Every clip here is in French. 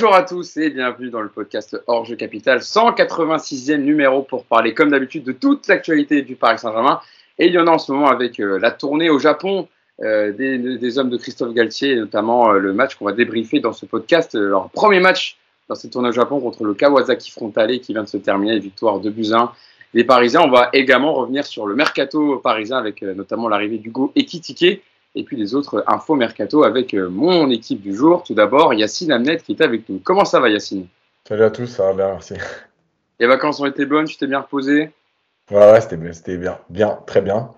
Bonjour à tous et bienvenue dans le podcast Jeu Capital, 186e numéro pour parler comme d'habitude de toute l'actualité du Paris Saint-Germain. Et il y en a en ce moment avec euh, la tournée au Japon euh, des, hommes de Christophe Galtier, notamment euh, le match qu'on va débriefer dans ce podcast, leur premier match dans cette tournée au Japon contre le Kawasaki Frontale qui vient de se terminer, victoire de Buzyn des Parisiens. On va également revenir sur le mercato parisien avec notamment l'arrivée d'Hugo Ekitike et puis les autres infos mercato avec euh, mon équipe du jour. Tout d'abord, Yacine Amnet qui est avec nous. Comment ça va, Yacine? Salut à tous, ça va bien, merci. Les vacances ont été bonnes, tu t'es bien reposé? Ouais, ouais, c'était bien, bien, très bien.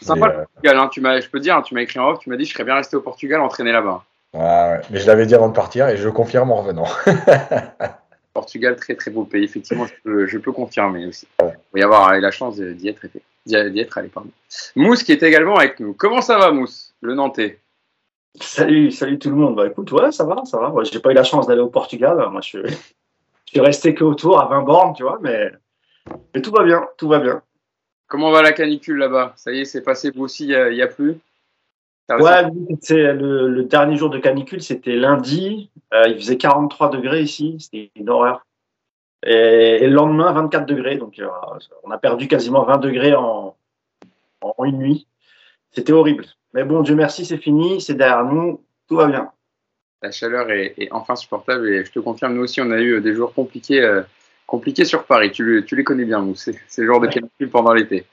Sympa le Portugal, hein, tu m'as, je peux dire, hein, tu m'as écrit en off, tu m'as dit je serais bien resté au Portugal, entraîné là-bas. Ouais, ouais, mais je l'avais dit avant de partir et je le confirme en revenant. Portugal, très très beau pays, effectivement, je peux, je peux confirmer aussi. Il va y avoir la chance d'y être, d'y être allé, pardon. Mousse qui est également avec nous. Comment ça va, Mousse, le Nantais Salut, salut tout le monde. Bah écoute, ouais, ça va, ça va. Ouais, j'ai pas eu la chance d'aller au Portugal. Moi, je suis, je suis resté que autour à 20 bornes, tu vois, mais, mais tout va bien, tout va bien. Comment va la canicule là-bas? Ça y est, c'est passé vous aussi, il n'y a, a, plus? Ouais, c'est le, le, dernier jour de canicule, c'était lundi. Euh, il faisait 43 degrés ici, c'était une horreur. Et, et, le lendemain, 24 degrés. Donc, euh, on a perdu quasiment 20 degrés en, en une nuit. C'était horrible. Mais bon, Dieu merci, c'est fini, c'est derrière nous, tout va bien. La chaleur est, est, enfin supportable et je te confirme, nous aussi, on a eu des jours compliqués, euh, compliqués sur Paris. Tu, tu, les connais bien, nous, ces, ces jours de canicule pendant l'été.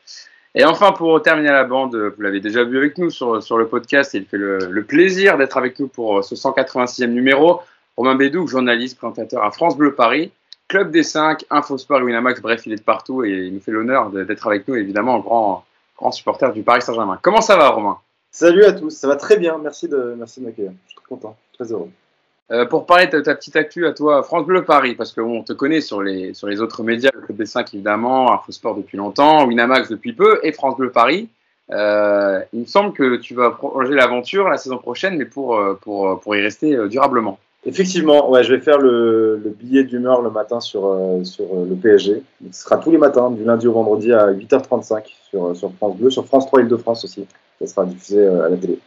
Et enfin, pour terminer la bande, vous l'avez déjà vu avec nous sur, sur le podcast, il fait le, le plaisir d'être avec nous pour ce 186e numéro. Romain Bédou, journaliste, présentateur à France Bleu Paris, Club des 5, Infosport, Winamax, bref, il est de partout et il nous fait l'honneur d'être avec nous, évidemment, grand, grand supporter du Paris Saint-Germain. Comment ça va, Romain? Salut à tous, ça va très bien, merci de, merci de m'accueillir. Je suis très content, très heureux. Euh, pour parler de ta petite actu à toi, France Bleu Paris, parce qu'on te connaît sur les, sur les autres médias, le Club des 5 évidemment, Infosport depuis longtemps, Winamax depuis peu, et France Bleu Paris. Euh, il me semble que tu vas prolonger l'aventure la saison prochaine, mais pour, pour, pour y rester euh, durablement. Effectivement, ouais, je vais faire le, le billet d'humeur le matin sur, euh, sur le PSG. Ce sera tous les matins, du lundi au vendredi à 8h35 sur, sur France Bleu, sur France 3 Île-de-France aussi. Ça sera diffusé à la télé.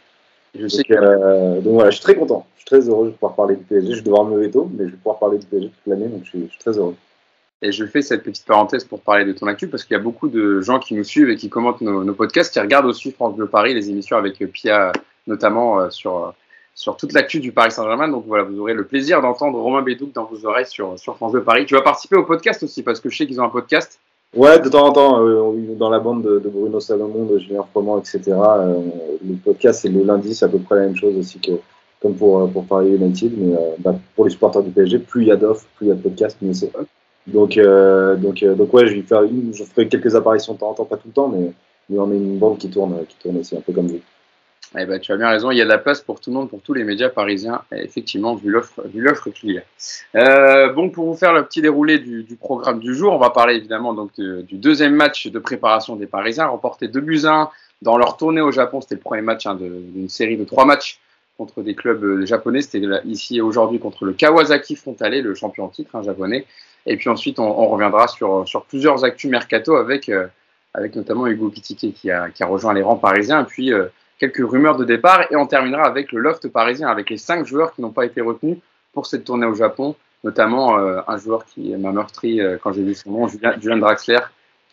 Je sais que... euh, donc voilà, je suis très content. Je suis très heureux de pouvoir parler du PSG. Je vais devoir me lever tôt, mais je vais pouvoir parler du PSG toute l'année, donc je suis, je suis, très heureux. Et je fais cette petite parenthèse pour parler de ton actu, parce qu'il y a beaucoup de gens qui nous suivent et qui commentent nos, nos, podcasts, qui regardent aussi France Bleu Paris, les émissions avec Pia, notamment euh, sur, sur toute l'actu du Paris Saint-Germain. Donc voilà, vous aurez le plaisir d'entendre Romain Bédouc dans vos oreilles sur, sur France Bleu Paris. Tu vas participer au podcast aussi, parce que je sais qu'ils ont un podcast. Ouais, de temps en temps, euh, dans la bande de, de Bruno Salomon, de Julien Froment, etc. Euh, le podcast, c'est le lundi, c'est à peu près la même chose aussi que comme pour, pour Paris United. Mais euh, bah, pour les supporters du PSG, plus il y a d'offres, plus il y a de podcasts, mieux c'est. Donc, euh, donc, donc, ouais, je vais faire je ferai quelques apparitions de temps en temps, pas tout le temps, mais, mais on est une bande qui tourne, qui tourne aussi, un peu comme vous. Eh ben, tu as bien raison, il y a de la place pour tout le monde, pour tous les médias parisiens, effectivement, vu l'offre qu'il y a. Euh, bon, pour vous faire le petit déroulé du, du, programme du jour, on va parler évidemment donc du deuxième match de préparation des Parisiens, remporté 2 buts 1 dans leur tournée au Japon. C'était le premier match hein, d'une série de trois matchs contre des clubs japonais. C'était ici aujourd'hui contre le Kawasaki Frontale, le champion titre hein, japonais. Et puis ensuite, on, on, reviendra sur, sur plusieurs actus mercato avec, euh, avec notamment Hugo Kitike qui a, qui a rejoint les rangs parisiens. Et puis, euh, quelques rumeurs de départ et on terminera avec le loft parisien, avec les cinq joueurs qui n'ont pas été retenus pour cette tournée au Japon, notamment euh, un joueur qui m'a meurtri euh, quand j'ai vu son nom, Julien, Julien, Draxler,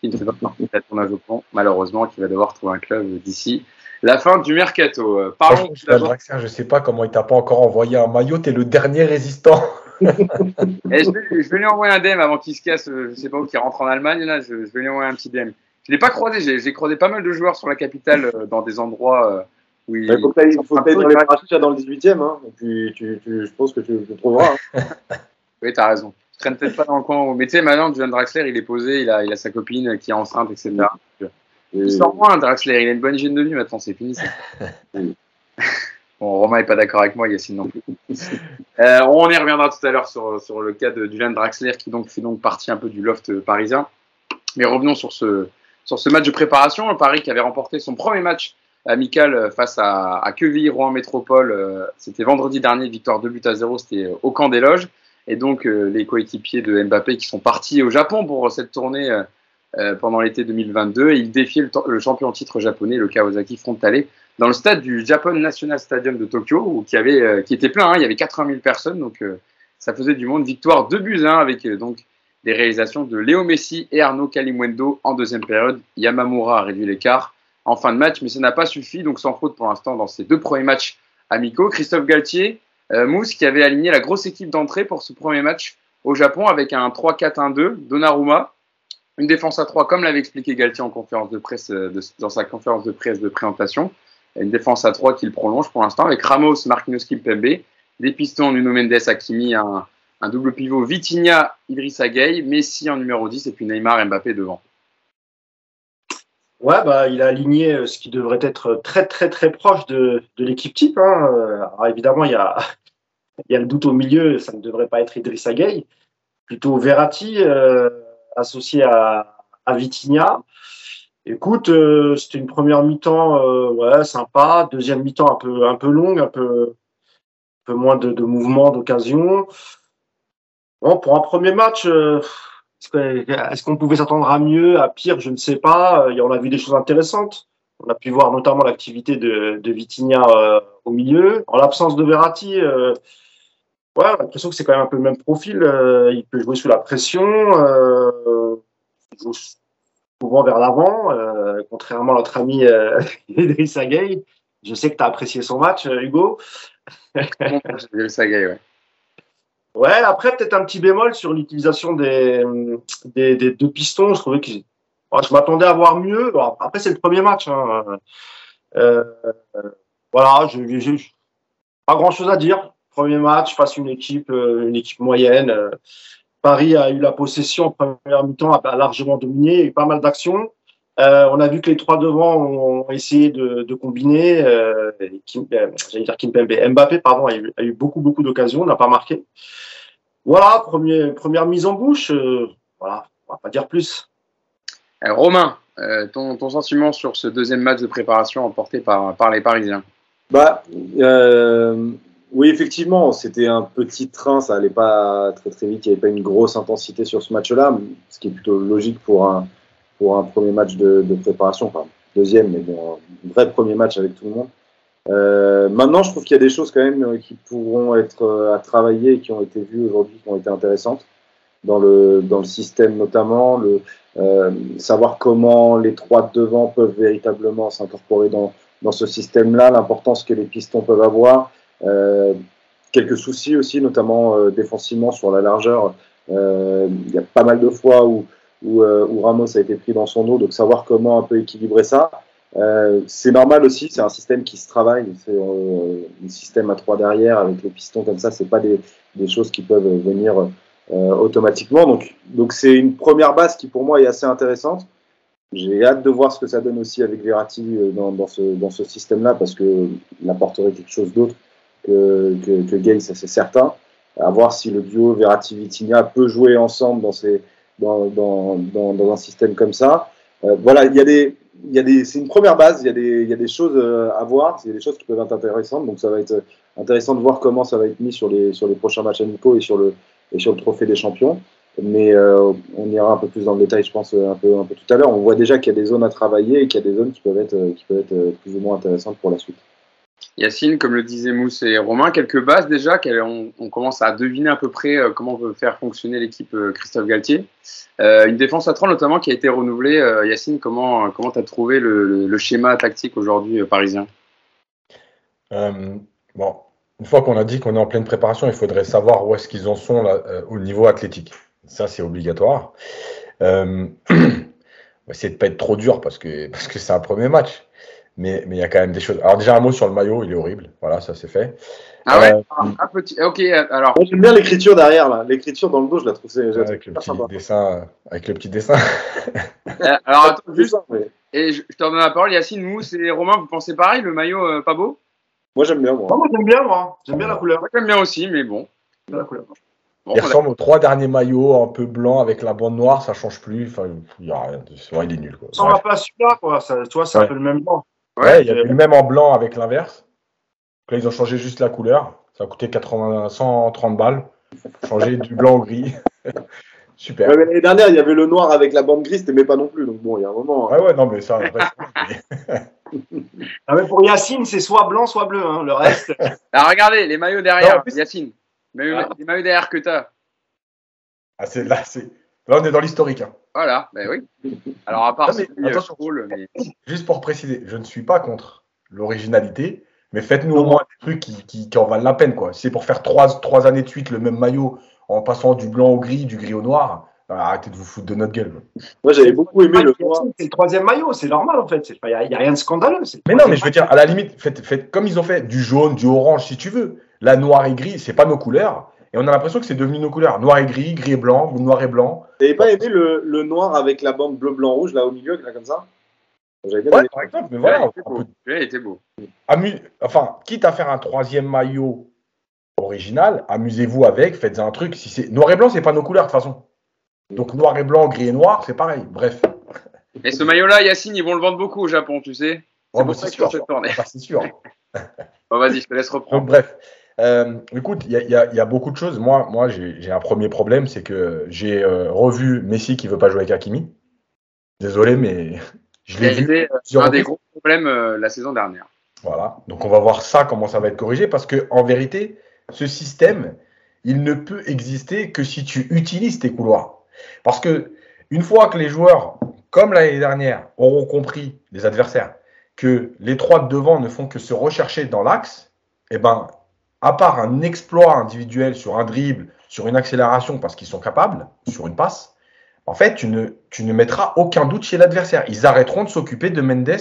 qui ne fait pas partie de la tournée au Japon, malheureusement, qui va devoir trouver un club d'ici la fin du mercato. Euh, parlons Julien Draxler, je sais pas comment il t'a pas encore envoyé un maillot, t'es le dernier résistant. et je, vais, je vais lui envoyer un DM avant qu'il se casse, je sais pas où, qu'il rentre en Allemagne, là, je, je vais lui envoyer un petit DM. Je l'ai pas croisé, j'ai croisé pas mal de joueurs sur la capitale euh, dans des endroits euh, où il faut que tu dans les parachutes dans le 18e, hein, et puis tu, tu, je pense que tu le trouveras. Hein. oui, tu as raison. Je traîne peut-être pas dans le coin. Mais tu sais, maintenant, John Draxler, il est posé, il a, il a sa copine qui est enceinte, etc. Et... Il sort moins, Draxler, il a une bonne hygiène de vie maintenant, c'est fini. bon, Romain n'est pas d'accord avec moi, Yacine non plus. euh, on y reviendra tout à l'heure sur, sur le cas de Dylan Draxler qui donc fait donc partie un peu du loft parisien. Mais revenons sur ce, sur ce match de préparation. Paris qui avait remporté son premier match amical face à, à Rouen Métropole. C'était vendredi dernier, victoire 2 buts à 0, c'était au camp des loges. Et donc les coéquipiers de Mbappé qui sont partis au Japon pour cette tournée euh, pendant l'été 2022 et ils défiaient le, champion titre japonais, le Kawasaki Frontale, dans le stade du Japan National Stadium de Tokyo, où, qui, avait, euh, qui était plein, hein, il y avait 80 000 personnes, donc euh, ça faisait du monde. Victoire 2 buts 1 avec euh, donc des réalisations de Léo Messi et Arnaud Kalimwendo en deuxième période. Yamamura a réduit l'écart en fin de match, mais ça n'a pas suffi, donc sans faute pour l'instant dans ces deux premiers matchs amicaux. Christophe Galtier, euh, Mousse qui avait aligné la grosse équipe d'entrée pour ce premier match au Japon avec un 3-4-1-2, Donnarumma, une défense à 3 comme l'avait expliqué Galtier en conférence de presse, euh, dans sa conférence de presse de présentation, une défense à 3 qu'il prolonge pour l'instant avec Ramos, Marquinhos, Kimpembe, des pistons Nuno Mendes, Hakimi, un, un double pivot Vitinha, Idrissa Gueye, Messi en numéro 10 et puis Neymar, Mbappé devant. Ouais, bah, il a aligné euh, ce qui devrait être très, très, très proche de, l'équipe type. Hein. Alors, évidemment, il y, a, il le doute au milieu, ça ne devrait pas être Idrissa Gueye. Plutôt Verratti, euh, associé à, à Vitinha. Écoute, euh, c'était une première mi-temps ouais, sympa, deuxième mi-temps un peu, un peu longue, un peu, moins de, de mouvements, d'occasion. Bon, pour un premier match, euh, est-ce qu'on pouvait s'attendre à mieux, à pire? Je ne sais pas. Euh, on a vu des choses intéressantes. On a pu voir notamment l'activité de, de Vitinha euh, au milieu. En l'absence de Verratti, ouais, l'impression que c'est quand même un peu le même profil. Il peut jouer sous la pression. Il joue souvent vers l'avant, contrairement à notre ami Idrissa Gueye. Je sais que tu as apprécié son match, Hugo. Ouais. Ouais, après, peut-être un petit bémol sur l'utilisation des, des, des, deux pistons. Je trouvais que je m'attendais à voir mieux. Bon, après, c'est le premier match. Hein. Euh, voilà, j'ai pas grand-chose à dire. Premier match face à une équipe, euh, une équipe moyenne. Paris a eu la possession en première mi-temps, a largement dominé, eu pas mal d'actions. Euh, on a vu que les trois devant ont essayé de, de combiner. Euh, Kim, euh, j'allais dire Kimpembe, Mbappé, pardon, a eu, a eu beaucoup beaucoup d'occasions, n'a pas marqué. Voilà, premier, première mise en bouche. Euh, voilà, on va pas dire plus. Euh, Romain, ton, ton, sentiment sur ce deuxième match de préparation emporté par, par les Parisiens? Bah, oui, effectivement, c'était un petit train, ça allait pas très très vite, il n'y avait pas une grosse intensité sur ce match-là, ce qui est plutôt logique pour un pour un premier match de, préparation, enfin deuxième, mais bon, un vrai premier match avec tout le monde. Euh, maintenant, je trouve qu'il y a des choses quand même qui pourront être euh, à travailler et qui ont été vues aujourd'hui, qui ont été intéressantes dans le, dans le système notamment, le, euh, savoir comment les trois de devant peuvent véritablement s'incorporer dans, dans ce système-là, l'importance que les pistons peuvent avoir, euh, quelques soucis aussi, notamment euh, défensivement sur la largeur. Euh, il y a pas mal de fois où où, euh, où, Ramos a été pris dans son dos, donc savoir comment un peu équilibrer ça. Euh, c'est normal aussi, c'est un système qui se travaille, c'est euh, un système à trois derrière avec les pistons comme ça, c'est pas des, des, choses qui peuvent venir euh, automatiquement. Donc, donc c'est une première base qui pour moi est assez intéressante. J'ai hâte de voir ce que ça donne aussi avec Verratti dans, dans ce, dans ce système-là parce que il apporterait quelque chose d'autre que, que, que Gay, ça c'est certain. À voir si le duo Verratti-Vitinha peut jouer ensemble dans ces dans, dans, dans, dans, un système comme ça. Euh, voilà, il y a des, il y a des, c'est une première base. Il y a des, il y a des choses euh, à voir. Il y a des choses qui peuvent être intéressantes. Donc ça va être intéressant de voir comment ça va être mis sur les, sur les prochains matchs amicaux et sur le, et sur le trophée des champions. Mais euh, on ira un peu plus dans le détail, je pense, un peu, un peu tout à l'heure. On voit déjà qu'il y a des zones à travailler et qu'il y a des zones qui peuvent être, qui peuvent être plus ou moins intéressantes pour la suite. Yacine, comme le disaient Mousse et Romain, quelques bases déjà, on, commence à deviner à peu près comment veut faire fonctionner l'équipe Christophe Galtier. Euh, une défense à 3 notamment qui a été renouvelée. Euh, Yacine, comment comment as trouvé le, schéma tactique aujourd'hui euh, parisien? Bon, une fois qu'on a dit qu'on est en pleine préparation, il faudrait savoir où est-ce qu'ils en sont au niveau athlétique. Ça, c'est obligatoire. Euh, essayer de pas être trop dur parce que parce que c'est un premier match mais il y a quand même des choses. Alors déjà un mot sur le maillot, il est horrible. Voilà, ça c'est fait. Ah ouais. Euh, un petit. Ok. Alors. J'aime bien l'écriture derrière là. L'écriture dans le dos, je la trouve. c'est avec, le petit dessin, avec le petit dessin. alors attends, juste. Mais... Et je, je te donne la parole, Yacine, Mousse et Romain, vous pensez pareil, le maillot euh, pas beau? Moi j'aime bien. Moi, moi j'aime bien, moi. J'aime bien la couleur. Moi j'aime bien aussi, mais bon. La couleur. Bon, il ressemble aux trois derniers maillots un peu blanc avec la bande noire, ça change plus. Enfin, il y a rien. C'est vrai, il est nul. Quoi. Ça va pas celui-là, quoi. Ça, tu vois, c'est ouais. un peu le même blanc. Ouais, il y a le même en blanc avec l'inverse. Là, ils ont changé juste la couleur. Ça a coûté 80, 130 balles. Changer du blanc au gris. Super. Ouais, L'année dernière, il y avait le noir avec la bande grise, t'aimais pas non plus. Donc bon, il y a un moment. Hein. Ouais, ouais, non, mais ça. ah, mais pour Yacine, c'est soit blanc, soit bleu. Hein, le reste. Alors regardez, les maillots derrière, non, plus... Yacine. Mais Ah. les maillots derrière que t'as. Ah, c'est, là, c'est... là, on est dans l'historique. hein. Voilà, ben oui. Alors à part Non, mais euh, attention. Paul, mais Juste pour préciser, je ne suis pas contre l'originalité, mais faites-nous au moins des trucs qui, qui, qui en valent la peine. Quoi. Si c'est pour faire trois, trois années de suite le même maillot en passant du blanc au gris, du gris au noir, euh, arrêtez de vous foutre de notre gueule. Moi, j'avais beaucoup aimé le noir. C'est le troisième maillot, c'est normal en fait. Il n'y a, y a rien de scandaleux. Mais non, mais je veux dire, à la limite, faites, faites comme ils ont fait, du jaune, du orange, si tu veux. La noir et gris, c'est pas nos couleurs. Et on a l'impression que c'est devenu nos couleurs. Noir et gris, gris et blanc, ou noir et blanc. T'avais pas aimé le, le noir avec la bande bleu, blanc, rouge là au milieu, là comme ça? J'avais bien Ouais, aimé. par exemple, mais voilà, il était beau. peut amu- Enfin, quitte à faire un troisième maillot original, amusez-vous avec, faites un truc. Si c'est noir et blanc, c'est pas nos couleurs de toute façon. Donc noir et blanc, gris et noir, c'est pareil. Bref. Et ce maillot-là, Yacine, ils vont le vendre beaucoup au Japon, tu sais. C'est Oh, pour bah, ça sûr. cette tournée. Ah, c'est sûr. Bon, vas-y, je te laisse Donc, reprendre. bref, Euh, écoute, il y, a- y y beaucoup de choses. Moi, moi j'ai un premier problème, c'est que j'ai euh, revu Messi qui veut pas jouer avec Hakimi. Désolé, mais je l'ai vu. C'était plusieurs un des gros problèmes euh, la saison dernière. Voilà. Donc, on va voir ça, comment ça va être corrigé, parce que en vérité, ce système, il ne peut exister que si tu utilises tes couloirs. Parce que une fois que les joueurs, comme l'année dernière, auront compris, les adversaires, que les trois de devant ne font que se rechercher dans l'axe, eh ben, à part un exploit individuel sur un dribble, sur une accélération parce qu'ils sont capables, sur une passe, en fait, tu ne, tu ne mettras aucun doute chez l'adversaire. Ils arrêteront de s'occuper de Mendes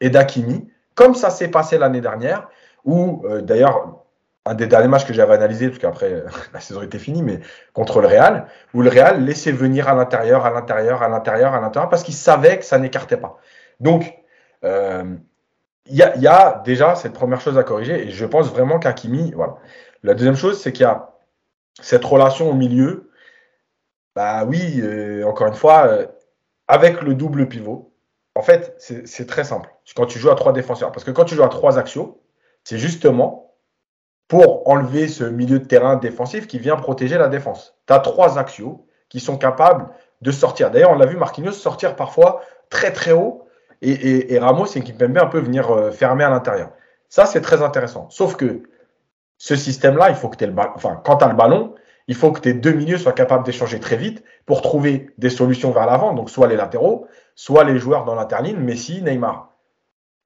et d'Akimi, comme ça s'est passé l'année dernière, où euh, d'ailleurs, un des derniers matchs que j'avais analysé, parce qu'après euh, la saison était finie, mais contre le Real, où le Real laissait venir à l'intérieur, à l'intérieur, à l'intérieur, à l'intérieur, parce qu'il savait que ça n'écartait pas. Donc, euh, il y, a, déjà cette première chose à corriger, et je pense vraiment qu'Akimi, voilà. La deuxième chose, c'est qu'il y a cette relation au milieu. Bah oui, euh, encore une fois, euh, avec le double pivot, en fait, c'est c'est très simple. Quand tu joues à trois défenseurs, parce que quand tu joues à trois axiaux, c'est justement pour enlever ce milieu de terrain défensif qui vient protéger la défense. Tu as trois axiaux qui sont capables de sortir. D'ailleurs, on l'a vu Marquinhos sortir parfois très très haut et, et, et Ramos et Kimpembe un peu venir euh, fermer à l'intérieur. Ça, c'est très intéressant. Sauf que ce système-là, il faut que tu le ballon. Enfin, quand tu as le ballon, il faut que tes deux milieux soient capables d'échanger très vite pour trouver des solutions vers l'avant, donc soit les latéraux, soit les joueurs dans l'interligne, Messi, Neymar.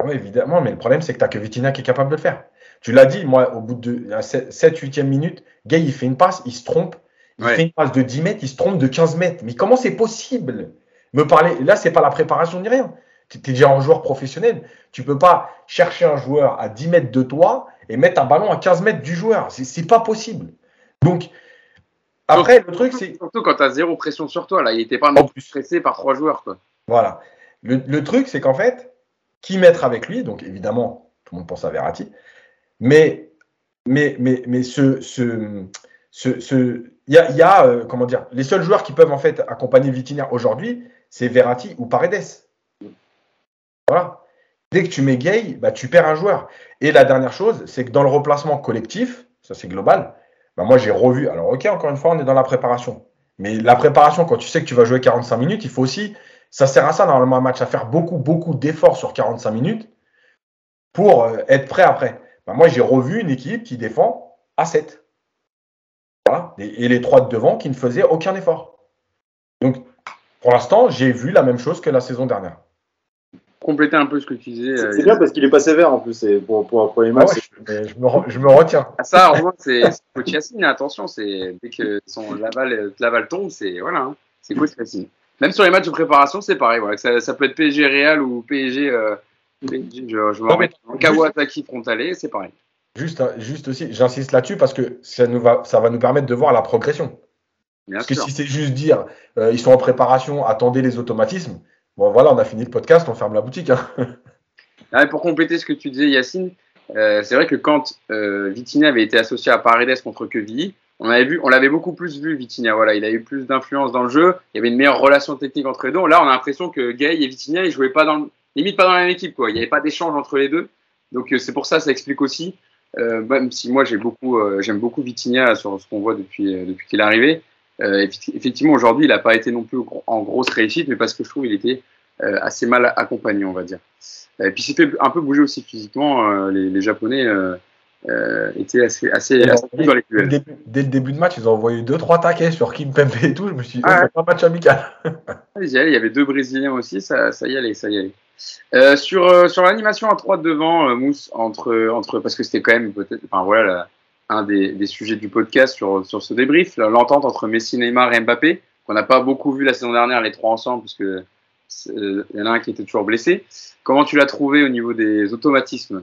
Oui, évidemment, mais le problème, c'est que tu n'as que Vitinha qui est capable de le faire. Tu l'as dit, moi, au bout de la 7-8e minute, Gay, il fait une passe, il se trompe. Il Ouais. fait une passe de 10 mètres, il se trompe de 15 mètres. Mais comment c'est possible? Me parler, là, c'est pas la préparation ni rien. Tu es déjà un joueur professionnel. Tu peux pas chercher un joueur à 10 mètres de toi et mettre un ballon à 15 mètres du joueur. C'est- pas possible. Donc, après, le truc, c'est. Surtout quand tu as zéro pression sur toi. Là, il était pas non plus stressé par trois joueurs. Quoi. Voilà. Le, le truc, c'est qu'en fait, qui mettre avec lui, donc évidemment, tout le monde pense à Verratti, mais, mais, mais, mais ce, ce, ce, ce- il y a, il y a, euh, comment dire, les seuls joueurs qui peuvent en fait accompagner Vitinha aujourd'hui, c'est Verratti ou Paredes. Voilà. Dès que tu Gay, bah, tu perds un joueur. Et la dernière chose, c'est que dans le replacement collectif, ça c'est global, bah, moi j'ai revu. Alors, ok, encore une fois, on est dans la préparation. Mais la préparation, quand tu sais que tu vas jouer 45 minutes, il faut aussi ça sert à ça, normalement, un match, à faire beaucoup, beaucoup d'efforts sur 45 minutes pour euh, être prêt après. Ben, moi, j'ai revu une équipe qui défend à 7. Voilà. Et, et les trois de devant qui ne faisaient aucun effort. Donc, pour l'instant, j'ai vu la même chose que la saison dernière. Compléter un peu ce que tu disais. C'est euh, c'est bien parce qu'il est pas sévère en plus. Pour, pour un premier Ah match, ouais, je, me, re- je me retiens. Ah, ça, au moins, c'est Yacine. Attention, c'est dès que son Laval, Laval tombe, c'est voilà, hein, c'est coach Yacine. Même sur les matchs de préparation, c'est pareil. Voilà, ça, ça peut être PSG Real ou PSG. euh, PSG, je, je me remets en Kawasaki frontalé, c'est pareil. Juste, juste aussi, j'insiste là-dessus parce que ça, nous va, ça va nous permettre de voir la progression. Bien Parce que si c'est juste dire euh, ils sont en préparation, attendez les automatismes, bon voilà, on a fini le podcast, on ferme la boutique. hein. Ah, pour compléter ce que tu disais, Yacine, euh, c'est vrai que quand euh, Vitinha avait été associé à Paredes contre Quevilly, on avait vu, on l'avait beaucoup plus vu Vitinha. Voilà, il a eu plus d'influence dans le jeu. Il y avait une meilleure relation technique entre les deux. Là, on a l'impression que Gay et Vitinha, ils jouaient pas dans, limite pas dans la même équipe. Quoi. Il n'y avait pas d'échange entre les deux. Donc euh, c'est pour ça, ça explique aussi. euh, même si moi j'aime beaucoup Vitinha sur ce qu'on voit depuis qu'il est arrivé. Euh, effectivement, aujourd'hui, il n'a pas été non plus en grosse réussite, mais parce que je trouve qu'il était euh, assez mal accompagné, on va dire. Et puis, il s'est fait un peu bouger aussi physiquement. euh, les, les Japonais, euh, était assez, assez, assez dès, dans les dès le duels. début, dès le début de match, ils ont envoyé 2-3 taquets sur Kim Pembe et tout. Je me suis dit, Ah oh, c'est pas un match amical. Il y avait deux Brésiliens aussi, ça, ça y allait, ça y allait. Euh, sur sur l'animation à 3 devant, Mousse, entre, entre, parce que c'était quand même peut-être, enfin voilà, la- un des, des sujets du podcast sur, sur ce débrief, l'entente entre Messi, Neymar et Mbappé, qu'on n'a pas beaucoup vu la saison dernière, les trois ensemble, parce que c'est- euh, il y en a un qui était toujours blessé. Comment tu l'as trouvé au niveau des automatismes?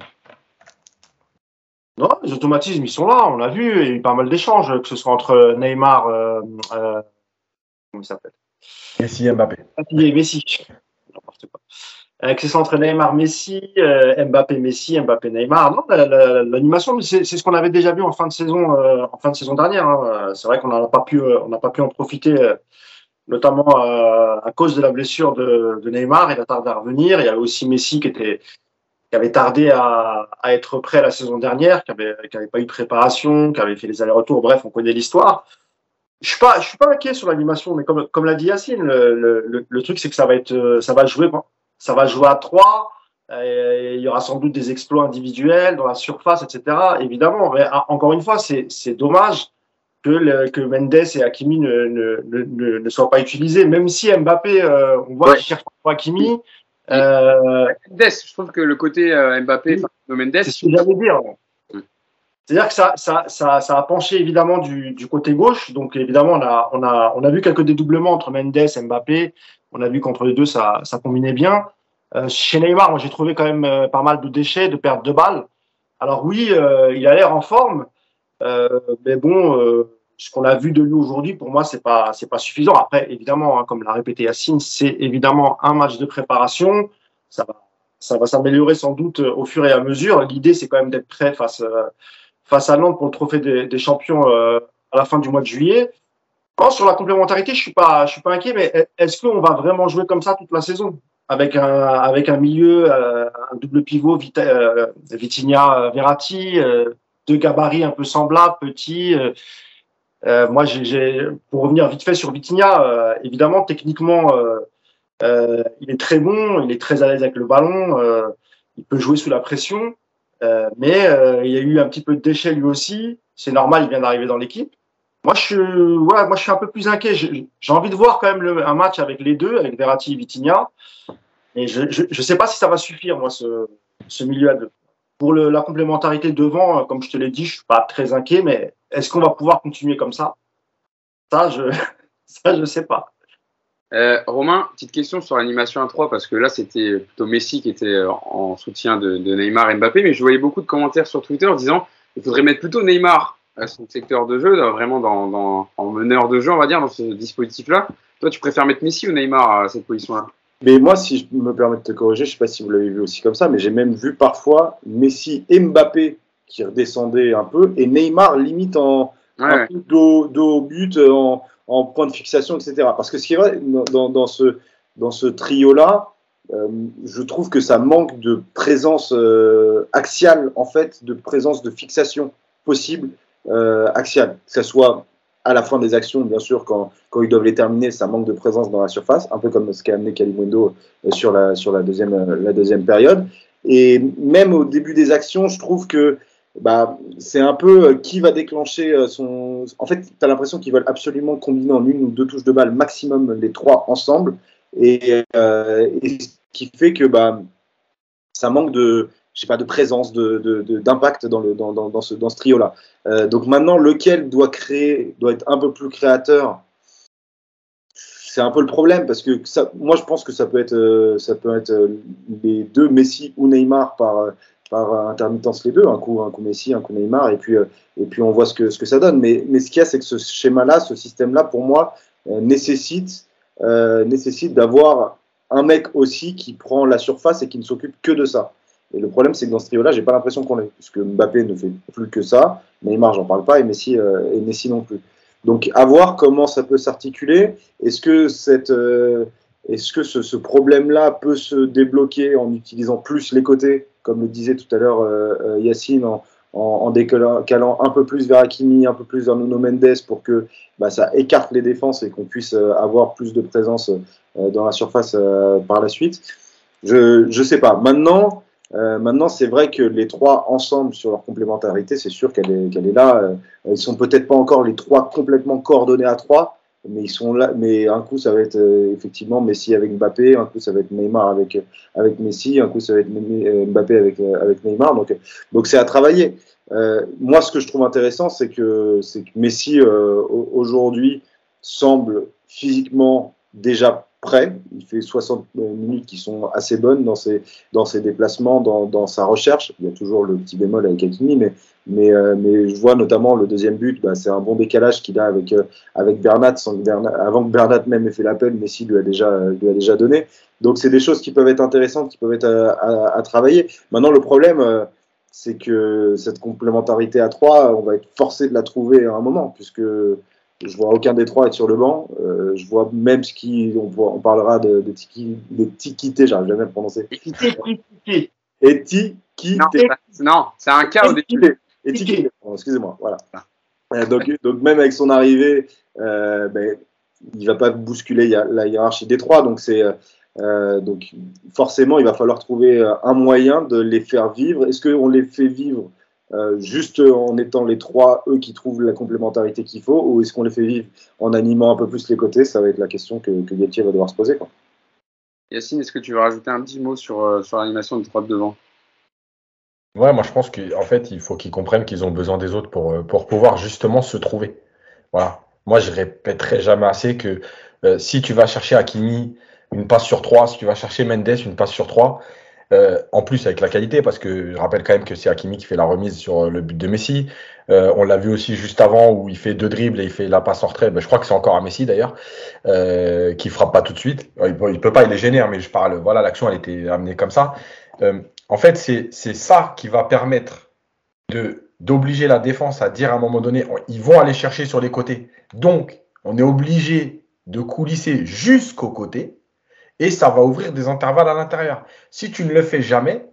Non, les automatismes, ils sont là, on l'a vu, il y a eu pas mal d'échanges, que ce soit entre Neymar, euh, euh, comment il s'appelle? Messi Mbappé. Messi. N'importe quoi. Euh, que ce soit entre Neymar, Messi, euh, Mbappé, Messi, Mbappé, Neymar. Non, la- la- l'animation, c'est ce qu'on avait déjà vu en fin de saison, euh, en fin de saison dernière. hein. C'est vrai qu'on n'a pas pu, euh, on n'a pas pu en profiter, euh, notamment euh, à cause de la blessure de, Neymar. Il a tardé à revenir. Il y avait aussi Messi qui était qui avait tardé à, être prêt la saison dernière, qui avait, qui avait pas eu de préparation, qui avait fait les allers-retours. Bref, on connaît l'histoire. Je suis pas, je suis pas inquiet sur l'animation, mais comme, comme l'a dit Yacine, le, le, truc c'est que ça va être, euh, ça va jouer, ça va jouer à trois. euh, Il y aura sans doute des exploits individuels dans la surface, etc. Évidemment, mais ah, encore une fois, c'est dommage que, le, que Mendes et Hakimi ne, ne, ne, ne, ne soient pas utilisés. Même si Mbappé, euh, on voit Ouais. qu'il cherche pas Hakimi. Euh, Mendes, je trouve que le côté euh, Mbappé, Oui. enfin, de Mendes, c'est ce que j'allais dire. C'est-à-dire que ça, ça, ça, ça a penché évidemment du, du côté gauche. Donc évidemment, on a, on, a, on a vu quelques dédoublements entre Mendes et Mbappé. On a vu qu'entre les deux, ça, combinait bien. Euh, chez Neymar, moi j'ai trouvé quand même euh, pas mal de déchets, de pertes de balles. Alors oui, euh, il a l'air en forme, mais bon, ce qu'on a vu de lui aujourd'hui, pour moi, c'est pas, c'est pas suffisant. Après, évidemment, hein, comme l'a répété Yacine, c'est évidemment un match de préparation. Ça va, s'améliorer sans doute au fur et à mesure. L'idée, c'est quand même d'être prêt face, face à Nantes pour le trophée des, champions à la fin du mois de juillet. Bon, sur la complémentarité, je suis pas, je suis pas inquiet, mais est-ce qu'on va vraiment jouer comme ça toute la saison? Avec un, avec un milieu, euh, un double pivot, Vita, euh, euh, Verratti, euh, deux gabarits un peu semblables, petits. euh, euh, moi, pour revenir vite fait sur Vitinha, évidemment, techniquement, il est très bon, il est très à l'aise avec le ballon, il peut jouer sous la pression, mais il y a eu un petit peu de déchet lui aussi. C'est normal, il vient d'arriver dans l'équipe. Moi, je suis, moi, je suis un peu plus inquiet. J'ai envie de voir quand même un match avec les deux, avec Verratti et Vitinha. Et je ne sais pas si ça va suffire, moi, ce, ce milieu à deux. Pour la complémentarité devant, euh, comme je te l'ai dit, je suis pas très inquiet, mais est-ce qu'on va pouvoir continuer comme ça? Ça, je ça, je sais pas. Euh, Romain, petite question sur l'animation à 3, parce que là, c'était plutôt Messi qui était euh, en soutien de, de Neymar et Mbappé, mais je voyais beaucoup de commentaires sur Twitter disant il faudrait mettre plutôt Neymar à son secteur de jeu, vraiment dans, dans- en meneur de jeu, on va dire, dans ce dispositif-là. Toi, tu préfères mettre Messi ou Neymar à cette position-là? Mais moi, si je me permets de te corriger, je sais pas si vous l'avez vu aussi comme ça, mais j'ai même vu parfois Messi et Mbappé qui redescendaient un peu et Neymar limite en Ouais, dos, au but, en, en point de fixation, etc. Parce que ce qui est vrai, dans, dans- ce, dans ce trio-là, euh, je trouve que ça manque de présence euh, axiale, en fait, de présence de fixation possible axiale. Que ce soit à la fin des actions, bien sûr, quand, quand ils doivent les terminer, ça manque de présence dans la surface, un peu comme ce qu'a amené Kalimundo euh, sur, la, sur la, deuxième, euh, la deuxième période. Et même au début des actions, je trouve que bah, c'est un peu euh, qui va déclencher euh, son. En fait, tu as l'impression qu'ils veulent absolument combiner en une ou deux touches de balle maximum les trois ensemble. Et, euh, et ce qui fait que bah, ça manque de, je sais pas, de présence, de, de- de- d'impact dans, dans, dans, ce, dans ce trio-là. Euh, donc maintenant, lequel doit créer, doit être un peu plus créateur? C'est un peu le problème parce que moi je pense que ça peut être, euh, ça peut être euh, les deux Messi ou Neymar par, par intermittence les deux, un coup, un coup Messi, un coup Neymar, et puis, et puis on voit ce que, ce que ça donne. Mais, mais ce qu'il y a, c'est que ce schéma-là, ce système-là, pour moi, nécessite, nécessite d'avoir un mec aussi qui prend la surface et qui ne s'occupe que de ça. Et le problème, c'est que dans ce trio-là, j'ai pas l'impression qu'on l'ait, parce que Mbappé ne fait plus que ça, Neymar, j'en parle pas, et Messi, euh, Messi non plus. Donc, à voir comment ça peut s'articuler. Est-ce que cette, euh, est-ce que ce, problème-là peut se débloquer en utilisant plus les côtés, comme le disait tout à l'heure euh, Yacine, en, décalant calant un peu plus vers Hakimi, un peu plus vers Nuno Mendes pour que bah, ça écarte les défenses et qu'on puisse avoir plus de présence dans la surface par la suite? Je ne sais pas. Maintenant, Euh, maintenant, c'est vrai que les trois ensemble sur leur complémentarité, c'est sûr qu'elle est, qu'elle est là. Euh, ils sont peut-être pas encore les trois complètement coordonnés à trois, mais ils sont là. Mais un coup, ça va être euh, effectivement Messi avec Mbappé, un coup, ça va être Neymar avec avec Messi, un coup, ça va être Mbappé avec avec Neymar. Donc donc c'est à travailler. moi, ce que je trouve intéressant, c'est que c'est que Messi aujourd'hui semble physiquement déjà prêt. Il fait 60 minutes qui sont assez bonnes dans ses, dans ses déplacements, dans, dans sa recherche. Il y a toujours le petit bémol avec Hakimi, mais, mais, euh, mais je vois notamment le deuxième but, bah, c'est un bon décalage qu'il a avec, euh, avec Bernat, avant que Bernat même ait fait l'appel, Messi lui a déjà, lui a déjà donné. Donc c'est des choses qui peuvent être intéressantes, qui peuvent être à, travailler. Maintenant, le problème, euh, c'est que cette complémentarité à trois, on va être forcé de la trouver à un moment, puisque je vois aucun des trois être sur le banc. Euh, je vois même ce qui. On, on parlera de, de, tiki, de Tikité, j'arrive jamais à le prononcer. Et Tikité. Non, c'est un cas au début. Et Tikité. Excusez-moi, voilà. Euh, donc, donc, même avec son arrivée, euh, ben, il va pas bousculer la hiérarchie des trois. Donc, c'est. Euh, donc forcément, il va falloir trouver un moyen de les faire vivre. Est-ce qu'on les fait vivre euh, juste en étant les trois, eux, qui trouvent la complémentarité qu'il faut, ou est-ce qu'on les fait vivre en animant un peu plus les côtés? Ça va être la question que, que va devoir se poser. Quoi. Yacine, est-ce que tu veux rajouter un petit mot sur, euh, sur l'animation de trois de devant? Ouais, moi je pense qu'en fait, il faut qu'ils comprennent qu'ils ont besoin des autres pour, euh, pour pouvoir justement se trouver. Voilà. Moi, je répéterai jamais assez que si tu vas chercher Hakimi une passe sur trois, si tu vas chercher Mendes une passe sur trois, euh, en plus avec la qualité, parce que je rappelle quand même que c'est Hakimi qui fait la remise sur euh, le but de Messi. Euh, on l'a vu aussi juste avant où il fait deux dribbles et il fait la passe en retrait. Ben, je crois que c'est encore à Messi d'ailleurs, euh, qui frappe pas tout de suite. Il, il peut pas, il est gêné, hein, mais je parle. Voilà, l'action elle était amenée comme ça. en fait, c'est ça qui va permettre de d'obliger la défense à dire à un moment donné, ils vont aller chercher sur les côtés. Donc, on est obligé de coulisser jusqu'au côté et ça va ouvrir des intervalles à l'intérieur. Si tu ne le fais jamais,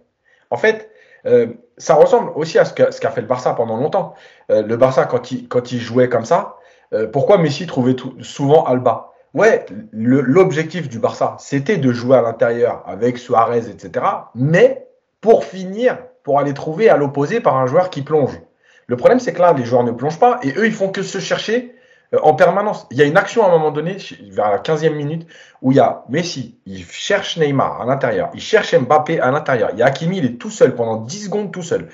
en fait, euh, ça ressemble aussi à ce qu'a fait le Barça pendant longtemps. Euh, le Barça, quand il, jouait comme ça, euh, pourquoi Messi trouvait souvent Alba? Ouais, l'objectif du Barça, c'était de jouer à l'intérieur avec Suarez, etc. Mais pour finir, pour aller trouver à l'opposé par un joueur qui plonge. Le problème, c'est que là, les joueurs ne plongent pas et eux, ils font que se chercher en permanence. Il y a une action à un moment donné, vers la 15e minute, où il y a Messi, il cherche Neymar à l'intérieur, il cherche Mbappé à l'intérieur. Il y a Hakimi, il est tout seul pendant 10 secondes tout seul.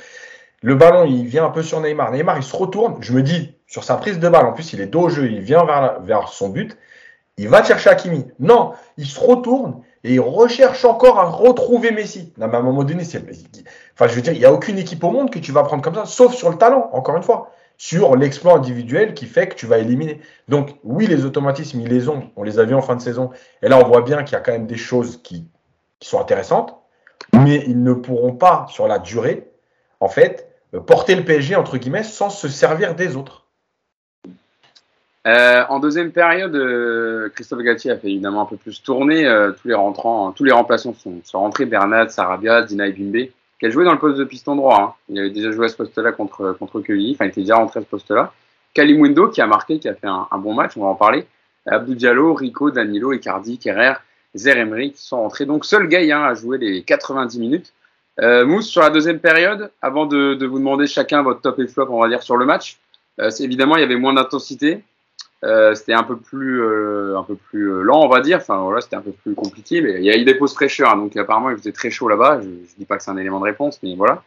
Le ballon, il vient un peu sur Neymar. Neymar, il se retourne. Je me dis, sur sa prise de balle, en plus, il est dos au jeu, il vient vers, vers son but. Il va chercher Hakimi. Non, il se retourne et il recherche encore à retrouver Messi. Non, mais à un moment donné, c'est. Enfin, je veux dire, il n'y a aucune équipe au monde que tu vas prendre comme ça, sauf sur le talent, encore une fois sur l'exploit individuel qui fait que tu vas éliminer. Donc oui, les automatismes, ils les ont. On les a vus en fin de saison. Et là, on voit bien qu'il y a quand même des choses qui, sont intéressantes, mais ils ne pourront pas, sur la durée, en fait, porter le PSG, entre guillemets, sans se servir des autres. Euh, en deuxième période, euh, Christophe Gatti a fait évidemment un peu plus tourner. Euh, tous les rentrants, tous les remplaçants sont, rentrés. Bernat, Sarabia, Dina Bimbe qui a joué dans le poste de piston droit. Hein. Il avait déjà joué à ce poste-là contre, contre enfin il était déjà rentré à ce poste-là. Kalimundo qui a marqué, qui a fait un, bon match, on va en parler. Abdou Diallo, Rico, Danilo, Icardi, Kerrer, Zeremri qui sont rentrés. Donc seul gars hein, a joué les 90 minutes. Euh, Mousse, sur la deuxième période, avant de, de, vous demander chacun votre top et flop, on va dire, sur le match, euh, évidemment, il y avait moins d'intensité. Euh, c'était un peu plus euh, un peu plus euh, lent on va dire. Enfin voilà c'était un peu plus compliqué mais il y a eu des pauses fraîcheurs hein, donc apparemment il faisait très chaud là-bas. Je, je dis pas que c'est un élément de réponse mais voilà.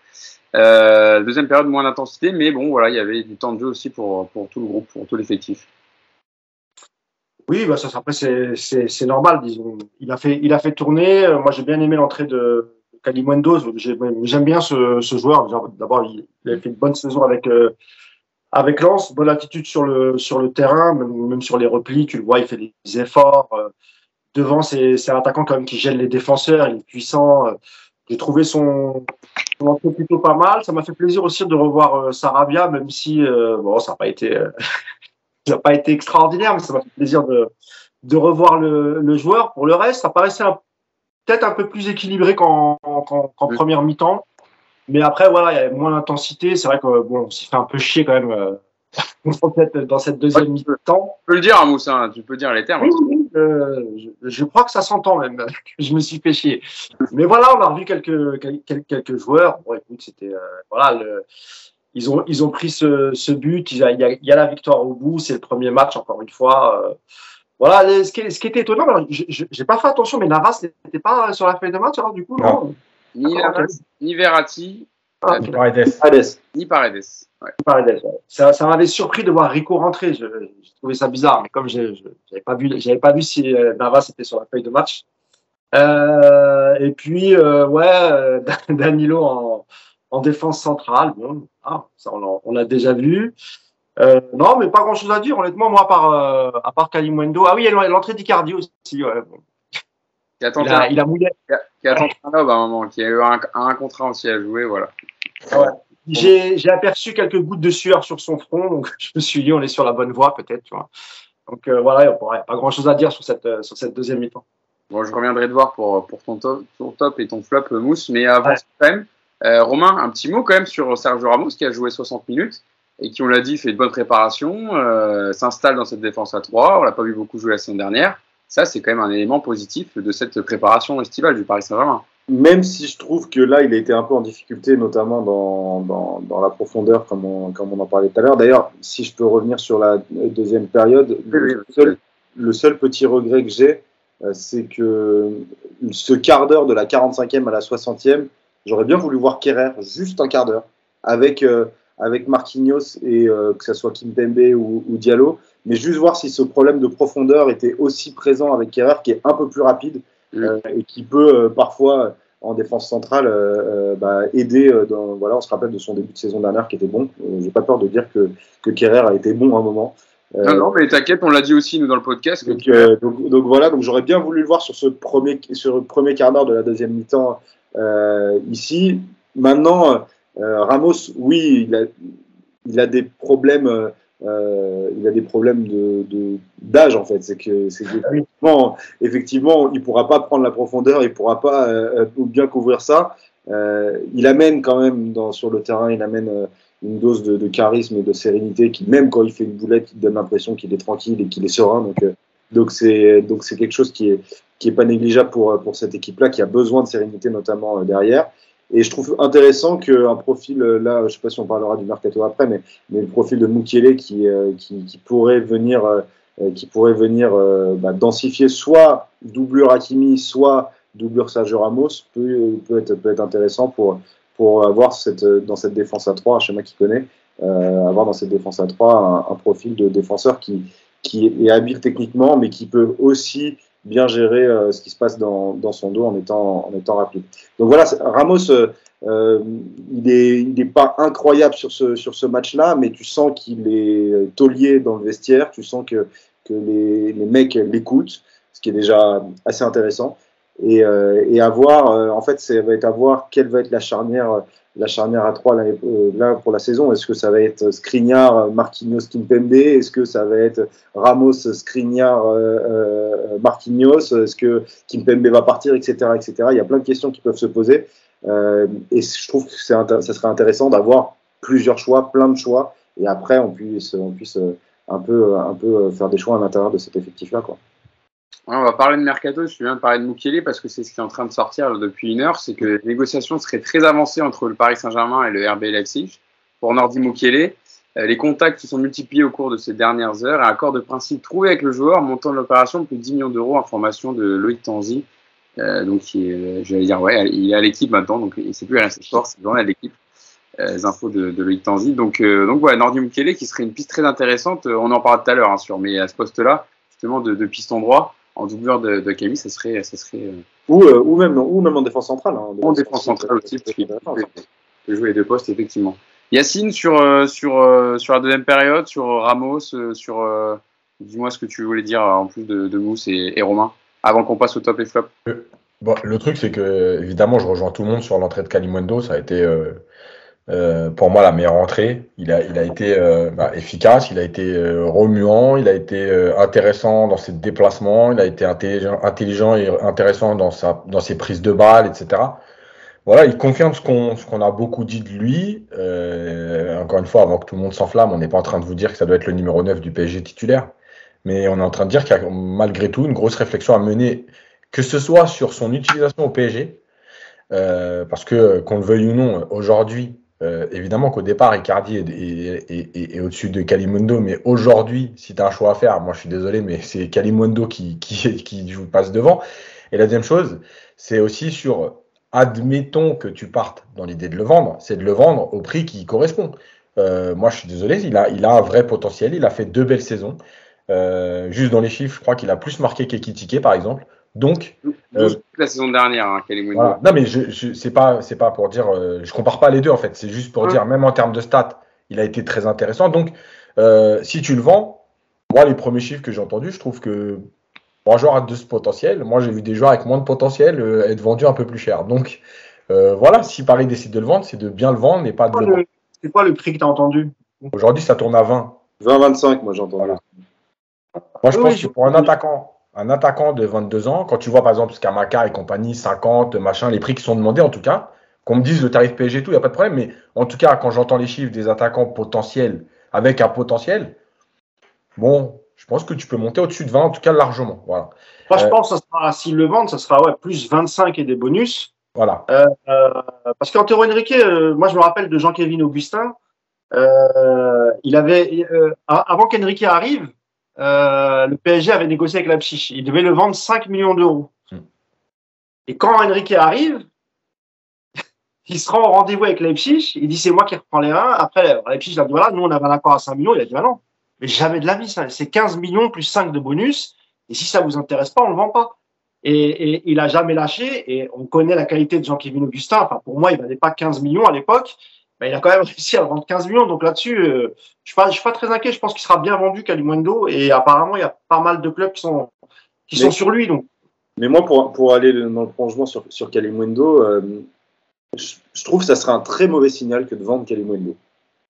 Euh, deuxième période moins d'intensité mais bon voilà il y avait du temps de jeu aussi pour pour tout le groupe pour tout l'effectif. Oui bah ça après c'est normal disons. Il a fait il a fait tourner. Moi j'ai bien aimé l'entrée de Kalimundo j'aime bien ce, ce joueur. D'abord il, il, a fait une bonne saison avec avec Lens, bonne attitude sur le, sur le terrain, même, sur les replis, tu le vois, il fait des efforts. Euh, devant, c'est un attaquant quand même qui gêne les défenseurs, il est puissant. Euh, j'ai trouvé son, son entrée plutôt pas mal. Ça m'a fait plaisir aussi de revoir euh, Sarabia, même si bon, ça n'a pas été ça pas été extraordinaire, mais ça m'a fait plaisir de, de revoir le, le joueur. Pour le reste, ça paraissait peut-être un peu plus équilibré qu'en première mi-temps. Mais après, voilà, il y avait moins d'intensité. C'est vrai que bon, on s'est fait un peu chier quand même euh, dans cette deuxième mi-temps. Tu peux le dire, hein, Moussa, tu peux dire les termes. Oui, euh, je, je, crois que ça s'entend même. je me suis fait chier. Mais voilà, on a revu quelques, quelques, quelques joueurs. Bon, écoute, c'était. Euh, voilà, le, ils, ont, ils ont pris ce, ce but. Il y, a, il y, a, la victoire au bout. C'est le premier match, encore une fois. Euh, voilà, ce qui, ce qui était étonnant, j'ai pas fait attention, mais Navas n'était pas sur la feuille de match, alors du coup, non. Ni Navas, ni Verratti, ah, ni Paredes. Ni Paredes. Ouais. Paredes ouais. Ça, ça m'avait surpris de voir Rico rentrer. J'ai trouvé ça bizarre, mais comme je n'avais pas vu, j'avais pas vu si euh, Navas était sur la feuille de match. Euh, et puis, euh, ouais, euh, Danilo en, en, défense centrale. Bon, ah, ça on l'a déjà vu. Euh, non, mais pas grand chose à dire, honnêtement, moi, à part, euh, à part Kalimwendo. Ah oui, l'entrée d'Icardi aussi. Ouais, bon. Qui a tenté il, a, il a mouillé. Qui a, qui a tenté un lob à un moment, qui a eu un, un contrat aussi à jouer, voilà. Ouais. J'ai aperçu quelques gouttes de sueur sur son front, donc je me suis dit, on est sur la bonne voie, peut-être, tu vois. Donc euh, voilà, il n'y a pas grand-chose à dire sur cette, euh, sur cette deuxième mi-temps. Bon, je reviendrai te voir pour, pour ton, top, ton top et ton flop mousse, mais avant ouais. quand même, euh, Romain, un petit mot quand même sur Sergio Ramos qui a joué 60 minutes et qui, on l'a dit, fait de bonne préparation, euh, s'installe dans cette défense à 3. On l'a pas vu beaucoup jouer la semaine dernière. Ça, c'est quand même un élément positif de cette préparation estivale du Paris Saint-Germain. Même si je trouve que là, il a été un peu en difficulté, notamment dans, dans, dans la profondeur, comme on, comme on en parlait tout à l'heure. D'ailleurs, si je peux revenir sur la deuxième période, le, seul, le seul petit regret que j'ai, euh, c'est que ce quart d'heure de la 45e à la 60e, j'aurais bien voulu voir Kerrer juste un quart d'heure avec, euh, avec Marquinhos et euh, que ce soit Kimpembe ou, ou, Diallo, mais juste voir si ce problème de profondeur était aussi présent avec Kerrer qui est un peu plus rapide euh, et qui peut euh, parfois en défense centrale euh, bah, aider. Dans, voilà, on se rappelle de son début de saison dernière qui était bon. J'ai pas peur de dire que que Kerrer a été bon à un moment. Non, non, mais t'inquiète, on l'a dit aussi nous dans le podcast. Donc, euh, donc, donc, voilà, donc j'aurais bien voulu le voir sur ce premier, sur le premier quart d'heure de la deuxième mi-temps euh, ici. Maintenant, euh, Ramos, oui, il a, des problèmes euh, il a des problèmes de d'âge en fait. C'est que, effectivement, effectivement, il pourra pas prendre la profondeur, il pourra pas euh, bien couvrir ça. Euh, il amène quand même sur le terrain, il amène euh, une dose de, charisme et de sérénité qui, même quand il fait une boulette, il donne l'impression qu'il est tranquille et qu'il est serein. Donc, euh, donc c'est donc c'est quelque chose qui est qui est pas négligeable pour pour cette équipe-là, qui a besoin de sérénité notamment derrière. Et je trouve intéressant qu'un profil, là, je ne sais pas si on parlera du mercato après, mais, mais le profil de Mukiele qui, euh, qui, qui, pourrait venir, euh, qui pourrait venir euh, bah, densifier soit doublure Hakimi, soit doublure Sergio Ramos, peut, peut, être, peut être intéressant pour, pour avoir cette, dans cette défense à 3, un schéma qu'il connaît, euh, avoir dans cette défense à 3 un, un, profil de défenseur qui, qui est habile techniquement, mais qui peut aussi bien gérer euh, ce qui se passe dans, dans, son dos en étant, en étant rapide. Donc voilà, Ramos, euh, euh, il n'est il est pas incroyable sur ce, sur ce match-là, mais tu sens qu'il est taulier dans le vestiaire, tu sens que, que les, les mecs l'écoutent, ce qui est déjà assez intéressant. Et, euh, et à voir, euh, en fait, ça va être à voir quelle va être la charnière, la charnière à 3 là, euh, là pour la saison. Est-ce que ça va être Skriniar, Marquinhos, Kimpembe? Est-ce que ça va être Ramos, Skriniar, euh, Marquinhos? Est-ce que Kimpembe va partir, etc., etc. Il y a plein de questions qui peuvent se poser. Euh, et je trouve que ça serait intéressant d'avoir plusieurs choix, plein de choix, et après on puisse, on puisse un peu, un peu faire des choix à l'intérieur de cet effectif-là, quoi. On va parler de Mercato, je viens de parler de Mukiele parce que c'est ce qui est en train de sortir depuis une heure, c'est que les négociations seraient très avancées entre le Paris Saint-Germain et le RB Leipzig pour Nordi Mukiele. Euh, les contacts se sont multipliés au cours de ces dernières heures. Un accord de principe trouvé avec le joueur, montant de l'opération plus de 10 millions d'euros, information de Loïc Tanzi. Euh, donc, j'allais dire, ouais, il est à l'équipe maintenant, donc il c'est plus à Sport, c'est journal de l'équipe. Euh, les infos de, de Loïc Tanzi. Donc, euh, donc ouais, Nordi Mukiele qui serait une piste très intéressante. On en parlera tout à l'heure hein, sur, mais à ce poste-là, justement, de, de piston droit en doubleur de, de Camille, ça serait, ça serait. Euh... Ou, euh, ou même non, ou même en défense centrale. Hein, en défense centrale aussi, parce qu'il peut jouer les deux postes effectivement. Yacine sur euh, sur euh, sur la deuxième période, sur Ramos, sur dis-moi ce que tu voulais dire en plus de, de Mousse et, et, Romain, avant qu'on passe au top et flop. Bon, le truc c'est que évidemment je rejoins tout le monde sur l'entrée de Kalimundo, ça a été euh, pour moi, la meilleure entrée. Il a, il a été euh, bah, efficace, il a été euh, remuant, il a été euh, intéressant dans ses déplacements, il a été intelligent, intelligent et intéressant dans, sa, dans ses prises de balles, etc. Voilà, il confirme ce qu'on qu'on a beaucoup dit de lui. encore une fois, avant que tout le monde s'enflamme, on n'est pas en train de vous dire que ça doit être le numéro 9 du PSG titulaire. Mais on est en train de dire qu'il y a malgré tout une grosse réflexion à mener, que ce soit sur son utilisation au PSG, euh, parce que qu'on le veuille ou non, aujourd'hui, euh, évidemment qu'au départ, Icardi est, au-dessus de Kalimundo, mais aujourd'hui, si tu as un choix à faire, moi je suis désolé, mais c'est Kalimundo qui, qui, qui vous passe devant. Et la deuxième chose, c'est aussi sur, admettons que tu partes dans l'idée de le vendre, c'est de le vendre au prix qui correspond. Euh, moi, je suis désolé, il a, il a un vrai potentiel, il a fait deux belles saisons. Euh, juste dans les chiffres, je crois qu'il a plus marqué qu'Ekitike, par exemple. Donc, euh, la saison dernière, hein, voilà. Non, mais je, je c'est pas, c'est pas pour dire, euh, je compare pas les deux en fait. C'est juste pour dire, même en termes de stats, il a été très intéressant. Donc, euh, si tu le vends, moi, les premiers chiffres que j'ai entendus, je trouve que pour un joueur a de ce potentiel, moi, j'ai vu des joueurs avec moins de potentiel euh, être vendus un peu plus cher. Donc, euh, voilà, si Paris décide de le vendre, c'est de bien le vendre et pas de le. C'est quoi le prix que tu as entendu Aujourd'hui, ça tourne à 20. 20-25, moi, j'ai entendu. Moi, je pense que pour un attaquant un attaquant de 22 ans, quand tu vois par exemple Skamaka et compagnie, 50, machin, les prix qui sont demandés en tout cas, qu'on me dise le tarif PSG et tout, il n'y a pas de problème, mais en tout cas, quand j'entends les chiffres des attaquants potentiels avec un potentiel, bon, je pense que tu peux monter au-dessus de 20, en tout cas largement. Voilà. Moi, je euh, pense que s'ils le vendent, ça sera ouais, plus 25 et des bonus. Voilà. Euh, euh, parce qu'Antero Henrique, moi je me rappelle de Jean-Kévin Augustin, il avait, avant qu'Henrique arrive, euh, le PSG avait négocié avec Leipzig. Il devait le vendre 5 millions d'euros. Hmm. Et quand Enrique arrive, il se rend au rendez-vous avec Leipzig. Il dit c'est moi qui reprends les reins. Après, Leipzig a dit voilà, nous on avait un accord à 5 millions. Il a dit bah non, mais jamais de la vie. C'est 15 millions plus 5 de bonus. Et si ça vous intéresse pas, on le vend pas. Et, et il a jamais lâché. Et on connaît la qualité de Jean-Kévin Augustin. Enfin, pour moi, il valait pas 15 millions à l'époque. Ben, il a quand même réussi à vendre 15 millions. Donc là-dessus, euh, je suis pas, suis pas très inquiet. Je pense qu'il sera bien vendu Kalimundo. Et apparemment, il y a pas mal de clubs qui sont, qui sont sur lui. Donc. Mais moi, pour, pour aller dans le prolongement sur, sur Kalimundo, euh, je, trouve que ça serait un très mauvais signal que de vendre Kalimundo.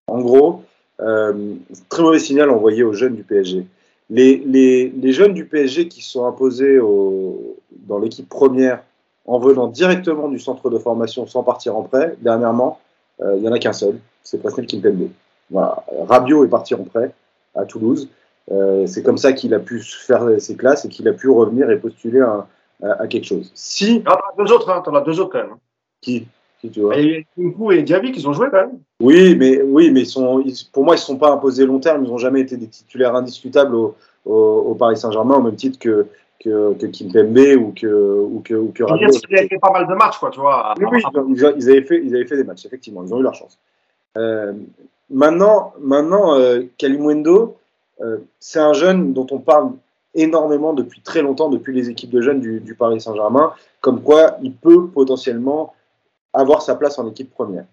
En gros, euh, très mauvais signal envoyé aux jeunes du PSG. Les, les, les jeunes du PSG qui sont imposés au, dans l'équipe première en venant directement du centre de formation sans partir en prêt, dernièrement, il n'y en a qu'un seul, c'est Presnel Kimpembe. Voilà. Rabiot est parti en prêt à Toulouse. Euh, c'est comme ça qu'il a pu faire ses classes et qu'il a pu revenir et postuler à, à, quelque chose. Si. Ah, deux autres, hein, t'en as deux autres quand même. Qui? Qui tu vois? Et Kunku et Diaby, ils ont joué quand même. Oui, mais, oui, mais ils sont, pour moi, ils ne sont pas imposés long terme. Ils n'ont jamais été des titulaires indiscutables au, au, au Paris Saint-Germain, au même titre que, que, que Kimpembe ou que, ou que, ou que Rabiot. Ils avaient fait pas mal de matchs, quoi, tu vois. Oui, oui ils, avaient fait, ils avaient fait des matchs, effectivement. Ils ont eu leur chance. Euh, maintenant, maintenant euh, Kalimundo, euh, c'est un jeune dont on parle énormément depuis très longtemps, depuis les équipes de jeunes du, du Paris Saint-Germain, comme quoi il peut potentiellement avoir sa place en équipe première.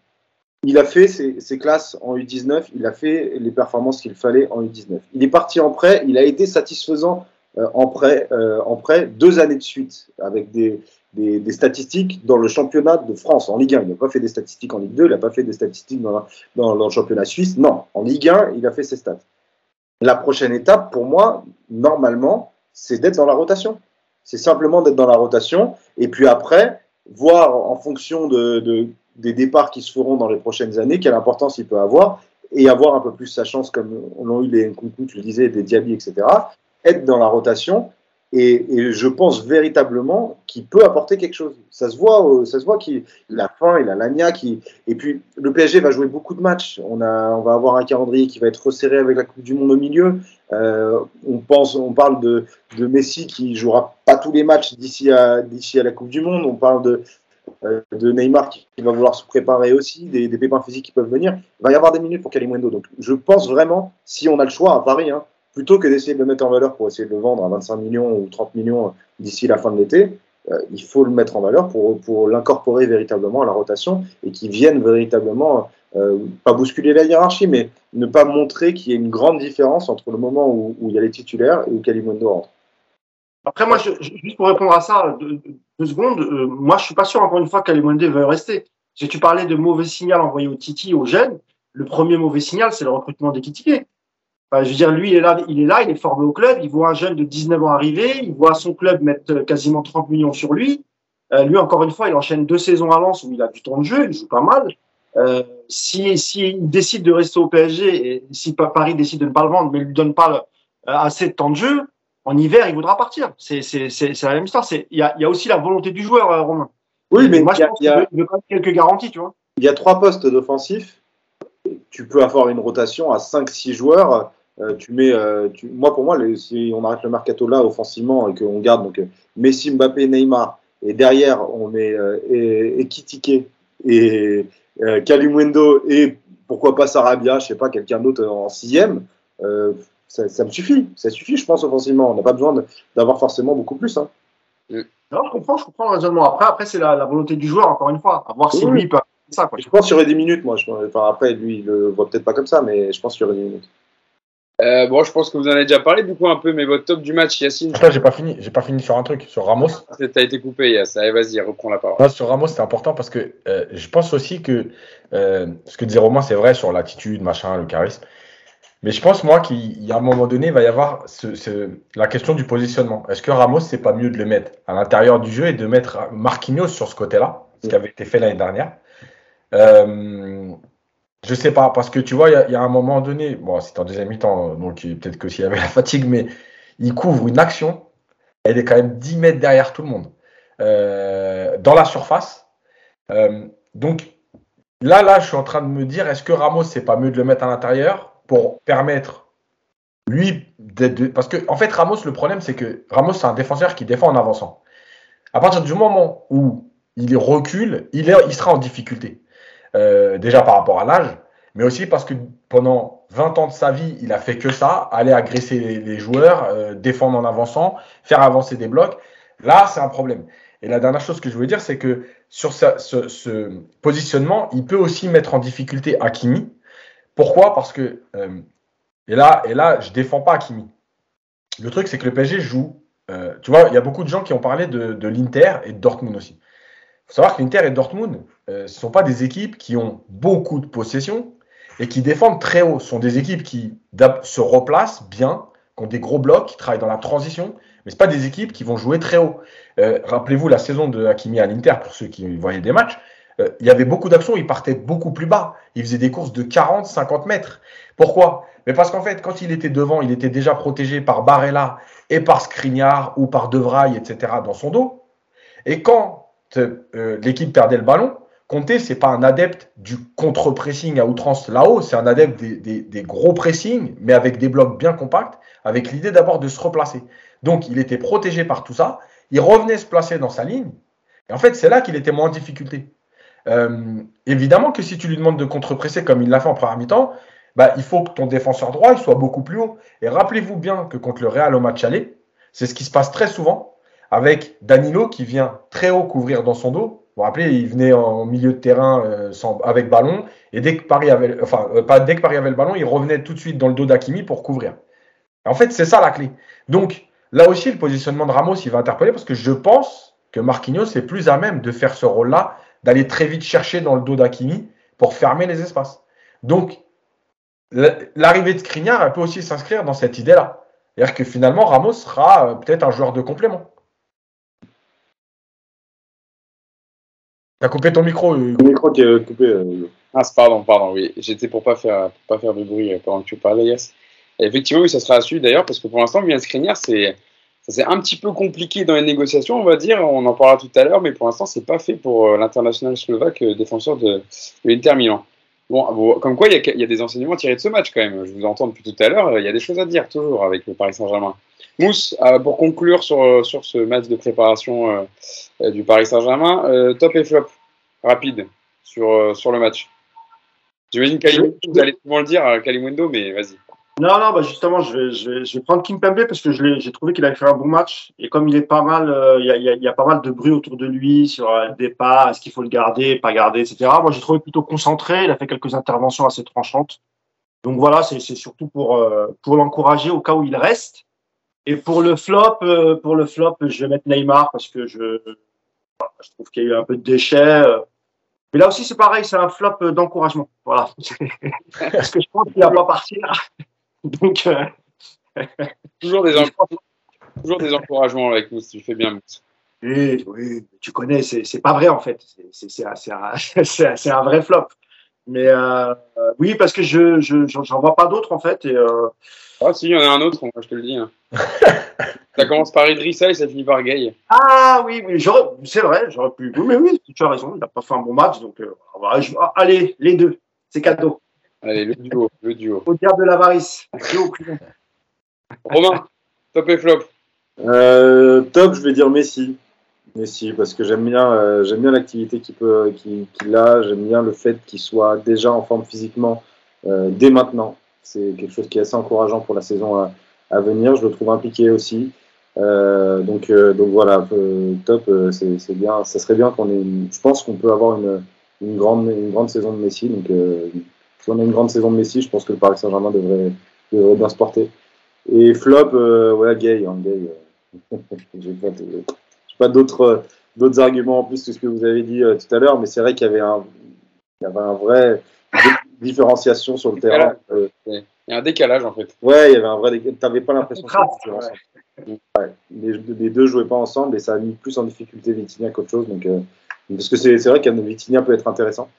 Il a fait ses, ses, classes en U19, il a fait les performances qu'il fallait en U19. Il est parti en prêt, il a été satisfaisant en, prêt, euh, en prêt deux années de suite, avec des, statistiques dans le championnat de France, en Ligue 1. Il n'a pas fait des statistiques en Ligue 2, il n'a pas fait des statistiques dans, le championnat suisse. Non, en Ligue 1, il a fait ses stats. La prochaine étape, pour moi, normalement, c'est d'être dans la rotation. C'est simplement d'être dans la rotation. Et puis après, voir en fonction de, des départs qui se feront dans les prochaines années, quelle importance il peut avoir, et avoir un peu plus sa chance, comme l'ont eu les Nkunku, tu le disais, des Diaby, etc être dans la rotation. Et, je pense véritablement qu'il peut apporter quelque chose. Ça se voit, euh, ça se voit qu'il a faim, il a l'agna. Qui... Et puis, le PSG va jouer beaucoup de matchs. On, a, on va avoir un calendrier qui va être resserré avec la Coupe du Monde au milieu. Euh, on, pense, on parle de, de Messi qui jouera pas tous les matchs d'ici à, d'ici à la Coupe du Monde. On parle de, euh, de Neymar qui, va vouloir se préparer aussi, des, des, pépins physiques qui peuvent venir. Il va y avoir des minutes pour Kalimundo. Donc, je pense vraiment, si on a le choix à Paris, hein, plutôt que d'essayer de le mettre en valeur pour essayer de le vendre à 25 millions ou 30 millions d'ici la fin de l'été, euh, il faut le mettre en valeur pour, pour l'incorporer véritablement à la rotation et qu'il vienne véritablement, euh, pas bousculer la hiérarchie, mais ne pas montrer qu'il y a une grande différence entre le moment où, où il y a les titulaires et où Kalimundo rentre. Après, moi, je, juste pour répondre à ça, deux, secondes, euh, moi, je suis pas sûr, encore une fois, qu'Alimundo veut rester. Si tu parlais de mauvais signal envoyé au Titi, aux jeunes, le premier mauvais signal, c'est le recrutement des Kitiké je veux dire, lui, il est là, il est là, il est formé au club, il voit un jeune de 19 ans arriver, il voit son club mettre euh, quasiment 30 millions sur lui. Euh, lui, encore une fois, il enchaîne deux saisons à Lens où il a du temps de jeu, il joue pas mal. Euh, si, si il décide de rester au PSG et si Paris décide de ne pas le vendre, mais lui donne pas assez de temps de jeu, en hiver, il voudra partir. C'est la même histoire. Il y a, y a, aussi la volonté du joueur, Romain. Oui, mais moi, je pense qu'il veut quand même quelques garanties, tu vois. Il y a trois postes d'offensif. Tu peux avoir une rotation à 5-6 joueurs. Tu mets, tu, moi, pour moi, si on arrête le mercato là offensivement et qu'on garde donc, Messi, Mbappé, Neymar, et derrière, on met euh, Ekitike et euh, Kalimwendo et pourquoi pas Sarabia, je sais pas, quelqu'un d'autre en sixième. Euh, ça, me suffit, ça suffit, je pense, offensivement. On n'a pas besoin d'avoir forcément beaucoup plus. Hein. Non, je comprends, je comprends le raisonnement. Après, après c'est la, volonté du joueur, encore une fois, à voir si lui peut ça. Je pense qu'il y aurait des minutes, moi. enfin, après, lui, il le voit peut-être pas comme ça, mais je pense qu'il y aurait des minutes. Euh, bon, je pense que vous en avez déjà parlé du coup un peu, mais votre top du match, Yacine. Attends, j'ai pas fini. J'ai pas fini sur un truc, sur Ramos. T'as été coupé, Yass. Allez, vas-y, reprends la parole. sur Ramos, c'est important parce que euh, je pense aussi que euh, ce que disait Romain, c'est vrai sur l'attitude, machin, le charisme. Mais je pense moi qu'il y a un moment donné, il va y avoir ce, la question du positionnement. Est-ce que Ramos, c'est pas mieux de le mettre à l'intérieur du jeu et de mettre Marquinhos sur ce côté-là, ce qui avait été fait l'année dernière? Je sais pas, parce que tu vois, il y, a un moment donné, bon, c'est en deuxième mi-temps, donc peut-être que s'il y avait la fatigue, mais il couvre une action, elle est quand même 10 mètres derrière tout le monde, euh, dans la surface. Euh, donc là, là, je suis en train de me dire, est-ce que Ramos, c'est pas mieux de le mettre à l'intérieur pour permettre lui d'être. Parce que, en fait, Ramos, le problème, c'est que Ramos, c'est un défenseur qui défend en avançant. À partir du moment où il recule, il, sera en difficulté. Euh, déjà par rapport à l'âge, mais aussi parce que pendant 20 ans de sa vie, il a fait que ça, aller agresser les, joueurs, euh, défendre en avançant, faire avancer des blocs. Là, c'est un problème. Et la dernière chose que je voulais dire, c'est que sur ce, positionnement, il peut aussi mettre en difficulté Hakimi. Pourquoi? Parce que, euh, et, là, et là, je défends pas Hakimi. Le truc, c'est que le PSG joue. tu vois, il y a beaucoup de gens qui ont parlé de, de l'Inter et de Dortmund aussi faut savoir que l'Inter et Dortmund, euh, ce ne sont pas des équipes qui ont beaucoup de possession et qui défendent très haut. Ce sont des équipes qui se replacent bien, qui ont des gros blocs, qui travaillent dans la transition, mais ce pas des équipes qui vont jouer très haut. Euh, rappelez-vous la saison de Hakimi à l'Inter, pour ceux qui voyaient des matchs, euh, il y avait beaucoup d'actions, il partait beaucoup plus bas. Il faisait des courses de 40, 50 mètres. Pourquoi? Mais parce qu'en fait, quand il était devant, il était déjà protégé par Barella et par Skriniar ou par Devraille, etc. dans son dos. Et quand l'équipe perdait le ballon, Conte, c'est pas un adepte du contre-pressing à outrance là-haut, c'est un adepte des, gros pressing, mais avec des blocs bien compacts, avec l'idée d'abord de se replacer. Donc, il était protégé par tout ça. Il revenait se placer dans sa ligne. Et en fait, c'est là qu'il était moins en difficulté. Euh, évidemment que si tu lui demandes de contre-presser comme il l'a fait en première mi-temps, bah, il faut que ton défenseur droit il soit beaucoup plus haut. Et rappelez-vous bien que contre le Real au match aller, c'est ce qui se passe très souvent avec Danilo qui vient très haut couvrir dans son dos. Vous vous rappelez, il venait en milieu de terrain euh, avec ballon, et dès que, Paris avait, enfin, euh, le ballon, il revenait tout de suite dans le dos d'Akimi pour couvrir. En fait, c'est ça la clé. Donc, là aussi, le positionnement de Ramos, il va interpeller parce que je pense que Marquinhos est plus à même de faire ce rôle-là, d'aller très vite chercher dans le dos d'Akimi pour fermer les espaces. Donc, l'arrivée de Skriniar, elle peut aussi s'inscrire dans cette idée-là. C'est-à-dire que finalement, Ramos sera euh, peut-être un joueur de complément. T'as coupé ton micro. Le micro qui est coupé. Euh, ah, pardon, pardon, oui. J'étais pour pas pas faire de bruit pendant que tu parlais, Yes. effectivement, oui, ça sera à suivre d'ailleurs, parce que pour l'instant, bien Skriniar, c'est. C'est un petit peu compliqué dans les négociations, on va dire. On en parlera tout à l'heure, mais pour l'instant, c'est pas fait pour euh, l'international slovaque, euh, défenseur de, l'Inter Milan. Bon, comme quoi, il y, y, a des enseignements tirés de ce match quand même. Je vous entends depuis tout à l'heure. Il y a des choses à dire toujours avec le Paris Saint-Germain. Mousse, pour conclure sur, sur ce match de préparation du Paris Saint-Germain, euh, top et flop, rapide, sur, euh, sur le match. J'imagine que vous allez souvent le dire, Kalimundo, mais vas-y. Non, non, bah justement, je vais, je, vais, je vais prendre Kim Pembe parce que j'ai trouvé qu'il avait fait un bon match. Et comme il est pas mal, euh, il y, a, y, a, pas mal de bruit autour de lui sur le départ, est-ce qu'il faut le garder, pas garder, etc. Moi, j'ai trouvé plutôt concentré. Il a fait quelques interventions assez tranchantes. Donc voilà, c'est surtout pour, pour l'encourager au cas où il reste. Et pour le flop, euh, pour le flop, je vais mettre Neymar parce que je, je trouve qu'il y a eu un peu de déchets. Euh. Mais là aussi, c'est pareil, c'est un flop d'encouragement. Voilà. parce que je pense qu'il va pas partir. Donc, euh, toujours, des toujours des encouragements avec nous, tu fais bien. Oui, oui, tu connais, c'est pas vrai en fait. C'est un, un, vrai flop. Mais euh, oui, parce que je je j'en vois pas d'autres en fait. Et, euh, Ah, si, il y en a un autre, moi, je te le dis. hein. ça commence par Idrissa et ça finit par Gay. Ah oui, oui, c'est vrai, j'aurais pu. Oui, mais oui, tu as raison, il n'a pas fait un bon match, donc euh, va- je- ah, allez, les deux, c'est cadeau. Allez, le duo, le duo. Au diable de l'avarice. Dieu au cul. Romain, top et flop. Euh, top, je vais dire Messi. Messi, parce que j'aime bien, euh, j'aime bien l'activité qu'il peut, qu'il a. J'aime bien le fait qu'il soit déjà en forme physiquement euh, dès maintenant. C'est quelque chose qui est assez encourageant pour la saison à, à venir. Je le trouve impliqué aussi. Euh, donc, euh, donc voilà, euh, top. euh, c'est bien. Ça serait bien qu'on ait. une- je pense qu'on peut avoir une, une grande, une grande saison de Messi. Donc, si on a une grande saison de Messi, je pense que le Paris Saint-Germain devrait, devrait bien se porter. Et flop, ouais, gay, hein, gay. euh. Pas, j'ai pas d'autres d'autres arguments en plus que ce que vous avez dit euh, tout à l'heure, mais c'est vrai qu'il y avait un, il y avait un vrai différenciation sur le terrain. Euh, Il y a un décalage en fait. ouais, il y avait un vrai. dé- T'avais pas l'impression que. Ouais, les, les deux jouaient pas ensemble et ça a mis plus en difficulté Vitinha qu'autre chose. Donc, euh, parce que c'est c'est vrai qu'un Vitinha peut être intéressant.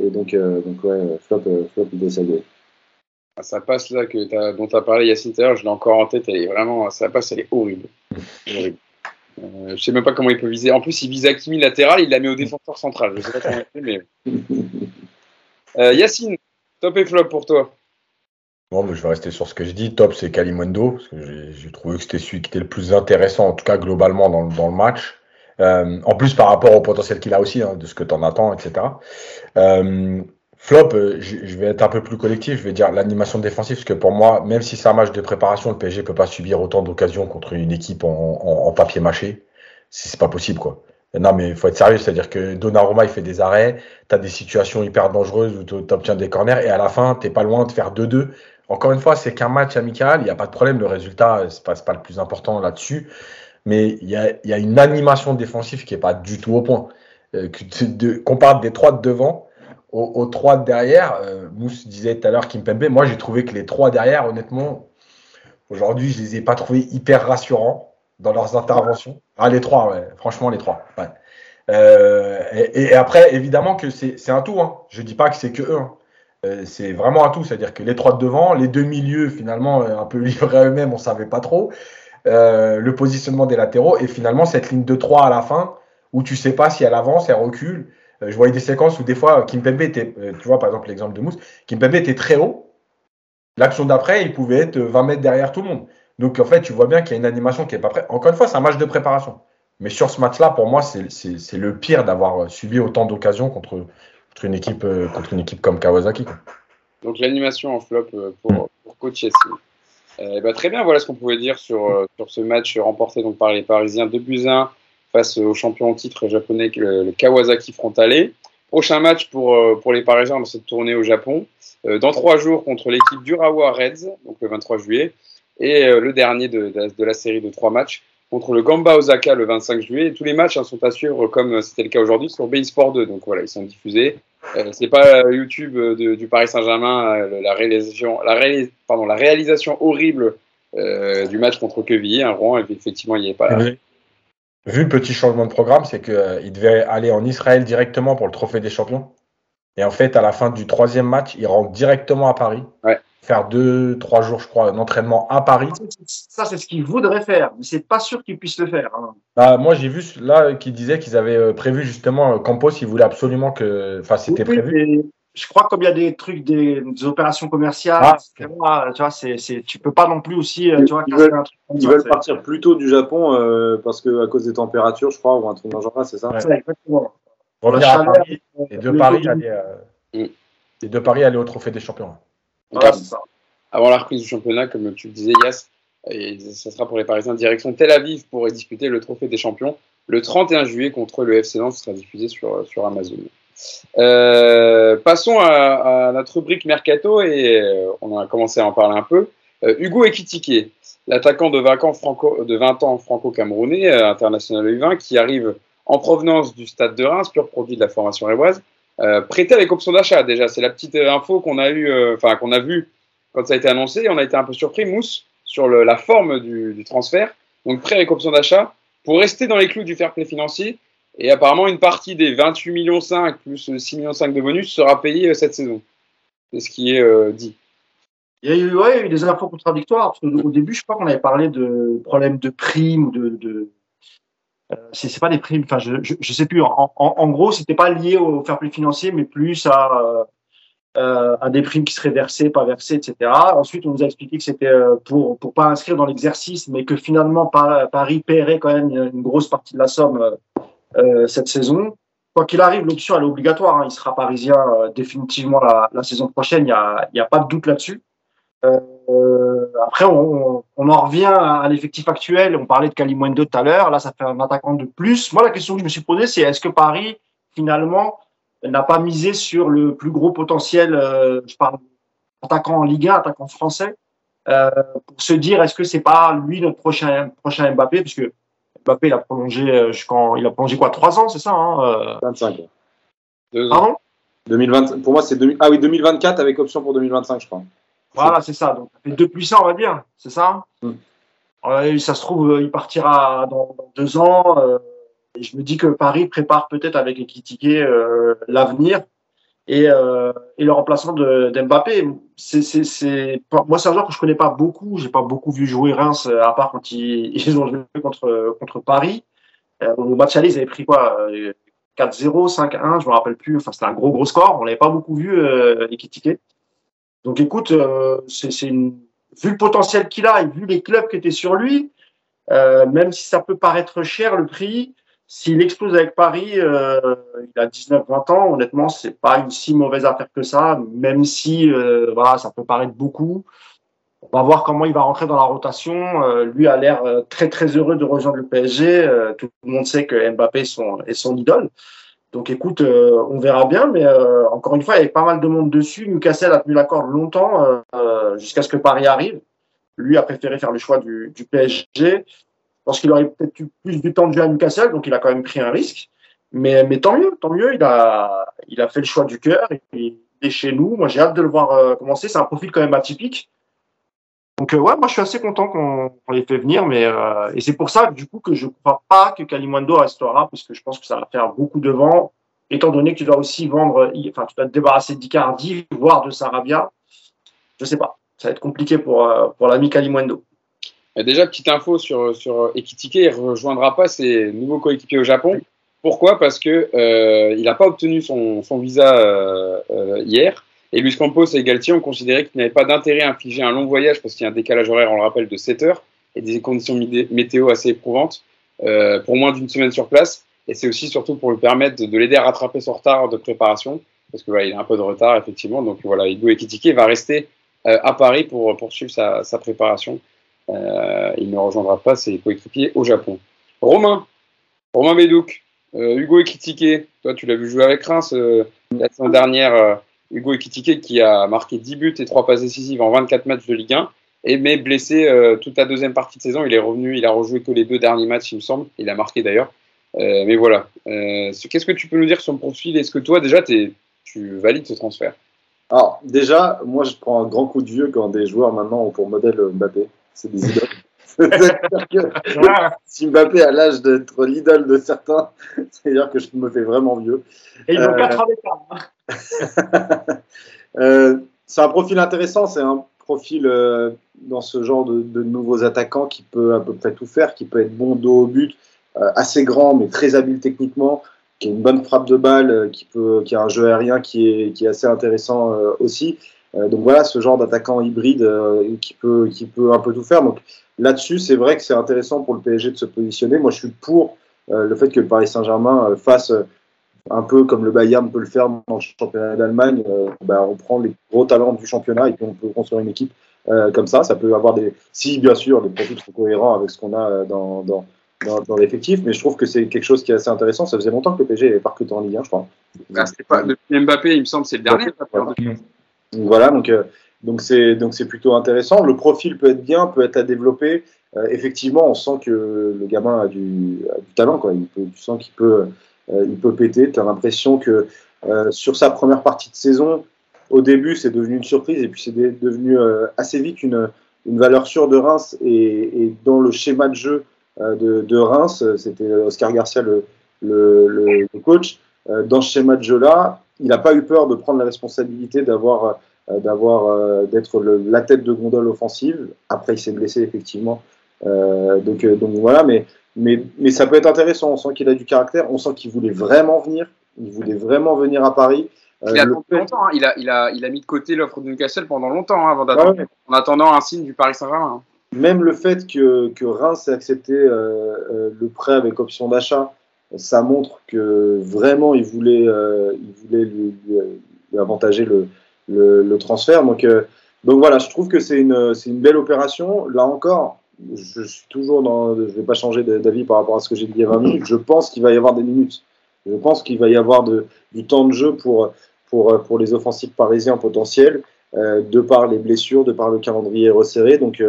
Et donc, euh, donc ouais, flop, euh, flop, il ça gay. Ah, Ça passe là que t'as- dont tu as parlé Yacine tout à l'heure, je l'ai encore en tête, elle est vraiment, ça passe, elle est horrible. horrible. Euh, je sais même pas comment il peut viser. En plus, il vise Hakimi latéral, il la met au défenseur central. Je sais pas comment il fait, mais. Euh, Yacine, top et flop pour toi. Bon, mais je vais rester sur ce que je dis. Top, c'est Kalimundo, j'ai trouvé que c'était celui qui était le plus intéressant, en tout cas globalement dans, le- match. Euh, en plus, par rapport au potentiel qu'il a aussi, hein, de ce que tu en attends, etc. flop, euh, je, vais être un peu plus collectif, je vais dire l'animation défensive, parce que pour moi, même si c'est un match de préparation, le PSG peut pas subir autant d'occasions contre une équipe en, en- en papier mâché. C'est pas possible, quoi. Non, mais il faut être sérieux, c'est-à-dire que Donnarumma, il fait des arrêts, tu as des situations hyper dangereuses où tu obtiens des corners, et à la fin, t'es pas loin de faire 2-2. Encore une fois, c'est qu'un match amical, il n'y a pas de problème, le résultat, c'est pas, c'est pas le plus important là-dessus, mais il y a, y a une animation défensive qui est pas du tout au point. Euh, tu- de- qu'on parle des trois de devant aux, aux trois de derrière, euh, Mousse disait tout à l'heure Kimpembe, moi j'ai trouvé que les trois derrière, honnêtement, aujourd'hui, je les ai pas trouvés hyper rassurants dans leurs interventions. Ah, les trois, franchement, les trois. Euh, et, après, évidemment que c'est un tout. Hein. Je dis pas que c'est que eux. hein. Euh, c'est vraiment un tout. C'est-à-dire que les trois de devant, les deux milieux, finalement, euh, un peu livrés à eux-mêmes, on savait pas trop. Le positionnement des latéraux et finalement cette ligne de 3 à la fin où tu sais pas si elle avance, elle recule. Euh, je voyais des séquences où des fois Kimpembe était, euh, tu vois par exemple l'exemple de Mousse, Kimpembe était très haut. L'action d'après, il pouvait être 20 mètres derrière tout le monde. Donc en fait, tu vois bien qu'il y a une animation qui est pas prête. Encore une fois, c'est un match de préparation. Mais sur ce match-là, pour moi, c'est- le pire d'avoir euh, subi autant d'occasions contre, contre, une équipe, euh, contre une équipe comme Kawasaki. quoi. Donc l'animation en flop euh, pour, pour coach. Euh, bah, très bien, voilà ce qu'on pouvait dire sur, euh, sur ce match remporté donc, par les Parisiens 2 buts 1 face au champion en titre japonais, le, Kawasaki frontalais. Prochain match pour, euh, pour les Parisiens dans cette tournée au Japon, euh, dans trois jours contre l'équipe d'Urawa Reds, donc le 23 juillet, et euh, le dernier de, de, la série de trois matchs contre le Gamba Osaka le 25 juillet. Et tous les matchs hein, sont à suivre, comme c'était le cas aujourd'hui, sur Bein Sport 2. Donc voilà, ils sont diffusés. Euh, c'est pas YouTube du Paris Saint-Germain, la réalisation, la, pardon, la réalisation horrible du match contre Quevilly, un Rouen. Effectivement, il n'y est pas là. Vu le petit changement de programme, c'est qu'il devait aller en Israël directement pour le trophée des champions. Et en fait, à la fin du troisième match, il rentre directement à Paris. Ouais. Faire deux, trois jours, je crois, d'entraînement à Paris. Ça, c'est ce qu'il voudrait faire, mais c'est pas sûr qu'il puisse le faire. hein. Bah, moi, j'ai vu là qui disait qu'ils avaient euh, prévu justement euh, Campos, il voulait absolument que. Enfin, c'était Oui, prévu. Je crois comme il y a des trucs, des, des opérations commerciales, Ah. etc., tu vois, c'est, c'est, tu peux pas non plus aussi, euh, tu vois, Ils casser veulent- un truc comme Ils ça, veulent partir plus tôt du Japon euh, parce que à cause des températures, je crois, ou un truc dans ce genre-là, c'est ça Ouais. c'est exactement. Revenir La à chaleur, Paris et de le Paris dos- aller, euh, Mm. et de Paris aller au trophée des champions. Voilà, ça. avant la reprise du championnat, comme tu le disais, Yass, et ça sera pour les Parisiens, direction Tel Aviv pour disputer le trophée des champions. Le 31 juillet contre le FC Nantes, ce sera diffusé sur, sur Amazon. Euh, passons à, notre rubrique Mercato et euh, on a commencé à en parler un peu. Euh, Hugo Ekitike, l'attaquant de 20 ans franco- de 20 ans franco-camerounais, international U20, qui arrive en provenance du stade de Reims, pur produit de la formation révoise, euh, prêté avec option d'achat déjà. C'est la petite info qu'on a eu, enfin qu'on a vu quand ça a été annoncé. On a été un peu surpris, Mousse, sur la forme du, du transfert. Donc prêt avec option d'achat pour rester dans les clous du fair play financier Et apparemment, une partie des 28 millions 5 plus 6 millions 5 de bonus sera payée cette saison. C'est ce qui est dit. Il y, a eu, ouais, il y a eu des infos contradictoires. au début, je crois qu'on avait parlé de problèmes de primes ou de, de euh, c'est pas des primes. Enfin, je, je, sais plus. En, en, en gros, c'était pas lié au fair play financier, mais plus à euh, des primes qui seraient versées, pas versées, etc. Ensuite, on nous a expliqué que c'était euh, pour pour pas inscrire dans l'exercice, mais que finalement Paris paierait quand même une grosse partie de la somme euh, cette saison. Quoi qu'il arrive, l'option elle est obligatoire. Hein. Il sera parisien euh, définitivement la, saison prochaine. Il y a, a pas de doute là-dessus. Euh, après, on, en revient à l'effectif actuel. On parlait de Kalimundo tout à l'heure. Là, ça fait un attaquant de plus. Moi, la question que je me suis posée, c'est est-ce que Paris, finalement, n'a pas misé sur le plus gros potentiel, euh, je parle attaquant en Ligue 1, attaquant français, euh, pour se dire est-ce que c'est pas lui notre prochain prochain Mbappé, puisque Mbappé il a prolongé euh, jusqu'en il a prolongé quoi trois ans, c'est ça hein, 25. Euh. Pardon? 2020, pour moi c'est ah oui 2024 avec option pour 2025 je crois. Voilà, c'est ça. Donc, ça fait deux puissants, on va dire. C'est ça? Mm. Ça se trouve, il partira dans, deux ans. Euh, et je me dis que Paris prépare peut-être avec Ekitike euh, l'avenir et, euh, et, le remplacement d'Mbappé. c'est. Moi, c'est un joueur que je connais pas beaucoup. J'ai pas beaucoup vu jouer Reims, à part quand ils, ils ont joué contre, contre Paris. Euh, au match aller, ils avaient pris quoi 4-0, 5-1, je me rappelle plus. Enfin, c'était un gros, gros score. On l'avait pas beaucoup vu, euh. Donc écoute, euh, c'est une... vu le potentiel qu'il a et vu les clubs qui étaient sur lui, euh, même si ça peut paraître cher le prix, s'il explose avec Paris, euh, il a 19-20 ans, honnêtement, c'est pas une si mauvaise affaire que ça, même si euh, voilà, ça peut paraître beaucoup. On va voir comment il va rentrer dans la rotation. Euh, lui a l'air euh, très très heureux de rejoindre le PSG. tout le monde sait que Mbappé est son, idole. Donc écoute, on verra bien, mais encore une fois, il y avait pas mal de monde dessus. Newcastle a tenu la corde longtemps jusqu'à ce que Paris arrive. Lui a préféré faire le choix du, du PSG. Pense qu'il aurait peut-être eu plus du temps de jouer à Newcastle, donc il a quand même pris un risque. Mais, mais tant mieux, tant mieux. Il a, il a fait le choix du cœur il est chez nous. Moi, j'ai hâte de le voir commencer. C'est un profil quand même atypique. Donc ouais, moi je suis assez content qu'on les fait venir, mais euh, et c'est pour ça du coup que je ne crois pas que Kalimundo restera, parce que je pense que ça va faire beaucoup de vent, étant donné que tu dois aussi vendre, enfin tu dois te débarrasser d'Icardi, voire de Sarabia. Je sais pas, ça va être compliqué pour euh, pour l'ami Kalimundo. Déjà petite info sur sur Ekitike, il rejoindra pas ses nouveaux coéquipiers au Japon. Pourquoi? Parce que euh, il n'a pas obtenu son, son visa euh, euh hier. Et Luis Campos et Galtier ont considéré qu'il n'y avait pas d'intérêt à infliger un long voyage parce qu'il y a un décalage horaire, on le rappelle, de 7 heures et des conditions météo assez éprouvantes euh, pour moins d'une semaine sur place. Et c'est aussi surtout pour lui permettre de, l'aider à rattraper son retard de préparation parce que voilà, il a un peu de retard effectivement. Donc voilà, Hugo Ekitike va rester euh, à Paris pour poursuivre sa, sa préparation. Euh, il ne rejoindra pas ses coéquipiers au Japon. Romain, Romain Bédouc, euh, Hugo Ekitike, toi tu l'as vu jouer avec Reims euh, la semaine dernière Hugo Ekitike qui a marqué 10 buts et 3 passes décisives en 24 matchs de Ligue 1, et mais blessé toute la deuxième partie de saison. Il est revenu, il a rejoué que les deux derniers matchs, il me semble. Il a marqué d'ailleurs. Mais voilà. Qu'est-ce que tu peux nous dire sur le profil? Est-ce que toi, déjà, tu valides ce transfert? Alors, déjà, moi, je prends un grand coup de vieux quand des joueurs maintenant ont pour modèle Mbappé. C'est des idoles. si Mbappé a l'âge d'être l'idole de certains, c'est-à-dire que je me fais vraiment vieux. Et ils ont 4 ans euh, c'est un profil intéressant, c'est un profil euh, dans ce genre de, de, nouveaux attaquants qui peut à peu près tout faire, qui peut être bon dos au but, euh, assez grand mais très habile techniquement, qui a une bonne frappe de balle, euh, qui, peut, qui a un jeu aérien qui est, qui est assez intéressant aussi. Donc voilà, ce genre d'attaquant hybride qui, peut, qui peut un peu tout faire. Donc là-dessus, c'est vrai que c'est intéressant pour le PSG de se positionner. Moi, je suis pour le fait que le Paris Saint-Germain fasse un peu comme le Bayern peut le faire dans le championnat d'Allemagne. Euh, bah, on prend les gros talents du championnat et puis on peut construire une équipe euh, comme ça. Ça peut avoir des. Si, bien sûr, les profils sont cohérents avec ce qu'on a euh, dans, dans, dans, dans l'effectif, mais je trouve que c'est quelque chose qui est assez intéressant. Ça faisait longtemps que le PSG avait pas recruté en Ligue 1, je crois. Ah, pas, depuis Mbappé, il me semble, c'est le dernier. Donc, voilà, donc. donc c'est donc c'est plutôt intéressant. Le profil peut être bien, peut être à développer. Euh, effectivement, on sent que le gamin a du, du talent. Quoi. Il peut, tu sens qu'il peut euh, il peut péter. Tu as l'impression que euh, sur sa première partie de saison, au début, c'est devenu une surprise et puis c'est devenu euh, assez vite une, une, valeur sûre de Reims. Et, et, dans le schéma de jeu de, de Reims, c'était Oscar Garcia, le, le, le, coach, euh, dans ce schéma de jeu-là, il n'a pas eu peur de prendre la responsabilité d'avoir, euh, d'avoir, euh, d'être la tête de gondole offensive. Après, il s'est blessé effectivement. donc, donc voilà, mais, mais, mais ça peut être intéressant. On sent qu'il a du caractère. On sent qu'il voulait vraiment venir. Il voulait vraiment venir à Paris. Il a, longtemps, hein. il, a, il, a, il a mis de côté l'offre de Newcastle pendant longtemps, hein, avant en attendant un signe du Paris Saint-Germain. Hein. Même le fait que, que Reims ait accepté le prêt avec option d'achat, ça montre que vraiment il voulait, euh, il voulait lui, avantager le, le, transfert. Donc, euh, donc voilà, je trouve que c'est une, une belle opération. Là encore, je suis toujours dans, je vais pas changer d'avis par rapport à ce que j'ai dit il y a 20 minutes. Je pense qu'il va y avoir des minutes. Je pense qu'il va y avoir de, du temps de jeu pour, pour, pour les offensifs parisiens potentiels, euh, de par les blessures, de par le calendrier resserré. Donc,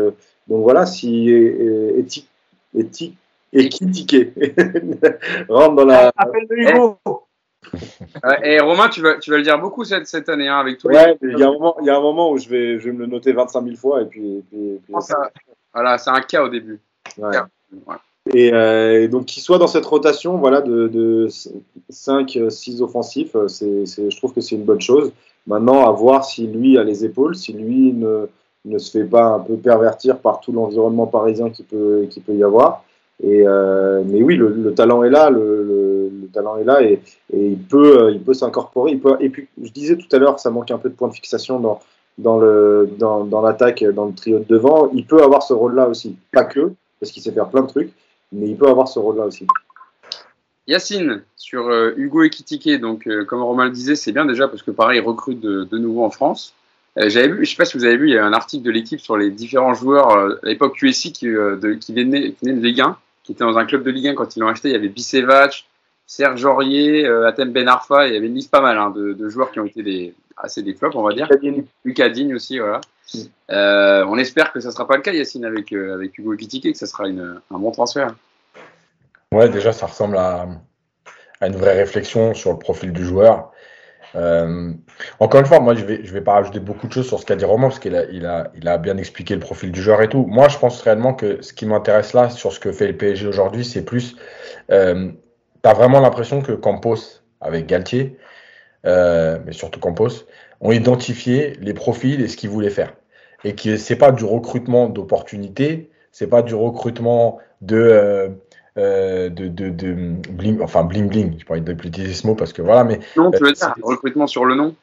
donc voilà, si éthique, éthique et qui ticket rentre dans la. Appel de Hugo. et Romain, tu vas, tu vas le dire beaucoup cette, cette année hein, avec tous ouais. Il y, a un moment, il y a un moment où je vais, je vais me le noter 25 000 fois et puis. puis, puis ça, voilà, c'est un cas au début. Ouais. Et, euh, donc qu'il soit dans cette rotation voilà, de, de 5-6 offensifs, euh, c'est, je trouve que c'est une bonne chose. Maintenant, à voir si lui a les épaules, si lui ne, ne se fait pas un peu pervertir par tout l'environnement parisien qui peut, qui peut y avoir. Et, euh, mais oui, le, talent est là, le, talent est là et, il peut, euh, il peut s'incorporer. Et puis, je disais tout à l'heure, ça manque un peu de point de fixation dans, dans l'attaque, dans le trio de devant. Il peut avoir ce rôle-là aussi, pas que parce qu'il sait faire plein de trucs, mais il peut avoir ce rôle-là aussi. Yacine, sur euh, Hugo Ekitike, donc comme Romain le disait, c'est bien déjà parce que pareil, il recrute de, nouveau en France. J'avais vu, je sais pas si vous avez vu, il y a un article de l'équipe sur les différents joueurs à l'époque QSI qui, de, de Ligue 1 qui était dans un club de Ligue 1 quand ils l'ont acheté. Il y avait Bicevac, Serge Aurier, euh, Atem Ben Arfa. Il y avait une liste pas mal hein, de, joueurs qui ont été des, assez des flops, on va dire. Lucas Digne aussi, voilà. Mm. Euh, on espère que ça ne sera pas le cas, Yacine, avec, euh, avec Hugo Ekitike, que ça sera une, un bon transfert. Ouais, déjà, ça ressemble à, à, une vraie réflexion sur le profil du joueur. Euh, encore une fois, moi, je vais, je vais pas rajouter beaucoup de choses sur ce qu'a dit Romain, parce qu'il a, il a, il a bien expliqué le profil du joueur et tout. Moi, je pense réellement que ce qui m'intéresse là, sur ce que fait le PSG aujourd'hui, c'est plus. Euh, vraiment l'impression que Campos, avec Galtier, euh, mais surtout Campos, ont identifié les profils et ce qu'ils voulaient faire. Et que c'est pas du recrutement d'opportunités, c'est pas du recrutement de. Euh, euh, de, de, de, bling, enfin bling bling, je pourrais utiliser ce mot parce que voilà, mais. Non, tu veux dire recrutement sur le nom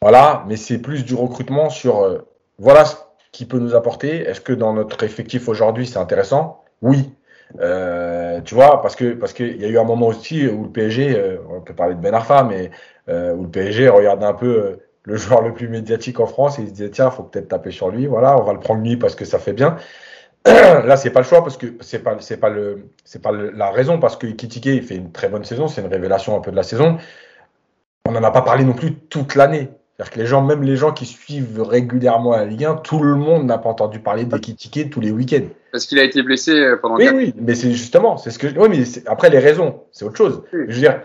Voilà, mais c'est plus du recrutement sur euh, voilà ce qui peut nous apporter. Est-ce que dans notre effectif aujourd'hui c'est intéressant? Oui. Euh, tu vois, parce que parce qu'il y a eu un moment aussi où le PSG, on peut parler de Ben Arfa, mais où le PSG regardait un peu le joueur le plus médiatique en France et il se disait tiens, faut peut-être taper sur lui. Voilà, on va le prendre lui parce que ça fait bien. Là, c'est pas le choix parce que c'est pas c'est pas le c'est pas la raison parce que Kitike il fait une très bonne saison, c'est une révélation un peu de la saison. On n'en a pas parlé non plus toute l'année. C'est-à-dire que les gens, même les gens qui suivent régulièrement la Ligue 1, tout le monde n'a pas entendu parler d'Ekitike tous les week-ends. Parce qu'il a été blessé euh, pendant. Oui, oui, mais c'est justement, c'est ce que. Oui, mais après les raisons, c'est autre chose. Je veux dire,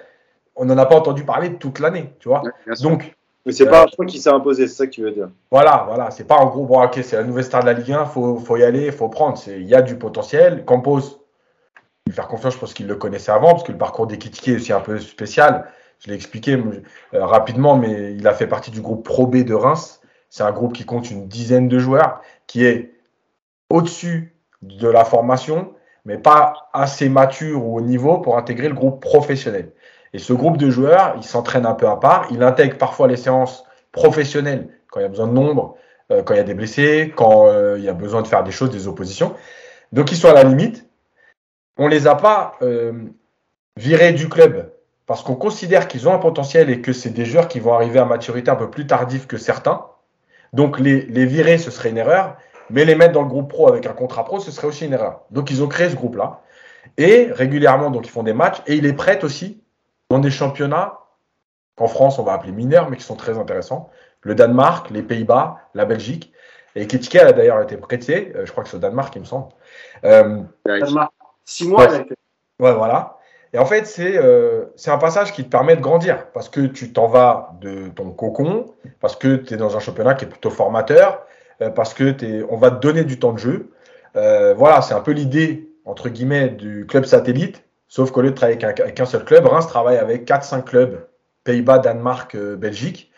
on n'en a pas entendu parler toute l'année, tu vois. Donc mais c'est pas un choix qui s'est imposé, c'est ça que tu veux dire. Voilà, voilà. C'est pas en gros, bon, ok, c'est la nouvelle star de la Ligue 1, faut, faut y aller, faut prendre. Il y a du potentiel. Campos, lui faire confiance, je pense qu'il le connaissait avant, parce que le parcours d'Ekitike est aussi un peu spécial. Je l'ai expliqué euh, rapidement, mais il a fait partie du groupe Pro B de Reims. C'est un groupe qui compte une dizaine de joueurs, qui est au-dessus de la formation, mais pas assez mature ou au niveau pour intégrer le groupe professionnel. Et ce groupe de joueurs, il s'entraîne un peu à part. Il intègre parfois les séances professionnelles quand il y a besoin de nombre, euh, quand il y a des blessés, quand euh, il y a besoin de faire des choses, des oppositions. Donc ils sont à la limite. On les a pas euh, virés du club parce qu'on considère qu'ils ont un potentiel et que c'est des joueurs qui vont arriver à maturité un peu plus tardive que certains. Donc les, les virer, ce serait une erreur, mais les mettre dans le groupe pro avec un contrat pro, ce serait aussi une erreur. Donc ils ont créé ce groupe-là. Et régulièrement, donc ils font des matchs et il est prêt aussi dans des championnats qu'en France on va appeler mineurs, mais qui sont très intéressants. Le Danemark, les Pays-Bas, la Belgique. Et Ketike a d'ailleurs été prêté, euh, je crois que c'est au Danemark, il me semble. Euh, Danemark, six mois. Ouais, ouais, voilà. Et en fait, c'est euh, un passage qui te permet de grandir parce que tu t'en vas de ton cocon, parce que tu es dans un championnat qui est plutôt formateur, euh, parce que es, on va te donner du temps de jeu. Euh, voilà, c'est un peu l'idée, entre guillemets, du club satellite Sauf qu'au lieu de travailler avec qu'un seul club, Reims travaille avec 4-5 clubs, Pays-Bas, Danemark, Belgique,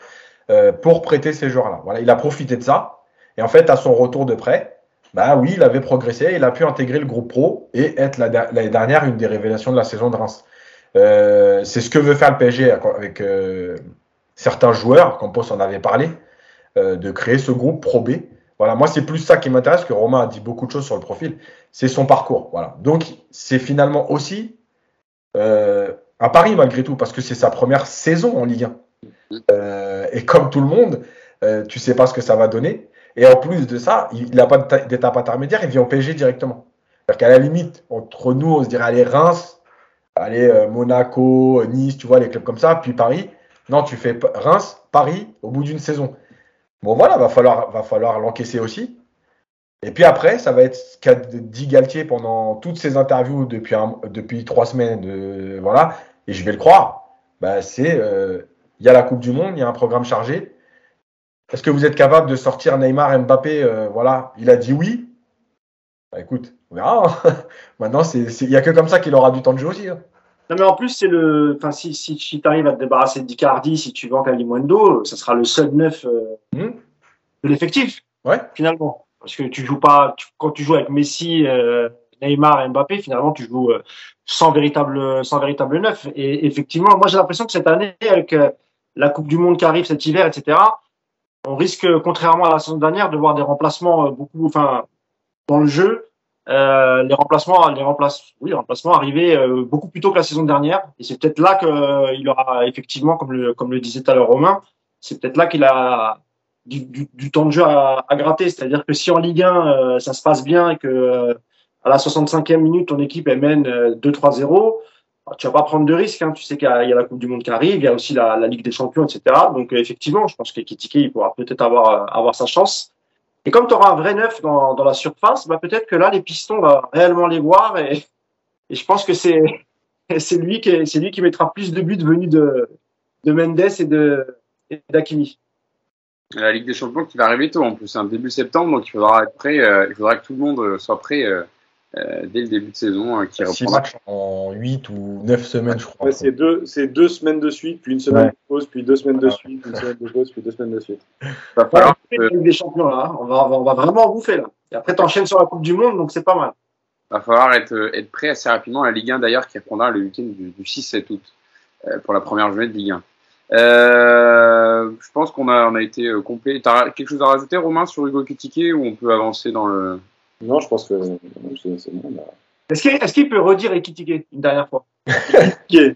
pour prêter ces joueurs-là. Voilà, il a profité de ça. Et en fait, à son retour de prêt, bah oui, il avait progressé, il a pu intégrer le groupe pro et être l'année dernière une des révélations de la saison de Reims. Euh, c'est ce que veut faire le PSG avec euh, certains joueurs, comme Post en avait parlé, euh, de créer ce groupe Pro B. Voilà, moi c'est plus ça qui m'intéresse, que Romain a dit beaucoup de choses sur le profil, c'est son parcours. Voilà. Donc c'est finalement aussi un pari malgré tout, parce que c'est sa première saison en Ligue 1. et comme tout le monde, tu sais pas ce que ça va donner. Et en plus de ça, il n'a pas d'étape intermédiaire, il vient au PSG directement. C'est-à-dire qu'à la limite, entre nous, on se dirait, allez, Reims, allez, euh, Monaco, Nice, tu vois, les clubs comme ça, puis Paris. Non, tu fais Reims, Paris, au bout d'une saison. Bon, voilà, va falloir, va falloir l'encaisser aussi. Et puis après, ça va être ce qu'a dit Galtier pendant toutes ses interviews depuis, depuis trois semaines. voilà, et je vais le croire. Bah, c'est, euh, il y a la Coupe du Monde, il y a un programme chargé. Est-ce que vous êtes capable de sortir Neymar, Mbappé euh, Voilà, il a dit oui. Bah, écoute, on verra. Hein. Maintenant, il n'y a que comme ça qu'il aura du temps de jouer aussi. Hein. Non, mais en plus, c'est le. Enfin, si, si, tu arrives à te débarrasser d'Icardi, si tu vends Kalimundo, ça sera le seul neuf euh, hmm. de l'effectif. Ouais. Finalement. Parce que tu joues pas. quand tu joues avec Messi, euh, Neymar et Mbappé, finalement, tu joues sans véritable, sans véritable neuf. Et effectivement, moi, j'ai l'impression que cette année, avec la Coupe du Monde qui arrive cet hiver, etc., on risque, contrairement à la saison dernière, de voir des remplacements euh, beaucoup, enfin, dans le jeu, euh, les remplacements, les remplace, oui, les remplacements arriver euh, beaucoup plus tôt que la saison dernière. Et c'est peut-être là qu'il aura effectivement, comme le, comme le disait tout à l'heure Romain, c'est peut-être là qu'il a du, temps de jeu à, gratter. C'est-à-dire que si en Ligue 1 ça se passe bien et que à la 65e minute ton équipe elle mène 2-3-0, bah, tu vas pas prendre de risques. Hein. Tu sais qu'il y, a la Coupe du Monde qui arrive, il y a aussi la, Ligue des Champions, etc. Donc euh, effectivement, je pense qu'Ekitike, il pourra peut-être avoir, euh, avoir sa chance. Et comme tu auras un vrai neuf dans, dans la surface, bah, peut-être que là, les pistons va réellement les voir. Et, et je pense que c'est lui qui lui qui mettra plus de buts venus de de Mendes et de d'Akimi. La Ligue des Champions qui va arriver tôt en plus, un hein, début septembre, donc il faudra être prêt. Euh, il faudra que tout le monde soit prêt euh, dès le début de saison hein, qui reprendra. matchs en 8 ou 9 semaines, je crois. c'est deux, deux, semaines de suite, puis une semaine de pause, puis deux semaines de suite, une semaine de pause, puis deux semaines de suite. Va falloir des champions là, on va, on va vraiment bouffer là. Et après, t'enchaînes sur la Coupe du Monde, donc c'est pas mal. Va falloir être, être prêt assez rapidement. La Ligue 1 d'ailleurs qui reprendra le week-end du, 6-7 août euh, pour la première journée de Ligue 1. Euh, je pense qu'on a, on a été euh, complet. T'as quelque chose à rajouter, Romain, sur Hugo Kitike ou on peut avancer dans le. Non, je pense que c'est bon. Est-ce qu'il peut redire Ekitike une dernière fois?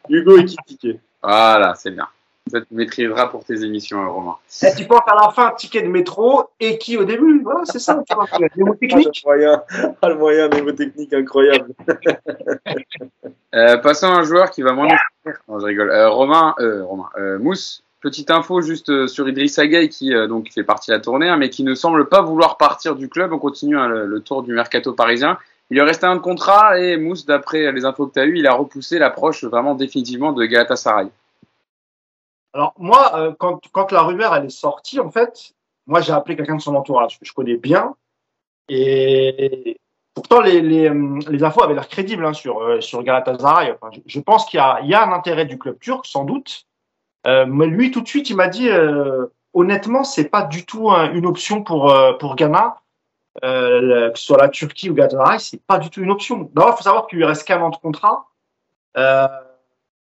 Hugo Ekitike. Voilà, c'est bien. Ça te maîtrisera pour tes émissions, hein, Romain. Et tu portes à la fin un ticket de métro et qui au début? Voilà, c'est ça. Tu vois, techniques. Ah, le moyen, ah, le moyen incroyable. euh, passons à un joueur qui va moins nous Non, je rigole. Euh, Romain, euh, Romain, euh, Mousse, Petite info juste euh, sur Idriss Gueye qui euh, donc fait partie de la tournée, hein, mais qui ne semble pas vouloir partir du club. On continue hein, le, tour du mercato parisien. Il lui restait un contrat et Mousse, d'après les infos que tu as eues, il a repoussé l'approche vraiment définitivement de Galatasaray. Alors moi, euh, quand, quand la rumeur elle est sortie, en fait, moi j'ai appelé quelqu'un de son entourage que je connais bien et pourtant les, les, les infos avaient l'air crédibles hein, sur, sur Galatasaray. Je, pense qu'il y, y a un intérêt du club turc, sans doute. Euh, mais lui, tout de suite, il m'a dit, euh, honnêtement, c'est pas du tout une option pour euh, pour Ghana, euh, que ce soit la Turquie ou Galatasaray, c'est pas du tout une option. D'abord, il faut savoir qu'il lui reste qu'un an de contrat. Euh,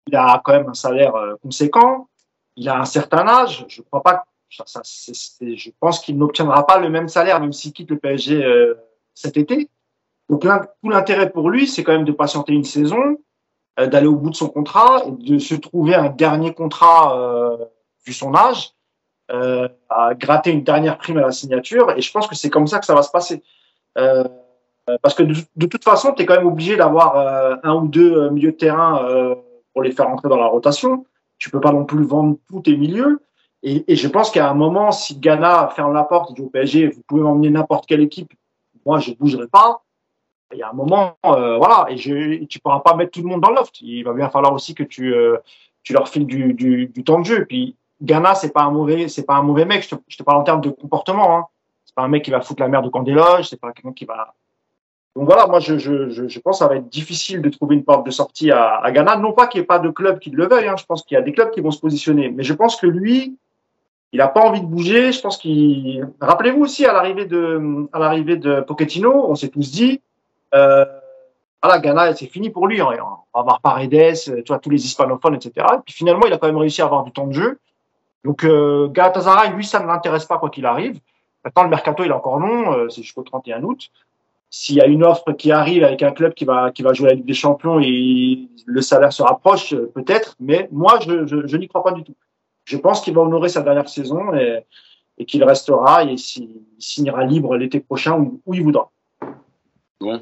il a quand même un salaire conséquent. Il a un certain âge. Je crois pas. Ça, je pense qu'il n'obtiendra pas le même salaire même s'il quitte le PSG cet été. Donc tout l'intérêt pour lui, c'est quand même de patienter une saison, euh, d'aller au bout de son contrat et de se trouver un dernier contrat euh, vu son âge, euh, à gratter une dernière prime à la signature. Et je pense que c'est comme ça que ça va se passer. Euh, parce que de, toute façon, tu es quand même obligé d'avoir euh, un ou deux milieux de terrain pour les faire entrer dans la rotation. Tu peux pas non plus vendre tous tes milieux. Et, je pense qu'à un moment, si Ghana ferme la porte et dit au PSG, vous pouvez emmener n'importe quelle équipe, moi je bougerai pas il y a un moment, euh, voilà, et je, tu pourras pas mettre tout le monde dans le loft. Il va bien falloir aussi que tu, euh, tu leur files du, du, temps de jeu. Puis Ghana, c'est pas pas un mauvais mec. Je te, te parle en termes de comportement. Hein. C'est pas un mec qui va foutre la merde au camp des loges. C'est pas quelqu'un qui va, Donc voilà, moi je, pense que ça va être difficile de trouver une porte de sortie à, Ghana. Non pas qu'il n'y ait pas de club qui le veuille, hein. je pense qu'il y a des clubs qui vont se positionner. Mais je pense que lui, il n'a pas envie de bouger. Je pense qu'il. Rappelez-vous aussi à l'arrivée de à l'arrivée de on s'est tous dit, euh, voilà, Ghana, c'est fini pour lui. Hein. On va avoir Paredes, tu vois, tous les hispanophones, etc. Et puis finalement, il a quand même réussi à avoir du temps de jeu. Donc euh, lui, ça ne l'intéresse pas quoi qu'il arrive. Maintenant, le mercato, il est encore long, euh, c'est jusqu'au 31 août s'il y a une offre qui arrive avec un club qui va qui va jouer la Ligue des Champions et le salaire se rapproche, euh, peut-être. Mais moi, je, je, je n'y crois pas du tout. Je pense qu'il va honorer sa dernière saison et, et qu'il restera et il signera libre l'été prochain où, où, il voudra. Bon.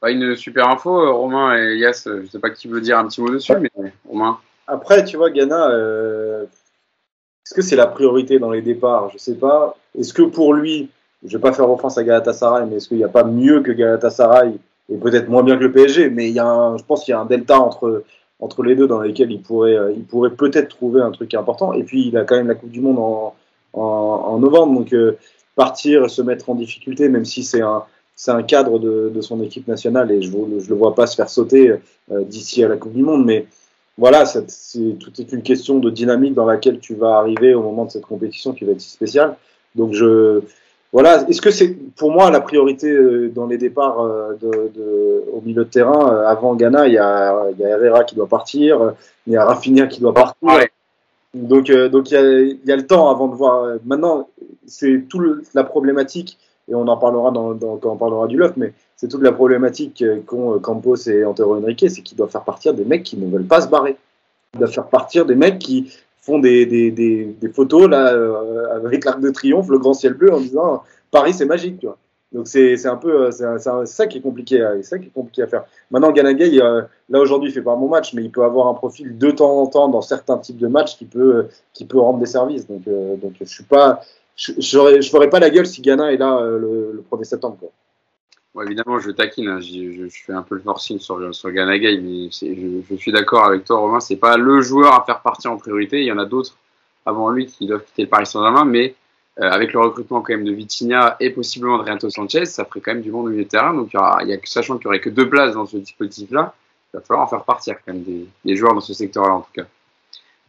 Pas une super info, euh, Romain et Yass. Je sais pas qui veut dire un petit mot dessus, mais Romain. Après, tu vois, Ghana, euh, est-ce que c'est la priorité dans les départs? Je sais pas. Est-ce que pour lui, je vais pas faire offense à Galatasaray, mais est-ce qu'il n'y a pas mieux que Galatasaray et peut-être moins bien que le PSG, mais il y a je pense qu'il y a un delta entre, entre les deux dans lesquels il pourrait, euh, il pourrait peut-être trouver un truc important. Et puis il a quand même la Coupe du Monde en, en, novembre, donc euh, partir, se mettre en difficulté, même si c'est un, c'est un cadre de, de, son équipe nationale et je ne le vois pas se faire sauter euh, d'ici à la Coupe du Monde, mais voilà, c'est, tout est une question de dynamique dans laquelle tu vas arriver au moment de cette compétition qui va être si spéciale. Donc je voilà, est-ce que c'est pour moi la priorité euh, dans les départs euh, de, de, au milieu de terrain euh, Avant Ghana, il y, a, il y a Herrera qui doit partir, il y a Rafinha qui doit partir. Donc, donc il y, a, il y, a, le temps avant de voir. Maintenant, c'est toute la problématique, et on en parlera dans, dans, quand on parlera du loft, mais c'est toute la problématique qu'ont Campos et Antero Henrique, c'est qu'ils doivent faire partir des mecs qui ne veulent pas se barrer. Ils doivent faire partir des mecs qui, font des, des, des, des photos là euh, avec l'arc de triomphe, le grand ciel bleu, en disant Paris c'est magique, tu vois. Donc c'est un peu c'est ça qui est compliqué, c'est ça qui est compliqué à faire. Maintenant Ganagay, euh, là aujourd'hui il fait pas bon match, mais il peut avoir un profil de temps en temps dans certains types de matchs qui peut qui peut rendre des services. Donc euh, donc je suis pas je je ferai pas la gueule si Ghana est là le, le 1er septembre. Quoi évidemment, je taquine, hein. je, je, fais un peu le forcing sur, sur Ganagay, mais je, je, suis d'accord avec toi, Romain, c'est pas le joueur à faire partir en priorité. Il y en a d'autres avant lui qui doivent quitter le Paris Saint-Germain, mais euh, avec le recrutement quand même de Vitinha et possiblement de Renato Sanchez, ça ferait quand même du bon milieu de terrain. Donc, il y aura, il y a, sachant qu'il n'y aurait que deux places dans ce dispositif-là, il va falloir en faire partir quand même des, des joueurs dans ce secteur-là, en tout cas.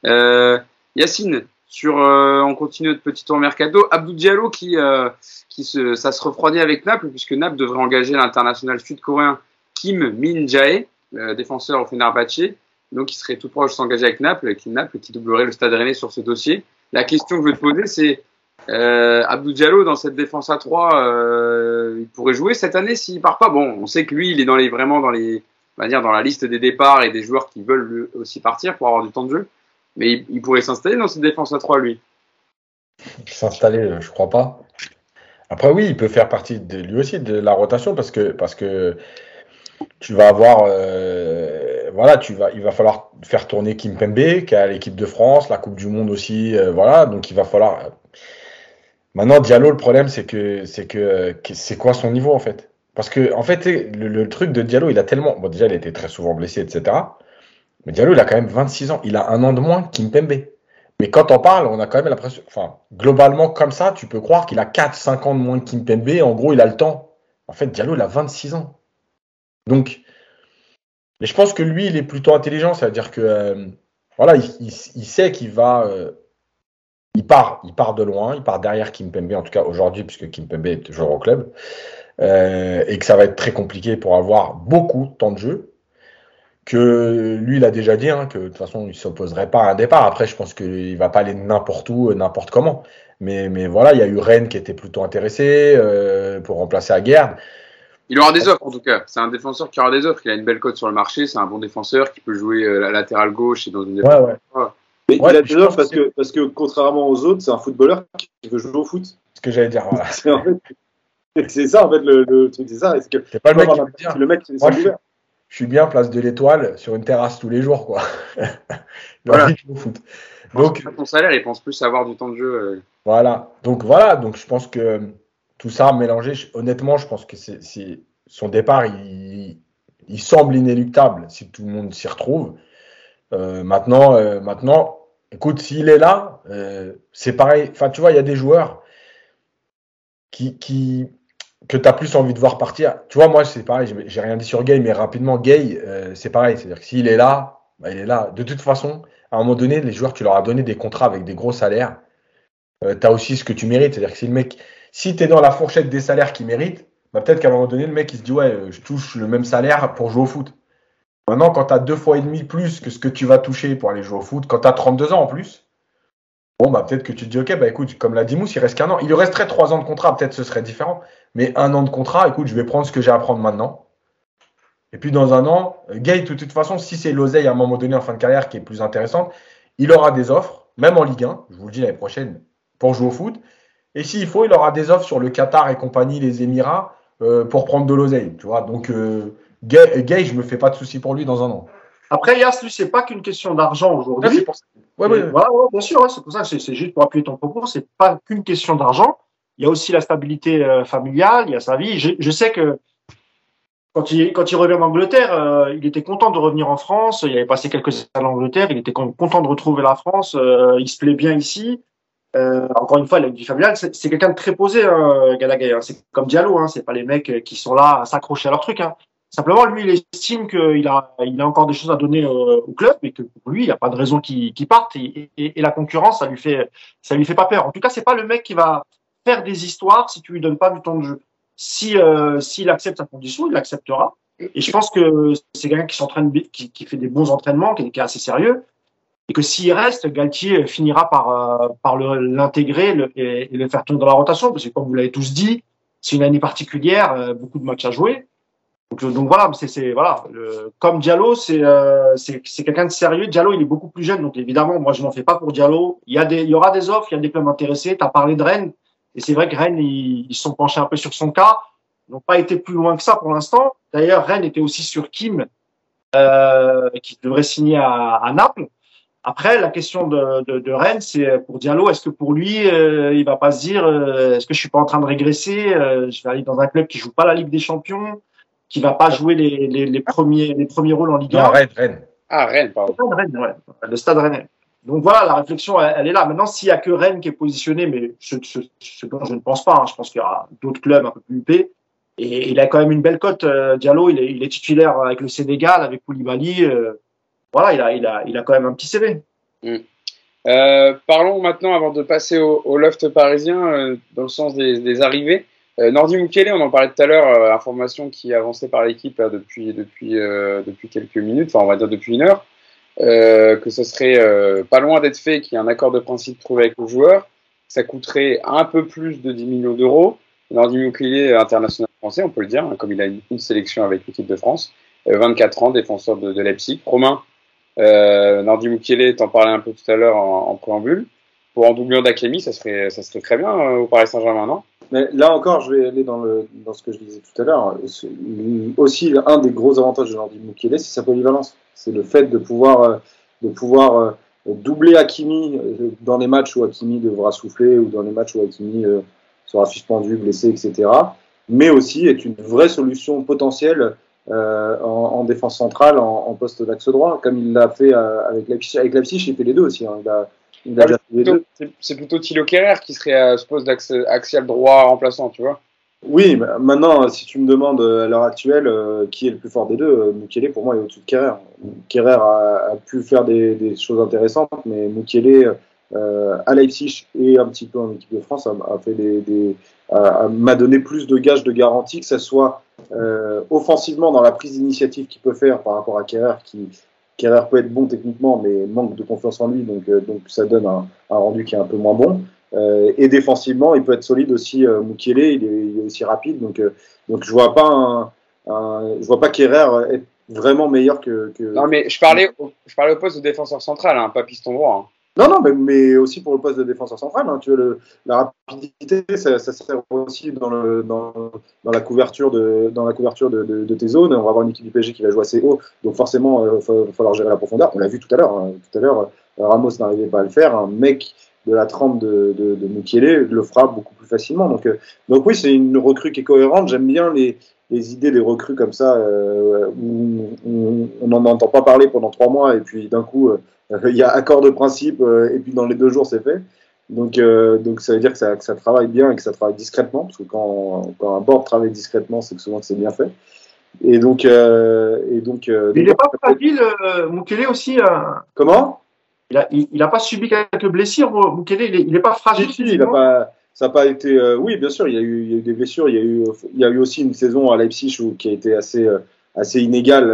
Euh, Yacine, sur, euh, on continue notre petit tour mercato. Abdou Diallo qui, euh, qui se, ça se refroidit avec Naples puisque Naples devrait engager l'international sud-coréen Kim Min Jae, défenseur au Fenerbahce. Donc, il serait tout proche de s'engager avec Naples, qui Naples qui doublerait le Stade Rennais sur ce dossier. La question que je veux te poser, c'est euh, Abdou Diallo dans cette défense à 3, euh, il pourrait jouer cette année s'il part pas? Bon, on sait que lui, il est dans les vraiment dans les, on va dire dans la liste des départs et des joueurs qui veulent aussi partir pour avoir du temps de jeu. Mais il, pourrait s'installer dans cette défense à 3, lui. S'installer, euh, je crois pas. Après, oui, il peut faire partie de, lui aussi de la rotation parce que, parce que tu vas avoir. Euh, voilà, tu vas, il va falloir faire tourner Kim Pembe, qui a l'équipe de France, la Coupe du Monde aussi. Euh, voilà, donc il va falloir. Maintenant, Diallo, le problème, c'est que c'est que, c'est quoi son niveau en fait? Parce que en fait, le, le, truc de Diallo, il a tellement. Bon, déjà, il été très souvent blessé, etc. Mais Diallo, il a quand même 26 ans. Il a un an de moins qu'Impembe. Mais quand on parle, on a quand même l'impression. Enfin, globalement, comme ça, tu peux croire qu'il a 4-5 ans de moins qu'Impembe. En gros, il a le temps. En fait, Diallo, il a 26 ans. Donc, mais je pense que lui, il est plutôt intelligent. C'est-à-dire que, euh, voilà, il, sait qu'il va. Euh, il part, il part de loin, il part derrière Kimpembe, en tout cas aujourd'hui, puisque Kimpembe est toujours au club, euh, et que ça va être très compliqué pour avoir beaucoup de temps de jeu que lui, il a déjà dit hein, que de toute façon, il s'opposerait pas à un départ. Après, je pense qu'il va pas aller n'importe où, n'importe comment. Mais, mais voilà, il y a eu Rennes qui était plutôt intéressé euh, pour remplacer Aguerd. Il aura des offres en tout cas. C'est un défenseur qui aura des offres. Il a une belle cote sur le marché. C'est un bon défenseur qui peut jouer euh, la latérale gauche et dans une défense. Ouais, ouais. Mais il a des offres parce que, parce que contrairement aux autres, c'est un footballeur qui veut jouer au foot. Ce que j'allais dire. Voilà. c'est ça en fait le, le truc. C'est ça. Est-ce que c'est pas le mec qui veut dire. Le mec, c'est je suis bien place de l'Étoile sur une terrasse tous les jours, quoi. voilà. foot. Donc, ton salaire, il pense plus avoir du temps de jeu. Euh. Voilà. Donc voilà. Donc je pense que tout ça mélangé, honnêtement, je pense que c'est son départ, il, il, semble inéluctable si tout le monde s'y retrouve. Euh, maintenant, euh, maintenant, écoute, s'il est là, euh, c'est pareil. Enfin, tu vois, il y a des joueurs qui, qui que tu as plus envie de voir partir. Tu vois, moi, c'est pareil, j'ai rien dit sur Gay, mais rapidement, Gay, euh, c'est pareil. C'est-à-dire que s'il est là, bah, il est là. De toute façon, à un moment donné, les joueurs, tu leur as donné des contrats avec des gros salaires. Euh, tu aussi ce que tu mérites. C'est-à-dire que si le mec, si tu dans la fourchette des salaires qu'il mérite, bah, peut-être qu'à un moment donné, le mec, il se dit, ouais, je touche le même salaire pour jouer au foot. Maintenant, quand tu as deux fois et demi plus que ce que tu vas toucher pour aller jouer au foot, quand tu as 32 ans en plus, bon, bah, peut-être que tu te dis, ok, bah, écoute, comme l'a dit Mousse, il reste qu'un an. Il lui resterait trois ans de contrat, peut-être ce serait différent. Mais un an de contrat, écoute, je vais prendre ce que j'ai à prendre maintenant. Et puis dans un an, Gay, de toute façon, si c'est l'oseille à un moment donné en fin de carrière qui est plus intéressante, il aura des offres, même en Ligue 1, je vous le dis l'année prochaine, pour jouer au foot. Et s'il faut, il aura des offres sur le Qatar et compagnie, les Émirats, euh, pour prendre de l'oseille. Tu vois, donc euh, Gay, Gay, je me fais pas de soucis pour lui dans un an. Après, Yas, lui, c'est pas qu'une question d'argent aujourd'hui. Ouais, ouais, Voilà, ouais, bien sûr, c'est pour ça, c'est c'est juste pour appuyer ton propos, c'est pas qu'une question d'argent. Il y a aussi la stabilité euh, familiale, il y a sa vie. Je, je sais que quand il, quand il revient d'Angleterre, euh, il était content de revenir en France. Il avait passé quelques années en Angleterre. Il était con- content de retrouver la France. euh, il se plaît bien ici. Euh, encore une fois, il a une vie familiale. C'est quelqu'un de très posé, hein, hein. C'est comme Diallo. Hein. C'est pas les mecs qui sont là à s'accrocher à leur truc. Hein. Simplement, lui, il estime qu'il a, il a encore des choses à donner au club et que pour lui, il n'y a pas de raison qu'il parte. Et, la concurrence, ça lui fait, ça lui fait pas peur. En tout cas, c'est pas le mec qui va faire des histoires si tu lui donnes pas du temps de jeu. Si euh, s'il accepte sa condition, il l'acceptera. Et je pense que c'est quelqu'un qui s'entraîne, qui, qui fait des bons entraînements, qui est, assez sérieux, et que s'il reste, Galtier finira par euh, par l'intégrer et, et le faire tourner dans la rotation, parce que comme vous l'avez tous dit, c'est une année particulière, euh, beaucoup de matchs à jouer. Donc, donc voilà, c'est voilà, le- comme Diallo, c'est euh, c'est quelqu'un de sérieux. Diallo, il est beaucoup plus jeune, donc évidemment, moi je m'en fais pas pour Diallo. Il y a des, il y aura des offres, il y a des clubs intéressés. Tu as parlé de Rennes, et c'est vrai que Rennes, ils, ils sont penchés un peu sur son cas. N'ont pas été plus loin que ça pour l'instant. D'ailleurs, Rennes était aussi sur Kim, euh, qui devrait signer à, à Naples. Après, la question de, de, de Rennes, c'est pour Diallo, est-ce que pour lui, euh, il va pas se dire, euh, est-ce que je suis pas en train de régresser euh, Je vais aller dans un club qui joue pas la Ligue des Champions, qui va pas jouer les, les, les premiers les premiers rôles en Ligue 1. Non, Rennes, Rennes. Ah, Rennes, pardon. Le stade Rennes, ouais. Le stade Rennes. Donc voilà, la réflexion, elle, elle est là. Maintenant, s'il y a que Rennes qui est positionné, mais ce, ce, ce dont je ne pense pas, hein, je pense qu'il y aura d'autres clubs un peu plus huppés. Et il a quand même une belle cote, euh, Diallo. Il est, il est titulaire avec le Sénégal, avec Koulibaly. euh, voilà, il a, il, a, il a quand même un petit CV. Euh, parlons maintenant, avant de passer au, au loft parisien, euh, dans le sens des, des arrivées. Euh, Nordi Mukele, on en parlait tout à l'heure, euh, information qui est avancée par l'équipe depuis, depuis, euh, depuis quelques minutes, enfin on va dire depuis une heure, que ce serait pas loin d'être fait, qu'il y ait un accord de principe trouvé avec le joueur. Ça coûterait un peu plus de 10 millions d'euros. Nordi Mukele, international français, on peut le dire, hein, comme il a une, sélection avec l'équipe de France, euh, 24 ans, défenseur de, Leipzig. Romain, euh, Nordi Mukele, t'en parlais un peu tout à l'heure en, préambule. Pour en doublure d'Akemi, ça serait, ça serait très bien au Paris Saint-Germain, non? Mais là encore, je vais aller dans, ce que je disais tout à l'heure. Aussi, un des gros avantages de Jordi Mukele, c'est sa polyvalence. C'est le fait de pouvoir, euh, euh, doubler Hakimi euh, dans les matchs où Hakimi devra souffler ou dans les matchs où Hakimi sera suspendu, blessé, etc. Mais aussi est une vraie solution potentielle en, en défense centrale, en, poste d'axe droit, comme il l'a fait avec Leipzig. Avec Leipzig, il fait les deux aussi. hein. Il a, il a déjà fait les deux. Plutôt- C'est plutôt Thilo Kerrer qui serait à ce poste d'axe axial droit remplaçant, tu vois Oui, mais maintenant, si tu me demandes euh, à l'heure actuelle euh, qui est le plus fort des deux, euh, Mukele pour moi est au-dessus de Kerrer. Kerrer a, a pu faire des, des choses intéressantes, mais Mukele euh, à Leipzig et un petit peu en équipe de France a, a fait des, des a- m'a donné plus de gages de garantie que ce soit euh, offensivement dans la prise d'initiative qu'il peut faire par rapport à Kerrer qui Kerrer peut être bon techniquement mais manque de confiance en lui donc euh, donc ça donne un, un rendu qui est un peu moins bon euh, et défensivement, il peut être solide aussi. Euh, Mukele, il est, il est aussi rapide, donc euh, donc je vois pas un, un- je vois pas Kerrer être vraiment meilleur que. que... Non, mais je parlais, au, je parlais au poste de défenseur central, hein, pas piston droit. hein. Non, non, mais, aussi pour le poste de défenseur central. hein, tu vois, la rapidité, ça, sert aussi dans, la couverture, de, tes zones. On va avoir une équipe du PSG qui va jouer assez haut, donc forcément, il va falloir gérer la profondeur. On l'a vu tout à l'heure. hein, tout à l'heure, euh, Ramos n'arrivait pas à le faire. Un mec de la trempe de, de, Mukele le fera beaucoup plus facilement. Donc, euh, donc oui, c'est une recrue qui est cohérente. J'aime bien les, idées des recrues comme ça, euh, où on- n'en entend pas parler pendant trois mois et puis d'un coup, euh, il y a accord de principe euh, et puis dans les deux jours, c'est fait. Donc, euh, donc ça veut dire que ça, que ça, travaille bien et que ça travaille discrètement, parce que quand, quand un board travaille discrètement, c'est que souvent c'est bien fait. Et donc, euh, et donc. Euh, il n'est pas fragile, euh, Mukele aussi. Comment? Il n'a il, a pas subi quelques blessures, Mukele. Il n'est pas fragile. Si, il a pas, ça n'a pas été. oui, bien sûr, il y, a eu, il y, a eu, des blessures. Il y a eu, il y a eu aussi une saison à Leipzig où, qui a été assez, assez inégale.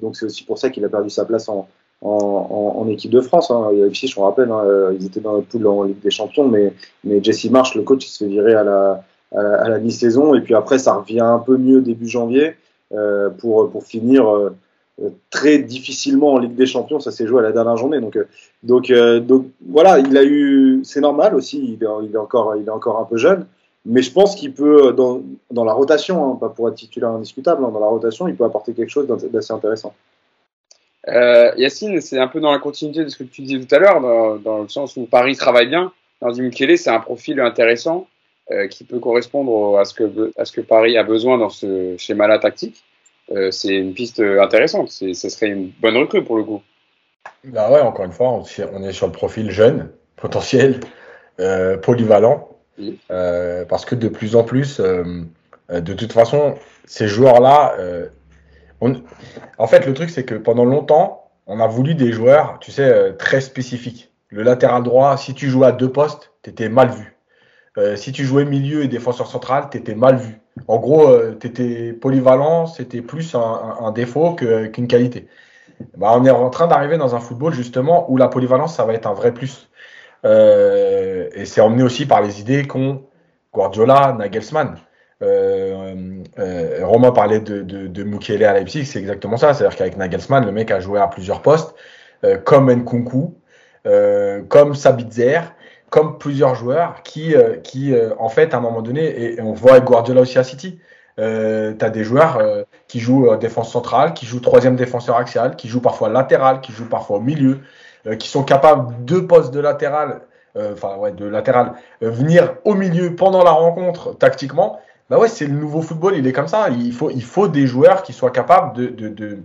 donc c'est aussi pour ça qu'il a perdu sa place en, en, en, équipe de France. Hein. Leipzig, je me rappelle, hein, ils étaient dans le poule en Ligue des Champions, mais, mais Jesse Marsh, le coach, il se fait virer à la à, la mi-saison. Et puis après, ça revient un peu mieux début janvier euh, pour, pour finir euh, très difficilement en Ligue des Champions. Ça s'est joué à la dernière journée. Donc, euh, donc, donc voilà, il a eu. C'est normal aussi. Il est, il est, encore, il est encore un peu jeune. Mais je pense qu'il peut, dans, dans la rotation, hein, pas pour être titulaire indiscutable, hein, dans la rotation, il peut apporter quelque chose d'assez intéressant. Euh, Yacine, c'est un peu dans la continuité de ce que tu disais tout à l'heure, dans, dans, le sens où Paris travaille bien. Dans Mukele, c'est un profil intéressant. Euh, qui peut correspondre à ce, que, à ce que Paris a besoin dans ce schéma-là tactique, euh, c'est une piste intéressante. Ce serait une bonne recrue pour le coup. Bah ouais, encore une fois, on est sur le profil jeune, potentiel, euh, polyvalent, parce que de plus en plus, de toute façon, ces joueurs-là, en fait, le truc, c'est que pendant longtemps, on a voulu des joueurs, tu sais, très spécifiques. Le latéral droit, si tu jouais à deux postes, tu étais mal vu. Euh, si tu jouais milieu et défenseur central, tu étais mal vu. En gros, euh, tu étais polyvalent, c'était plus un, défaut qu'une qualité. Bah, on est en train d'arriver dans un football justement où la polyvalence, ça va être un vrai plus. Euh, et c'est emmené aussi par les idées qu'ont Guardiola, Nagelsmann. Romain parlait de, de, de Mukele à Leipzig, c'est exactement ça. C'est-à-dire qu'avec Nagelsmann, le mec a joué à plusieurs postes, comme Nkunku, comme Sabitzer, comme plusieurs joueurs qui, euh, qui euh, en fait, à un moment donné, et, on voit avec Guardiola aussi à City, euh, tu as des joueurs euh, qui jouent défense centrale, qui jouent troisième défenseur axial, qui jouent parfois latéral, qui jouent parfois au milieu, qui sont capables de poste de latéral, enfin ouais, de latéral, venir au milieu pendant la rencontre tactiquement. Bah ouais, c'est le nouveau football, il est comme ça. Il faut, il faut des joueurs qui soient capables de, de, de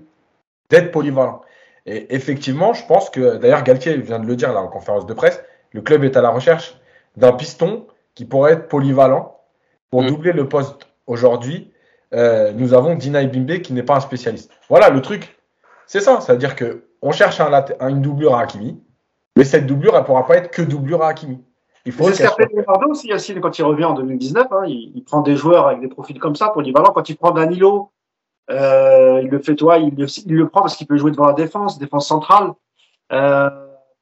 d'être polyvalents. Et effectivement, je pense que, d'ailleurs, Galtier vient de le dire là en conférence de presse, le club est à la recherche d'un piston qui pourrait être polyvalent pour mm. doubler le poste. Aujourd'hui, euh, nous avons Dina Bimbe qui n'est pas un spécialiste. Voilà, le truc, c'est ça. C'est-à-dire qu'on cherche un, une doublure à Hakimi, mais cette doublure, elle ne pourra pas être que doublure à Hakimi. Il faut c'est ce qu'a fait Leonardo aussi, Yacine, quand il revient en 2019. Hein, il, prend des joueurs avec des profils comme ça, polyvalents. Quand il prend Danilo, euh, il le fait, toi, il, il, le prend parce qu'il peut jouer devant la défense, défense centrale. Euh,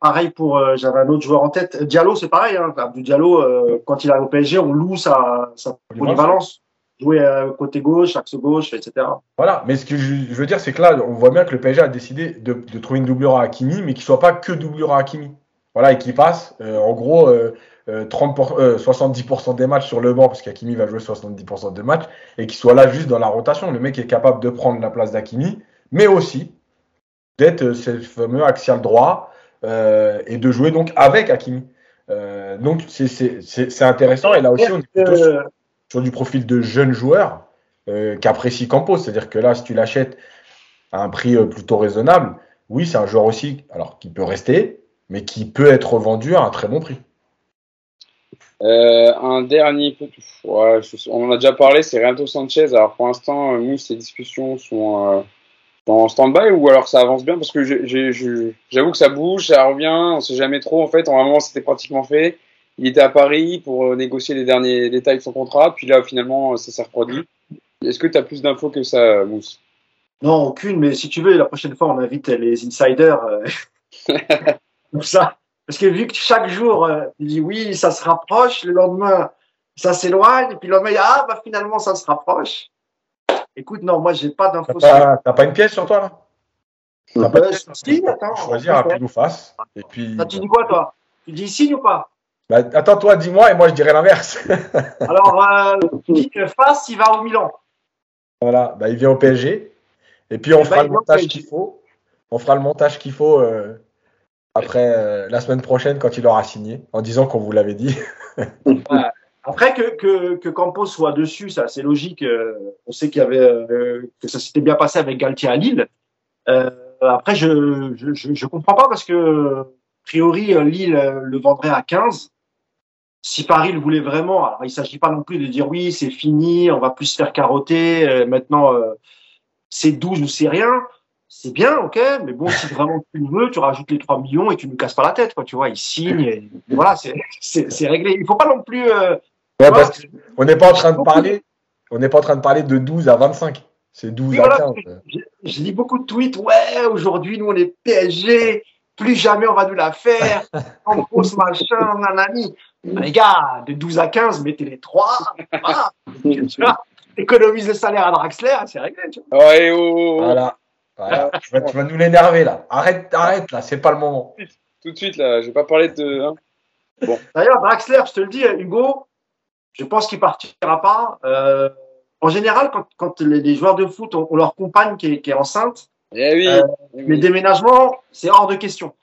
Pareil pour, euh, j'avais un autre joueur en tête. Diallo, c'est pareil. Hein. Du Diallo, euh, quand il arrive au PSG, on loue sa, sa polyvalence. Jouer côté gauche, axe gauche, etc. Voilà, mais ce que je, veux dire, c'est que là, on voit bien que le PSG a décidé de, de trouver une doublure à Hakimi, mais qu'il ne soit pas que doublure à Hakimi. Voilà, et qu'il passe, en gros, 30 70% des matchs sur le banc, parce qu'Hakimi va jouer 70% des matchs, et qu'il soit là juste dans la rotation. Le mec est capable de prendre la place d'Hakimi, mais aussi d'être ce fameux axial droit, euh, et de jouer donc avec Hakimi. Euh, donc c'est intéressant et là aussi on est plutôt sur, du profil de jeunes joueurs euh, qu'apprécie Campos. C'est-à-dire que là, si tu l'achètes à un prix plutôt raisonable, oui, c'est un joueur aussi, alors qui peut rester, mais qui peut être vendu à un très bon prix. Un dernier, ouais, on en a déjà parlé, c'est Renato Sanchez. Alors pour l'instant, nous, ces discussions sont en stand-by ou alors ça avance bien? Parce que j'avoue que ça bouge, ça revient, on sait jamais trop en fait. En un moment c'était pratiquement fait. Il était à Paris pour euh, négocier les derniers détails de son contrat, puis là finalement ça s'est reproduit. Est-ce que tu as plus d'infos que ça, Mousse? Non, aucune, mais si tu veux, la prochaine fois on invite les insiders. Euh, ça. Parce que vu que chaque jour, euh, il dit oui, ça se rapproche, le lendemain, ça s'éloigne, et puis le lendemain, ah, bah finalement, ça se rapproche. Écoute, non, moi, j'ai pas d'infos. T'as pas, pas une pièce sur toi, là? T'as pas de si, attends. Choisir un pile ou face. Et puis... tu dis quoi, toi? Tu dis signe ou pas? Bah, Attends, toi, dis-moi, et moi, je dirais l'inverse. Alors, euh, tu dis que face, il va au Milan. Voilà, bah, il vient au PSG. Et puis, on eh fera le montage qu'il faut. On fera le montage qu'il faut euh, après euh, la semaine prochaine quand il aura signé, en disant qu'on vous l'avait dit. Après que, que, que Campos soit dessus, ça c'est logique. Euh, on sait qu'il y avait euh, que ça s'était bien passé avec Galtier à Lille. Euh, après, je, je je, comprends pas parce que priori, euh, Lille euh, le vendrait à 15. Si Paris le voulait vraiment, alors il s'agit pas non plus de dire oui, c'est fini, on va plus se faire carotter, maintenant c'est 12 ou c'est rien. C'est bien, ok, mais bon, si vraiment tu le veux, tu rajoutes les 3 millions et tu ne casses pas la tête, quoi, tu vois, il signe, et voilà, c'est- réglé. Il faut pas non plus. euh, Ouais, Ouais, parce qu'on n'est pas en train de parler, on n'est pas en train de parler de 12 à 25. C'est 12 Oui, à voilà, 15. je, je lis beaucoup de tweets. Ouais, aujourd'hui, nous, on est PSG. Plus jamais on va nous la faire. En grosse machin, nanani. Les gars, de 12 à 15, mettez les 3. Voilà. Tu vois, économise le salaire à Draxler, c'est réglé. Tu vois. Et oh, oh, oh. Voilà. Voilà. Tu, vas, tu vas nous l'énerver là. Arrête, arrête là, c'est pas le moment. Tout de suite, là, je vais pas parler de. hein. D'ailleurs, Draxler, je te le dis, Hugo, je pense qu'il partira pas. Euh, en général, quand, quand les, les joueurs de foot ont, ont leur compagne qui est, qui est enceinte, Eh oui. Euh, eh oui. les déménagements, c'est hors de question.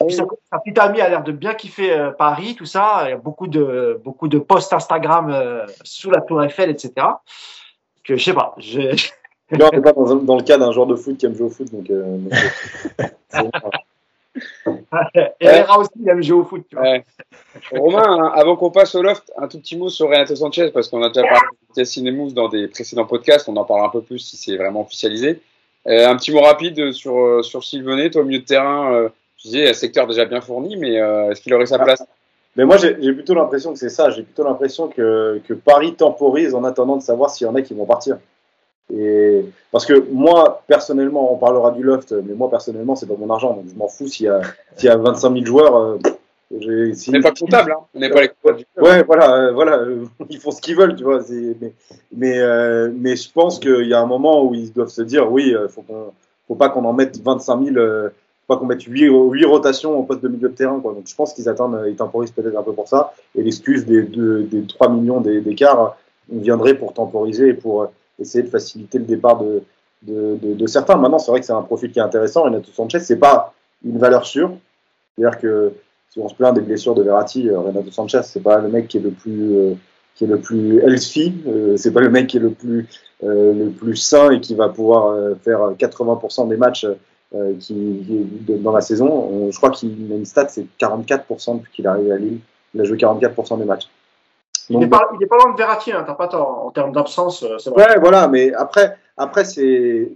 Puis sa, sa petite amie a l'air de bien kiffer euh, Paris, tout ça. Il y a beaucoup de beaucoup de posts Instagram euh, sous la Tour Eiffel, etc. Que je sais pas. je- Là, on n'est pas dans, un- dans le cas d'un joueur de foot qui aime jouer au foot, donc. euh, donc, c'est- Et Herrera aussi, il aime jouer au foot. Tu vois. Ouais. Romain, hein, avant qu'on passe au loft, un tout petit mot sur Renato Sanchez, parce qu'on a déjà parlé de Mousse dans des précédents podcasts, on en parlera un peu plus si c'est vraiment officialisé. Euh, un petit mot rapide sur, euh, sur Sylvanet, toi au milieu de terrain, euh, je disais, un secteur déjà bien fourni, mais euh, est-ce qu'il aurait sa place? Mais moi, j'ai j'ai plutôt l'impression que c'est ça. J'ai plutôt l'impression que, que Paris temporise en attendant de savoir s'il y en a qui vont partir. Et parce que moi, personnellement, on parlera du loft, mais moi, personnellement, c'est pas mon argent. Donc, je m'en fous s'il y, a- s'il y a 25 000 joueurs. euh, j'ai- si- On n'est pas comptable, hein. on n'est pas les comptables. Ouais, voilà, euh, voilà, euh, ils font ce qu'ils veulent, tu vois. c'est- Mais, mais, euh, mais je pense qu'il y a un moment où ils doivent se dire, oui, euh, faut qu'on, faut pas qu'on en mette 25 000, euh, faut pas qu'on mette 8, huit rotations au poste de milieu de terrain, quoi. Donc je pense qu'ils attendent, euh, ils temporisent peut-être un peu pour ça. Et l'excuse des, deux- des 3 millions d'é- d'écart viendrait pour temporiser et pour euh, essayer de faciliter le départ de, de, de, de certains. Maintenant, c'est vrai que c'est un profil qui est intéressant. Renato Sanchez, c'est pas une valeur sûre. C'est-à-dire que si on se plaint des blessures de Verratti, euh, Renato Sanchez, c'est pas le mec qui est le plus euh, qui est le plus healthy, euh, c'est pas le mec qui est le plus euh, le plus sain et qui va pouvoir euh, faire 80% des matchs euh, qui, dans la saison. On- je crois qu'il a une stat, c'est 44% depuis qu'il est arrivé à Lille. Il a joué 44% des matchs. Il n'est pas, il est pas loin de Verratti, hein, t'as pas tort. En termes d'absence, euh, c'est vrai. Ouais, voilà, mais après, après c'est,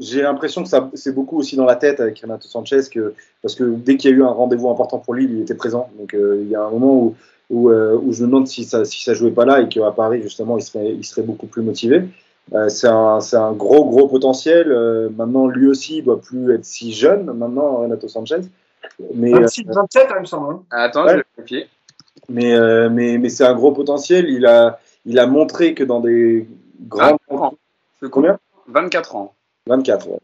j'ai l'impression que ça, c'est beaucoup aussi dans la tête avec Renato Sanchez que, parce que dès qu'il y a eu un rendez-vous important pour lui, il était présent. Donc euh, il y a un moment où, où, euh, où je me demande si ça, si ça jouait pas là et qu'à Paris justement, il serait, il serait beaucoup plus motivé. Euh, c'est un, c'est un gros gros potentiel. Euh, maintenant, lui aussi, il doit plus être si jeune. Maintenant, Renato Sanchez. Mais, euh, 26, 27, hein, il me semble. hein. Ah, Attends, Ouais. je vais vérifier. Mais, euh, mais, mais c'est un gros potentiel. Il a, il a montré que dans des grandes 24 ans. Combien? 24 ans. 24. ouais.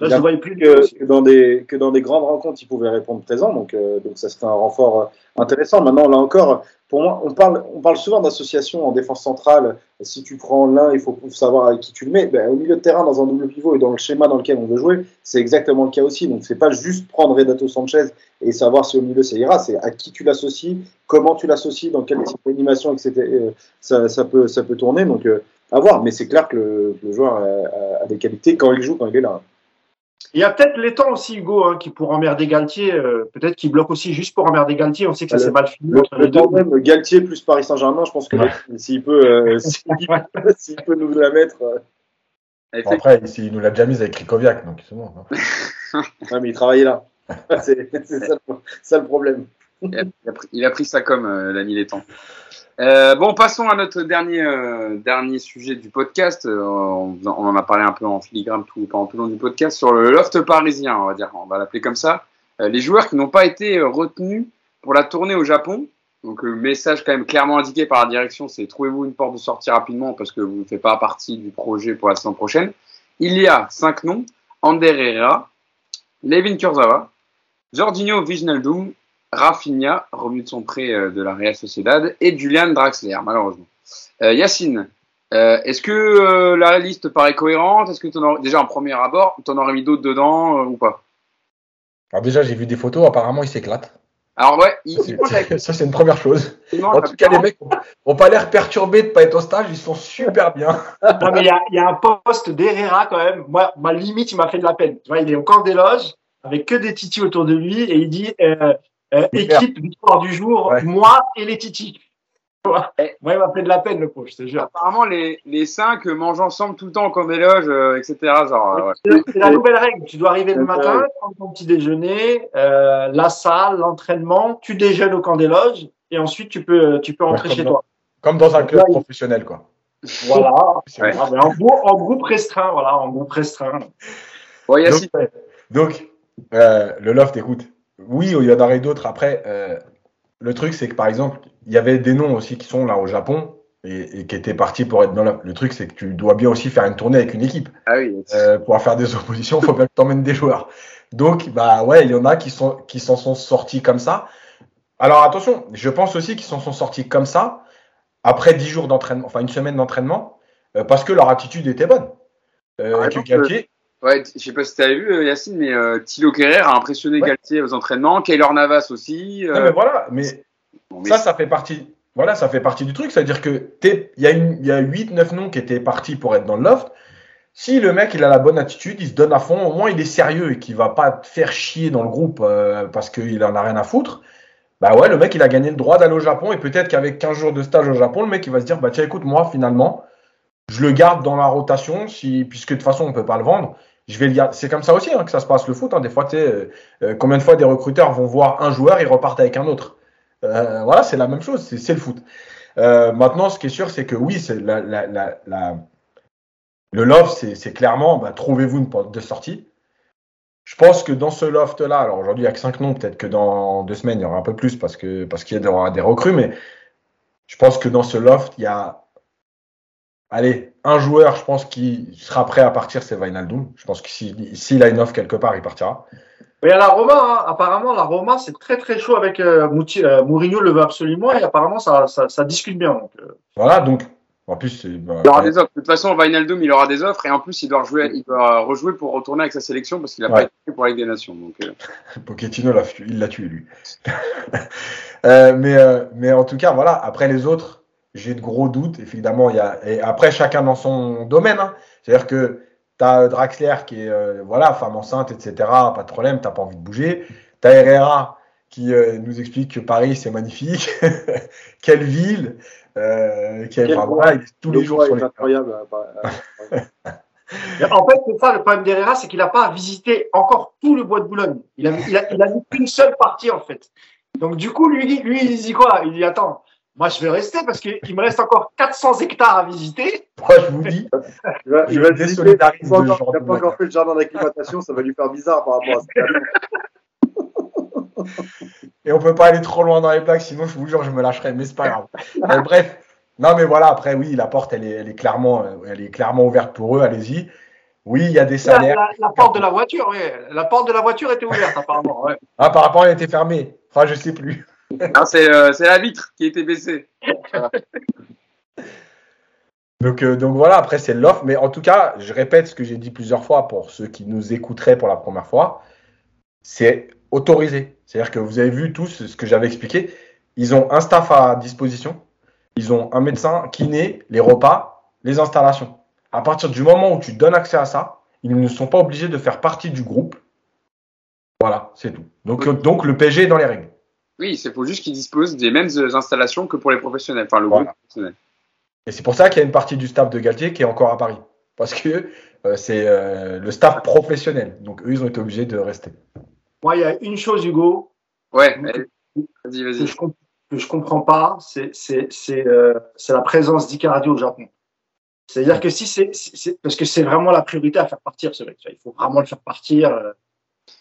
Je ne voyais plus. que, que dans des, que dans des grandes rencontres, il pouvait répondre présent. Donc, euh, donc ça serait un renfort euh, intéressant. Maintenant, là encore, pour moi, on parle, on parle souvent d'association en défense centrale. Si tu prends l'un, il faut savoir avec qui tu le mets. Ben, au milieu de terrain, dans un double pivot et dans le schéma dans lequel on veut jouer, c'est exactement le cas aussi. Donc, c'est pas juste prendre Renato Sanchez et savoir si au milieu ça ira. C'est à qui tu l'associes, comment tu l'associes, dans quel type d'animation, etc. euh, Ça, ça, peut, ça peut tourner. Donc, euh, à voir. Mais c'est clair que le, le joueur a, a- a des qualités quand il joue, quand il est là. Il y a peut-être l'étang aussi, Hugo, hein, qui pour emmerder Galtier, euh, peut-être qu'il bloque aussi juste pour emmerder Galtier. On sait que ça Le- s'est mal fini Le, entre le les deux. tandem Galtier plus Paris Saint-Germain, je pense que Ouais. s'il peut, euh, s'il s'il peut nous la mettre. euh, Bon, après, il nous l'a déjà mise avec Krikoviak, donc c'est bon. hein. ouais, mais il travaillait là. c'est ça le problème. Il a, pris, ça comme euh, l'ami des temps. Euh, bon, passons à notre dernier, euh, dernier sujet du podcast. On, en a parlé un peu en filigrane tout, pendant tout le long du podcast sur le loft parisien, on va dire, on va l'appeler comme ça. Les joueurs qui n'ont pas été retenus pour la tournée au Japon. Donc, le message quand même clairement indiqué par la direction, c'est trouvez-vous une porte de sortie rapidement parce que vous ne faites pas partie du projet pour la saison prochaine. Il y a cinq noms Ander Levin Kurzawa, Jorginho Rafinha, revenu de son prêt euh, de la Real Sociedad, et Julian Draxler, malheureusement. Euh, Yacine, euh, est-ce que euh, la liste paraît cohérente? Est-ce que t'en aurais- déjà en premier abord, t'en aurais mis d'autres dedans euh, ou pas? Alors déjà, j'ai vu des photos, apparemment, il s'éclate. Alors ouais, il, il Ça, c'est une première chose. En tout cas, les mecs ont pas l'air perturbés de pas être au stage, ils sont super bien. Non, mais il y a, il y a un poste d'Herrera quand même. Moi, ma limite, il m'a fait de la peine. Tu vois, il est au camp des loges avec que des titis autour de lui et il dit euh, euh, équipe victoire du jour, Ouais. moi et les Titi. Moi, il m'a fait de la peine, le pauvre, je te jure. Apparemment, les, les cinq mangent ensemble tout le temps au camp des loges, euh, etc. Genre, ouais. C'est la nouvelle règle. Tu dois arriver le matin, prendre ton petit déjeuner, euh, la salle, l'entraînement, tu déjeunes au camp des loges et ensuite tu peux, tu peux rentrer Ouais, chez comme toi. Comme dans un club professionnel, quoi. Voilà. Ah, en, groupe restreint, voilà, en groupe restreint. Bon, Donc. Donc, euh, le loft, écoute, oui, il y en aurait d'autres. Après, euh, le truc, c'est que par exemple, il y avait des noms aussi qui sont là au Japon et, et qui étaient partis pour être dans le. Le truc, c'est que tu dois bien aussi faire une tournée avec une équipe. ah oui, Euh, pour faire des oppositions, il faut bien que tu emmènes des joueurs. Donc, bah ouais, il y en a qui sont qui s'en sont sortis comme ça. Alors attention, je pense aussi qu'ils s'en sont sortis comme ça après 10 jours d'entraînement, enfin une semaine d'entraînement, euh, parce que leur attitude était bonne. Euh, Galtier, ouais, je sais pas si tu avais vu, euh, Yacine, mais euh, Thilo Kerrer a impressionné Ouais. Galtier aux entraînements, Kaylor Navas aussi. euh, Non, mais voilà, mais bon, mais ça, ça fait partie. Voilà, ça fait partie du truc. C'est-à-dire que il y a, une- il y a 8-9 noms qui étaient partis pour être dans le loft. Si le mec il a la bonne attitude, il se donne à fond, au moins il est sérieux et qu'il va pas te faire chier dans le groupe euh, parce qu'il en a rien à foutre. Bah ouais, le mec il a gagné le droit d'aller au Japon et peut-être qu'avec 15 jours de stage au Japon, le mec il va se dire bah tiens écoute moi finalement je le garde dans la rotation si puisque de toute façon on peut pas le vendre. Je vais le garder. C'est comme ça aussi hein, que ça se passe le foot. hein. Des fois, euh, euh, combien de fois des recruteurs vont voir un joueur et repartent avec un autre. Euh, voilà, c'est la même chose, c'est le foot. Euh, maintenant, ce qui est sûr, c'est que oui, c'est le loft, c'est clairement, bah, trouvez-vous une porte de sortie. Je pense que dans ce loft-là, alors aujourd'hui il n'y a que 5 noms, peut-être que dans deux semaines il y aura un peu plus parce que parce qu'il y aura des recrues, mais je pense que dans ce loft, il y a allez, un joueur, je pense, qui sera prêt à partir, c'est Wijnaldum. Je pense que s'il s'il a une offre quelque part, il partira. Mais à la Roma, hein, apparemment, la Roma, c'est très très chaud avec euh, Mouti- euh, Mourinho le veut absolument et apparemment ça, ça, ça discute bien. Donc, euh, Voilà, donc en plus, c'est- bah, Il aura des offres. De toute façon, Wijnaldum, il aura des offres et en plus, il doit, rejouer, il doit rejouer pour retourner avec sa sélection parce qu'il a Ouais. pas été pour la Ligue des Nations. Donc, euh, Pochettino, il l'a tué, lui. Euh, mais, euh, mais en tout cas, voilà, après les autres, j'ai de gros doutes. Évidemment, il y a, et après, chacun dans son domaine. hein. C'est-à-dire que tu as Draxler qui est, euh, voilà, femme enceinte, etc. Pas de problème, t'as pas envie de bouger. Tu as Herrera qui euh, nous explique que Paris, c'est magnifique. Quelle ville. Euh, Quel enfin, voilà, il est tous Le les jours sur les incroyable. hein, euh, En fait, c'est ça le problème d'Herrera, c'est qu'il n'a pas visité encore tout le bois de Boulogne. Il a, il a, il a vu qu'une seule partie, en fait. Donc, du coup, lui, lui, il dit quoi? Il dit, attends, moi, je vais rester parce qu'il me reste encore 400 hectares à visiter. Moi, je vous dis, Je il va me se dire, désolidarise il a pas encore- fait le jardin d'acclimatation, ça va lui faire bizarre par rapport à ça. Et on peut pas aller trop loin dans les blagues, sinon je vous jure, je me lâcherai, mais c'est pas grave. Euh, bref. Non, mais voilà, après, oui, la porte, elle est, elle est, clairement, euh, elle est clairement ouverte pour eux, allez-y. Oui, il y a des La, salaires. la- la porte de la voiture, oui. La porte de la voiture était ouverte, apparemment. Ouais. Ah, par rapport, elle était fermée. Enfin, je sais plus. c'est euh, c'est la vitre qui était baissée. Donc, euh, donc voilà, après, c'est l'offre. Mais en tout cas, je répète ce que j'ai dit plusieurs fois pour ceux qui nous écouteraient pour la première fois. C'est autorisé. C'est-à-dire que vous avez vu tous ce que j'avais expliqué. Ils ont un staff à disposition. Ils ont un médecin, kiné, les repas, les installations. À partir du moment où tu donnes accès à ça, ils ne sont pas obligés de faire partie du groupe. Voilà, c'est tout. Donc, donc le PSG est dans les règles. Oui, il faut juste qu'ils disposent des mêmes euh, installations que pour les professionnels, enfin le Voilà. groupe professionnel. Et c'est pour ça qu'il y a une partie du staff de Galtier qui est encore à Paris. Parce que euh, c'est euh, le staff professionnel. Donc eux, ils ont été obligés de rester. Moi, il y a une chose, Hugo, Ouais, allez. vas-y, que vas-y. je, comp- que je comprends pas, c'est c'est c'est euh, c'est la présence d'Icardi au Japon. C'est-à-dire que si c'est parce que c'est vraiment la priorité à faire partir ce mec. Il faut vraiment le faire partir.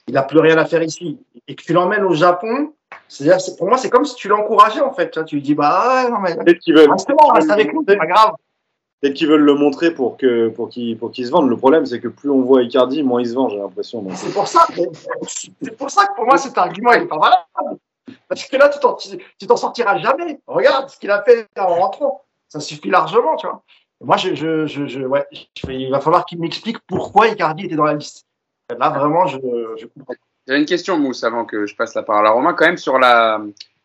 il n'a plus rien à faire ici et que tu l'emmènes au Japon. C'est-à-dire, c'est- pour moi, c'est comme si tu l'encourageais en fait. Tu, lui dis bah ouais, non mais Peut-être qu'ils veulent, reste là, reste avec nous, c'est pas grave. peut-être qu'ils veulent le montrer pour que pour qu'il pour se vende. Le problème, c'est que plus on voit Icardi, moins il se vend. J'ai l'impression. C'est pour ça. C'est pour ça que pour moi cet argument il est pas valable. Parce que là, tu t'en sortiras jamais. Regarde ce qu'il a fait en rentrant. Ça suffit largement, tu vois. Et moi, je, je, je, je- ouais, il va falloir qu'il m'explique pourquoi Icardi était dans la liste. Là, vraiment, je, je comprends. J'avais une question, Mousse, avant que je passe la parole à Romain. Quand même, sur la,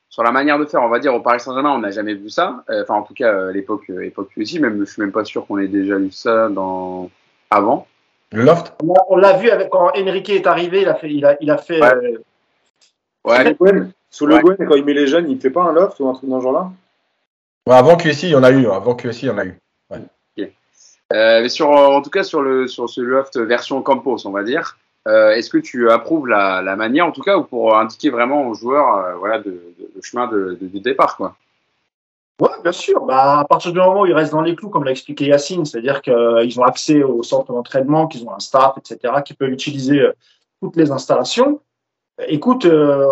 sur la manière de faire, on va dire, au Paris Saint-Germain, on n'a jamais vu ça. Euh, Enfin, en tout cas, euh, l'époque, euh, époque aussi. Même, je suis même pas sûr qu'on ait déjà vu ça dans, avant. Le loft? On l'a- On l'a vu avec quand Enrique est arrivé, il a fait, il a, il a fait. Ouais. euh, Sous le Ouais. Gwen, quand il met les jeunes, il fait pas un loft ou un truc dans ce genre-là? Ouais, avant QSI, il y en a eu. Avant QSI, il y en a eu. Euh, mais sur, en tout cas, sur, le, sur ce loft version Campos, on va dire, euh, est-ce que tu approuves la, manière, en tout cas, ou pour indiquer vraiment aux joueurs euh, voilà, le chemin de, départ quoi? Ouais, bien sûr. Bah, à partir du moment où ils restent dans les clous, comme l'a expliqué Yacine, c'est-à-dire qu'ils ont accès au centre d'entraînement, qu'ils ont un staff, etc., qui peuvent utiliser euh, toutes les installations. Écoute, euh,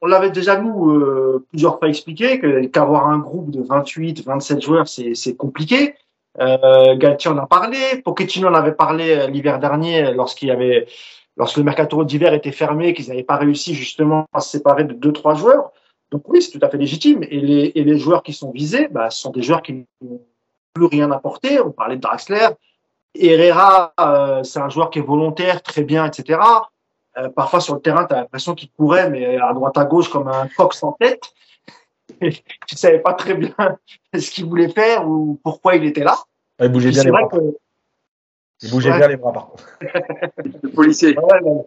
on l'avait déjà nous euh, plusieurs fois expliqué qu'avoir un groupe de 28, 27 joueurs, c'est compliqué. Euh, Galtier en a parlé, Pochettino en avait parlé euh, l'hiver dernier lorsqu'il avait, lorsque le mercato d'hiver était fermé, qu'ils n'avaient pas réussi justement à se séparer de deux trois joueurs. Donc oui, c'est tout à fait légitime. Et les, et les joueurs qui sont visés, bah, ce sont des joueurs qui n'ont plus rien apporté. On parlait de Draxler. Herrera, euh, c'est un joueur qui est volontaire, très bien, etc. Euh, parfois sur le terrain, tu as l'impression qu'il courait, mais à droite à gauche comme un coq sans tête. Et tu savais pas très bien ce qu'il voulait faire ou pourquoi il était là. Il bougeait bien les bras. que Il bougeait Ouais. bien les bras, par contre. Le policier. Ouais, ouais.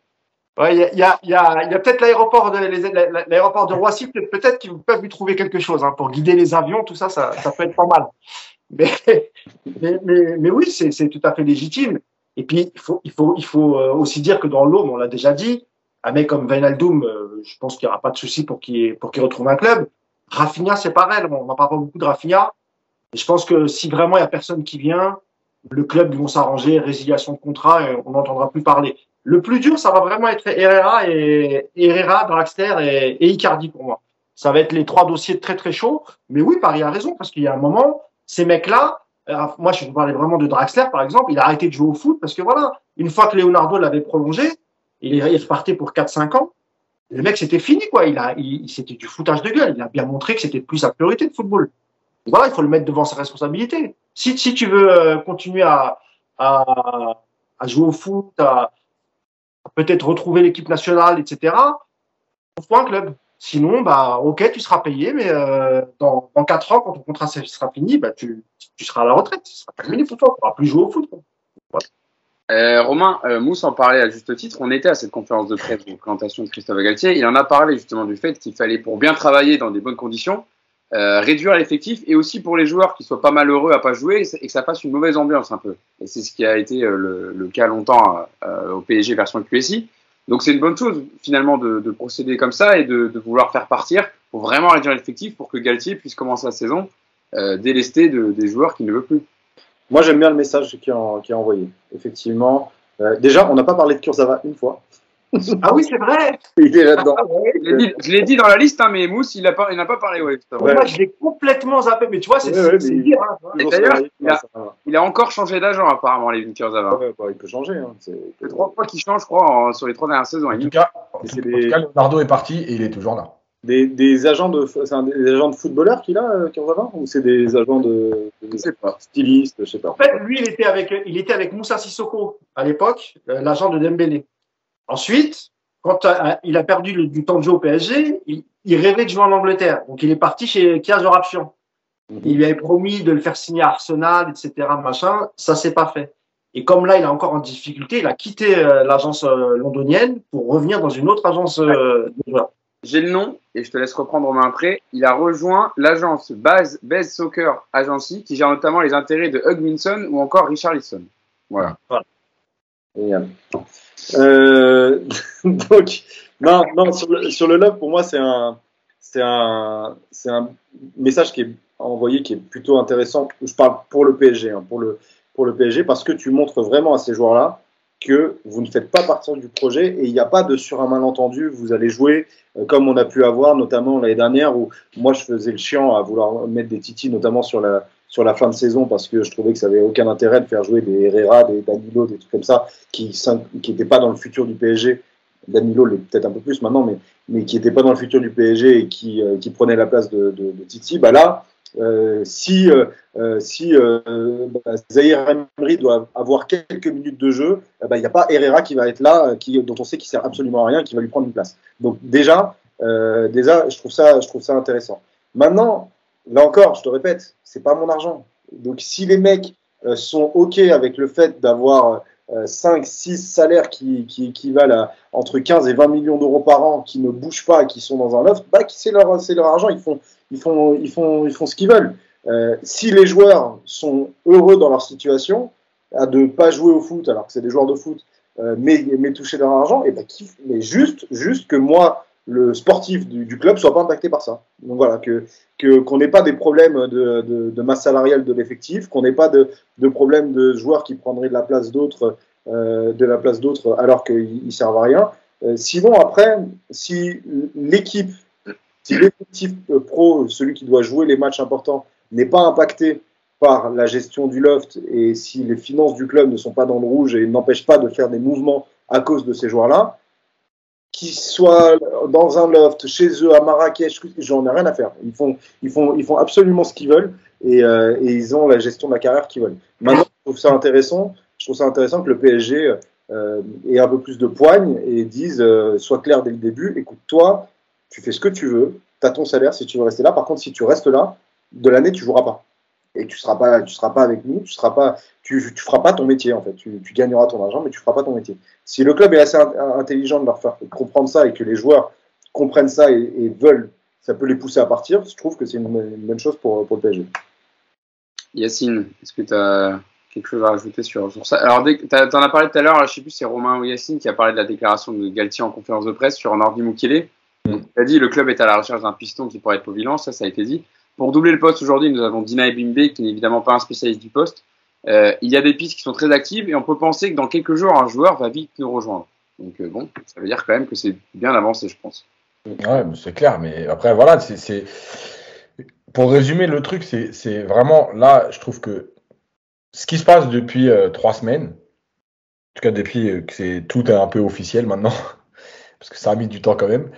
Ouais, il y a, il y a, il y a, il y a peut-être l'aéroport de les- l'aéroport de Roissy, peut- peut-être qu'ils peuvent lui trouver quelque chose hein, pour guider les avions, tout ça, ça, ça peut être pas mal. Mais, mais, mais, mais oui, c'est c'est tout à fait légitime. Et puis il faut, il faut, il faut euh, aussi dire que dans l'Aube, on l'a déjà dit, un mec comme Wijnaldum, euh, je pense qu'il n'y aura pas de souci pour qu'il pour qu'il retrouve un club. Rafinha, c'est pareil, on n'en parle pas beaucoup de Rafinha. Et je pense que si vraiment il y a personne qui vient, le club ils vont s'arranger, résiliation de contrat, on n'entendra plus parler. Le plus dur, ça va vraiment être Herrera et Herrera, Draxler et, Icardi pour moi. Ça va être les trois dossiers très très chauds. Mais oui, Paris a raison parce qu'il y a un moment, ces mecs-là, euh, moi je vous parlais vraiment de Draxler par exemple, il a arrêté de jouer au foot parce que voilà, une fois que Leonardo l'avait prolongé, il il repartait pour 4-5 ans. Le mec c'était fini quoi. Il a, il- c'était du foutage de gueule. Il a bien montré que c'était plus sa priorité de football. Voilà, il faut le mettre devant sa responsabilité. Si tu veux euh, continuer à, jouer au foot, à, peut-être retrouver l'équipe nationale, etc. Trouve-toi un club. Sinon, bah, ok, tu seras payé, mais euh, dans, dans 4 ans, quand ton contrat sera fini, bah, tu, seras à la retraite. Ce sera terminé pour toi. Tu pourras plus jouer au foot. Euh, Romain, euh, Mousse en parlait à juste titre. On était à cette conférence de presse de présentation de Christophe Galtier. Il en a parlé justement du fait qu'il fallait, pour bien travailler dans des bonnes conditions, euh, réduire l'effectif et aussi pour les joueurs qui soient pas malheureux à pas jouer et que ça fasse une mauvaise ambiance un peu. Et c'est ce qui a été euh, le, le cas longtemps euh, au PSG version QSI. Donc c'est une bonne chose finalement de, de procéder comme ça et de, de, vouloir faire partir pour vraiment réduire l'effectif pour que Galtier puisse commencer la saison euh, délesté de, des joueurs qui ne veut plus. Moi, j'aime bien le message qu'il a, qu a, envoyé. Effectivement. Euh, déjà, on n'a pas parlé de Kurzawa une fois. Ah oui, c'est vrai. Il est là-dedans. Ah, ouais. Je l'ai dit, dit, dans la liste, hein, mais Mousse, il n'a pas, il pas parlé. Ouais, ouais. Moi, je l'ai complètement zappé. Mais tu vois, c'est ouais, ouais, dire. Hein, D'ailleurs, il, a, il a encore changé d'agent, apparemment, les Kurzawa. Ouais, bah, il peut changer. Hein. C'est trois fois qu'il change, je crois, en, sur les trois dernières saisons. En tout cas, en tout, des... en tout cas Leonardo est parti et il est toujours là. Des, des, agents de un, des agents de footballeurs qu'il a euh, Kurzawa ou c'est des agents de, de je sais pas. stylistes je sais pas en fait lui il était avec il était avec Moussa Sissoko à l'époque euh, l'agent de Dembélé ensuite quand euh, il a perdu le, du temps de jeu au PSG il, il, rêvait de jouer en Angleterre donc il est parti chez Kiaz Raption mm -hmm. il lui avait promis de le faire signer à Arsenal etc machin ça s'est pas fait et comme là il est encore en difficulté il a quitté euh, l'agence londonienne pour revenir dans une autre agence de joueurs j'ai le nom et je te laisse reprendre main après. Il a rejoint l'agence Base, Base Soccer Agency qui gère notamment les intérêts de Hug Minson ou encore Richard Lisson. Voilà. voilà. Euh, donc, non, non, sur le, love, pour moi, c'est un, c'est un, c'est un message qui est envoyé qui est plutôt intéressant. Je parle pour le PSG, hein, pour le, pour le PSG, parce que tu montres vraiment à ces joueurs-là que vous ne faites pas partie du projet et il n'y a pas de sur un malentendu. Vous allez jouer euh, comme on a pu avoir, notamment l'année dernière où moi je faisais le chiant à vouloir mettre des titis, notamment sur la, sur la fin de saison, parce que je trouvais que ça avait aucun intérêt de faire jouer des Herrera, des Danilo, des trucs comme ça, qui n'étaient pas dans le futur du PSG. Danilo l'est peut-être un peu plus maintenant, mais, mais qui n'étaient pas dans le futur du PSG et qui, euh, qui prenaient la place de, de, de Titi. Bah là, euh, si, euh, si bah, Zahir Emery doit avoir quelques minutes de jeu, il bah, n'y a pas Herrera qui va être là, qui, dont on sait qu'il sert absolument à rien, qui va lui prendre une place. Donc déjà, euh, déjà, je trouve ça, je trouve ça intéressant. Maintenant, là encore, je te répète, c'est pas mon argent. Donc si les mecs euh, sont ok avec le fait d'avoir 5, 6 salaires qui, qui équivalent à entre 15 et 20 millions d'euros par an, qui ne bougent pas et qui sont dans un loft, bah, c'est leur, argent, ils font, ce qu'ils veulent. Euh, si les joueurs sont heureux dans leur situation, à de ne pas jouer au foot alors que c'est des joueurs de foot, euh, mais, toucher leur argent, et ben, mais juste, juste que moi, le sportif du, du, club soit pas impacté par ça. Donc voilà, que qu'on n'ait pas des problèmes de, de, de masse salariale de l'effectif, qu'on n'ait pas de, de problèmes de joueurs qui prendraient de la place d'autres, euh, de la place d'autres alors qu'ils servent à rien. Euh, sinon après, si l'équipe, si l'effectif pro, celui qui doit jouer les matchs importants, n'est pas impacté par la gestion du loft et si les finances du club ne sont pas dans le rouge et n'empêchent pas de faire des mouvements à cause de ces joueurs-là, qu'ils soient dans un loft, chez eux, à Marrakech, j'en ai rien à faire. Ils font, ils font, ils font absolument ce qu'ils veulent et, euh, et, ils ont la gestion de la carrière qu'ils veulent. Maintenant, je trouve ça intéressant. Je trouve ça intéressant que le PSG euh, ait un peu plus de poigne et dise, euh, soit clair dès le début, écoute, toi, tu fais ce que tu veux, tu as ton salaire si tu veux rester là. Par contre, si tu restes là, de l'année, tu joueras pas. Et tu seras pas, tu seras pas avec nous, tu seras pas, tu, tu feras pas ton métier en fait. Tu, tu, gagneras ton argent, mais tu feras pas ton métier. Si le club est assez intelligent de leur faire comprendre ça et que les joueurs comprennent ça et, veulent, ça peut les pousser à partir. Je trouve que c'est une, bonne chose pour, pour le PSG. Yacine, est-ce que tu as quelque chose à rajouter sur, sur ça? Alors, tu en as parlé tout à l'heure, je sais plus si c'est Romain ou Yacine qui a parlé de la déclaration de Galtier en conférence de presse sur Nordi Mukele. Mm. Tu as dit le club est à la recherche d'un piston qui pourrait être povilant, ça, ça a été dit. Pour doubler le poste aujourd'hui, nous avons Dina Ebimbe, qui n'est évidemment pas un spécialiste du poste. Euh, il y a des pistes qui sont très actives et on peut penser que dans quelques jours, un joueur va vite nous rejoindre. Donc euh, bon, ça veut dire quand même que c'est bien avancé, je pense. Ouais, c'est clair. Mais après, voilà, c'est pour résumer le truc, c'est vraiment là, je trouve que ce qui se passe depuis euh, trois semaines, en tout cas depuis que c'est tout un peu officiel maintenant, parce que ça a mis du temps quand même,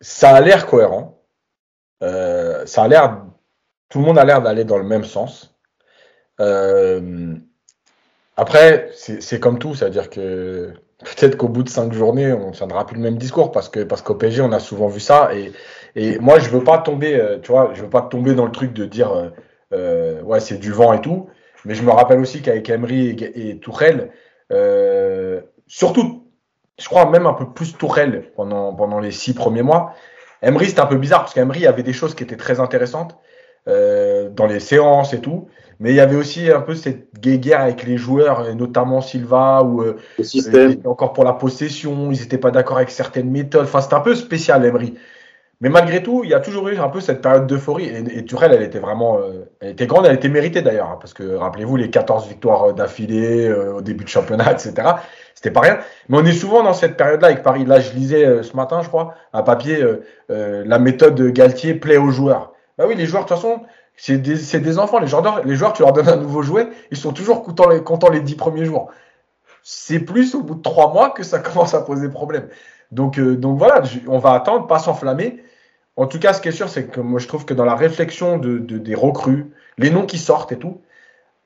ça a l'air cohérent. Euh, ça a l'air, tout le monde a l'air d'aller dans le même sens. Euh, après, c'est comme tout, c'est-à-dire que peut-être qu'au bout de cinq journées, on ne tiendra plus le même discours parce que parce qu'au PSG, on a souvent vu ça. Et, et moi, je veux pas tomber, euh, tu vois, je veux pas tomber dans le truc de dire ouais, c'est du vent et tout. Mais je me rappelle aussi qu'avec Emery et, et Tourelle, surtout, je crois même un peu plus Tourelle pendant pendant les six premiers mois, Emery, c'était un peu bizarre parce qu'Emery avait des choses qui étaient très intéressantes euh, dans les séances et tout. Mais il y avait aussi un peu cette guéguerre avec les joueurs, notamment Silva, ou euh, encore pour la possession, ils n'étaient pas d'accord avec certaines méthodes. Enfin, c'était un peu spécial, Emery. Mais malgré tout, il y a toujours eu un peu cette période d'euphorie. Et, et, Turel, elle était vraiment, euh, elle était grande, elle était méritée d'ailleurs, hein, parce que rappelez-vous les 14 victoires euh, d'affilée euh, au début de championnat, etc. C'était pas rien. Mais on est souvent dans cette période-là avec Paris. Là, je lisais ce matin, je crois, un papier, la méthode de Galtier plaît aux joueurs. Bah oui, les joueurs, de toute façon, c'est des, enfants. Les joueurs, les joueurs, tu leur donnes un nouveau jouet, ils sont toujours contents les, contents les 10 premiers jours. C'est plus au bout de trois mois que ça commence à poser problème. Donc, donc voilà, on va attendre, pas s'enflammer. En tout cas, ce qui est sûr, c'est que moi, je trouve que dans la réflexion de, des recrues, les noms qui sortent et tout,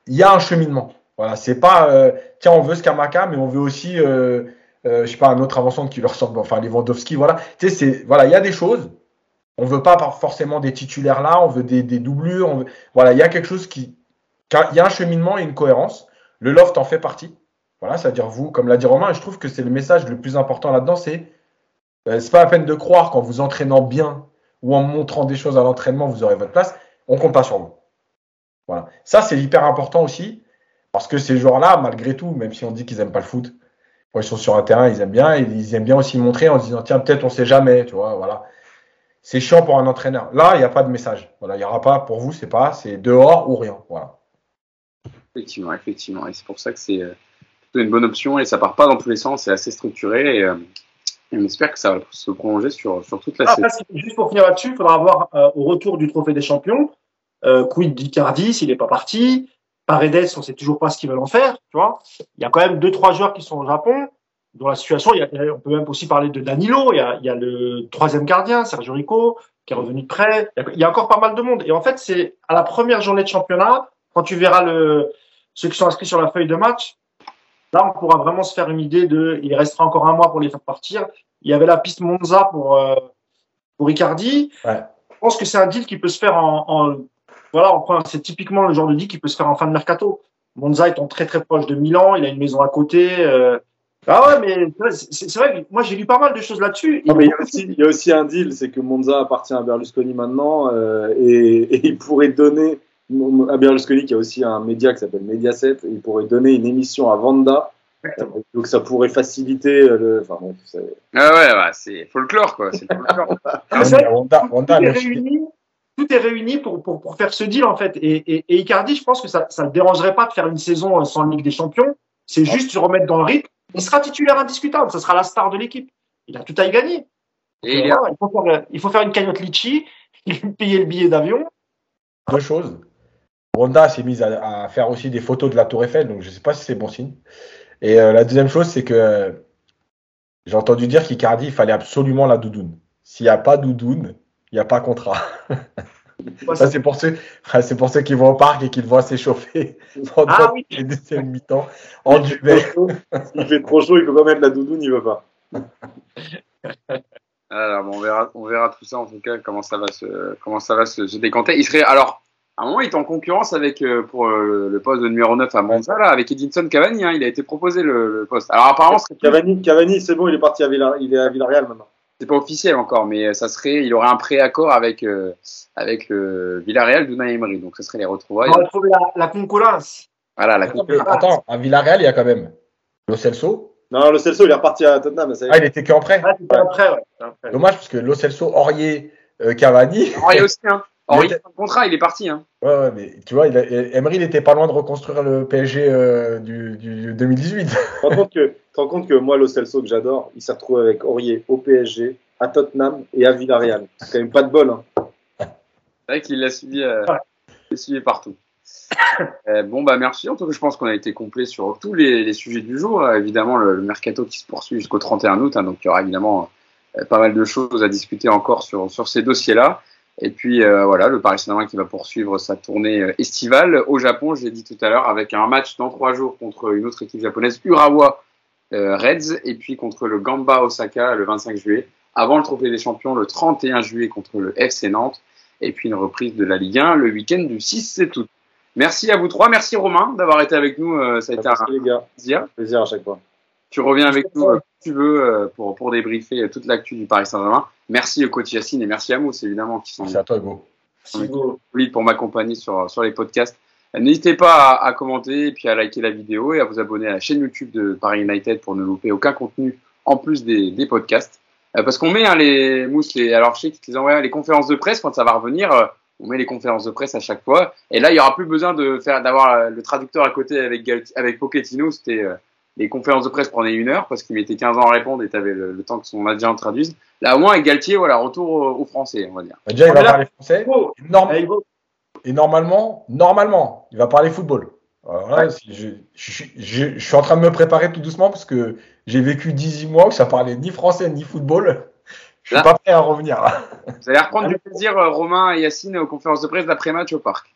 il y a un cheminement. Voilà, c'est pas euh, tiens, on veut Skamaka, mais on veut aussi, euh, euh, je sais pas, un autre avançant qui leur ressemble, enfin Lewandowski, voilà. Tu sais, c'est voilà, il y a des choses. On veut pas forcément des titulaires là, on veut des, doublures. On veut, voilà, il y a quelque chose qui, il y a un cheminement et une cohérence. Le loft en fait partie. Voilà, c'est-à-dire vous, comme l'a dit Romain, et je trouve que c'est le message le plus important là-dedans, c'est c'est pas la peine de croire qu'en vous entraînant bien ou en montrant des choses à l'entraînement, vous aurez votre place, on compte pas sur vous. Voilà. Ça, c'est hyper important aussi, parce que ces joueurs-là, malgré tout, même si on dit qu'ils aiment pas le foot, ils sont sur un terrain, ils aiment bien, ils aiment bien aussi montrer en disant, tiens, peut-être on sait jamais, tu vois, voilà. C'est chiant pour un entraîneur. Là, il n'y a pas de message. Voilà, il n'y aura pas, pour vous, c'est pas, c'est dehors ou rien. Voilà. Effectivement, effectivement. Et c'est pour ça que c'est euh, une bonne option et ça part pas dans tous les sens, c'est assez structuré. Euh, on espère que ça va se prolonger sur, sur toute la saison. Juste pour finir là-dessus, il faudra avoir euh, au retour du Trophée des Champions, euh, quid d'Icardi s'il n'est pas parti, Paredes, on sait toujours pas ce qu'ils veulent en faire, tu vois. Il y a quand même deux trois joueurs qui sont au Japon, dont la situation, il y a, on peut même aussi parler de Danilo, il y a, il y a le troisième gardien, Sergio Rico, qui est revenu de près. Il y a, encore pas mal de monde. Et en fait, c'est à la première journée de championnat, quand tu verras le, ceux qui sont inscrits sur la feuille de match, Là, on pourra vraiment se faire une idée de. Il restera encore un mois pour les faire partir. Il y avait la piste Monza pour euh, pour Icardi. Ouais. Je pense que c'est un deal qui peut se faire en, en voilà, c'est typiquement le genre de deal qui peut se faire en fin de mercato. Monza étant très très proche de Milan, il a une maison à côté. euh. Ah ouais, mais c'est vrai que moi j'ai lu pas mal de choses là-dessus. Il y, a aussi, il y a aussi un deal, c'est que Monza appartient à Berlusconi maintenant euh, et, et il pourrait donner à Berlusconi qui a aussi un média qui s'appelle Mediaset, et il pourrait donner une émission à Vanda. Donc ça pourrait faciliter le. Enfin bon, Ah ouais, ouais, c'est folklore, quoi. C'est folklore. Ah, tout, est réuni, tout est réuni pour, pour, pour faire ce deal en fait. Et, et, et Icardi, je pense que ça ne le dérangerait pas de faire une saison sans Ligue des Champions. C'est juste se remettre dans le rythme. Il sera titulaire indiscutable. Ça sera la star de l'équipe. Il a tout à y gagner. Et il est- Voilà, il, faut faire, il faut faire une cagnotte litchi, il faut payer le billet d'avion. deux choses. Honda s'est mise à, à faire aussi des photos de la Tour Eiffel, donc je ne sais pas si c'est bon signe. Et euh, la deuxième chose, c'est que euh, j'ai entendu dire qu'Icardi, il fallait absolument la doudoune. S'il n'y a pas doudoune, il n'y a pas contrat. Ouais, Ça, c'est pour ceux, c'est pour ceux qui vont au parc et qui le voient s'échauffer pendant Ah oui. les deuxièmes mi-temps en duvet. S'il fait trop chaud, il peut pas mettre la doudoune, il veut pas. Alors, bon, on verra, on verra tout ça en tout cas comment ça va se, comment ça va se, se décanter. Il serait alors à un moment il était en concurrence avec euh, pour euh, le poste de numéro 9 à Monza là avec Edinson Cavani. Hein, il a été proposé le, le poste. Alors apparemment Cavani, Cavani c'est bon, il est parti à, Villa, il est à Villarreal maintenant. c'est pas officiel encore, mais ça serait il aurait un préaccord avec euh, avec le Villarreal d'Unai Emery. Donc ce serait les retrouvailles. On va trouver la, la concurrence. Voilà la Attends, mais attends, à Villarreal, il y a quand même Lo Celso. Non, le Celso, il est reparti à Tottenham. Ça y est. Ah, il était qu'en prêt. Ah, ouais. Dommage, parce que Lo Celso, Aurier, euh, Cavani. Henri aussi hein. Henri était- de contrat, il est parti hein. Ouais, ouais, mais tu vois, il a- Emery, il n'était pas loin de reconstruire le PSG euh, du, du 2018. Tu te rends compte que, tu te rends compte que moi, Lo Celso, que j'adore, il s'est retrouvé avec Aurier au PSG, à Tottenham et à Villarreal. C'est quand même pas de bol. Hein. C'est vrai qu'il l'a suivi, euh, suivi partout. Euh, bon, bah merci. En tout cas, je pense qu'on a été complet sur tous les, les sujets du jour. Euh, évidemment, le, le mercato qui se poursuit jusqu'au 31 août. hein, donc, il y aura évidemment euh, pas mal de choses à discuter encore sur, sur ces dossiers-là. Et puis, euh, voilà, le Paris Saint-Germain qui va poursuivre sa tournée euh, estivale au Japon, je l'ai dit tout à l'heure, avec un match dans trois jours contre une autre équipe japonaise, Urawa euh, Reds, et puis contre le Gamba Osaka le 25 juillet, avant le Trophée des Champions le 31 juillet contre le FC Nantes et puis une reprise de la Ligue 1 le week-end du 6 août. Merci à vous trois, merci Romain d'avoir été avec nous, euh, ça a été un Merci les gars, plaisir. plaisir à chaque fois. Tu reviens avec nous euh, quand tu veux euh, pour, pour débriefer euh, toute l'actu du Paris Saint-Germain. Merci au coach Yacine et merci à Mousse évidemment qui sont C'est à toi, Hugo. Merci, pour m'accompagner sur, sur les podcasts. N'hésitez pas à, à commenter et puis à liker la vidéo et à vous abonner à la chaîne YouTube de Paris United pour ne louper aucun contenu en plus des, des podcasts. Euh, parce qu'on met hein, les mousses, les, alors je sais qu'ils envoient les conférences de presse quand ça va revenir. euh, on met les conférences de presse à chaque fois. Et là, il y aura plus besoin de faire d'avoir le traducteur à côté avec avec Pochettino. C'était euh, les conférences de presse prenaient une heure parce qu'il mettait 15 ans à répondre et tu avais le, le temps que son adjoint traduise. Là, au moins, avec Galtier, voilà, retour au, au français, on va dire. Bah, Déjà, il On va parler français. Et, norm- Hugo, et normalement, normalement, il va parler football. Alors là, si je, je- je- je suis en train de me préparer tout doucement parce que j'ai vécu 18 mois où ça parlait ni français ni football. Je suis Là. pas prêt à revenir. Vous allez reprendre du plaisir, euh, Romain et Yacine, aux conférences de presse d'après-match au parc.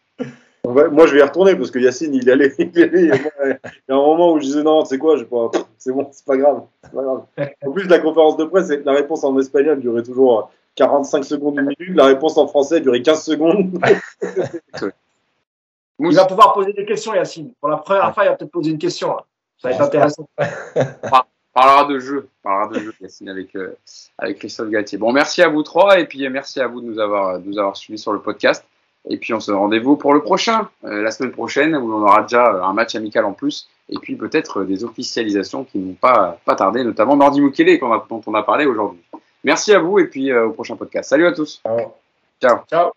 On va- moi, je vais y retourner parce que Yacine, il allait. Il, allait, et moi, il y a un moment où je disais non, c'est quoi, je sais pas, c'est bon, c'est pas grave. c'est pas grave. En plus, la conférence de presse, la réponse en espagnol durait toujours 45 secondes, une minute. La réponse en français durait 15 secondes. il va pouvoir poser des questions, Yacine. Pour la première fois, il va peut-être poser une question. là. Ça va être intéressant. parlera de jeu, parlera de jeu, Yacine, avec, euh, avec Christophe Galtier. Bon, merci à vous trois et puis euh, merci à vous de nous avoir, de nous avoir suivis sur le podcast. Et puis on se rendez-vous pour le prochain, euh, la semaine prochaine, où on aura déjà euh, un match amical en plus, et puis peut-être euh, des officialisations qui n'ont pas, pas tardé, notamment Nordi Mukele, dont on a parlé aujourd'hui. Merci à vous et puis euh, au prochain podcast. Salut à tous. Ciao. Ciao.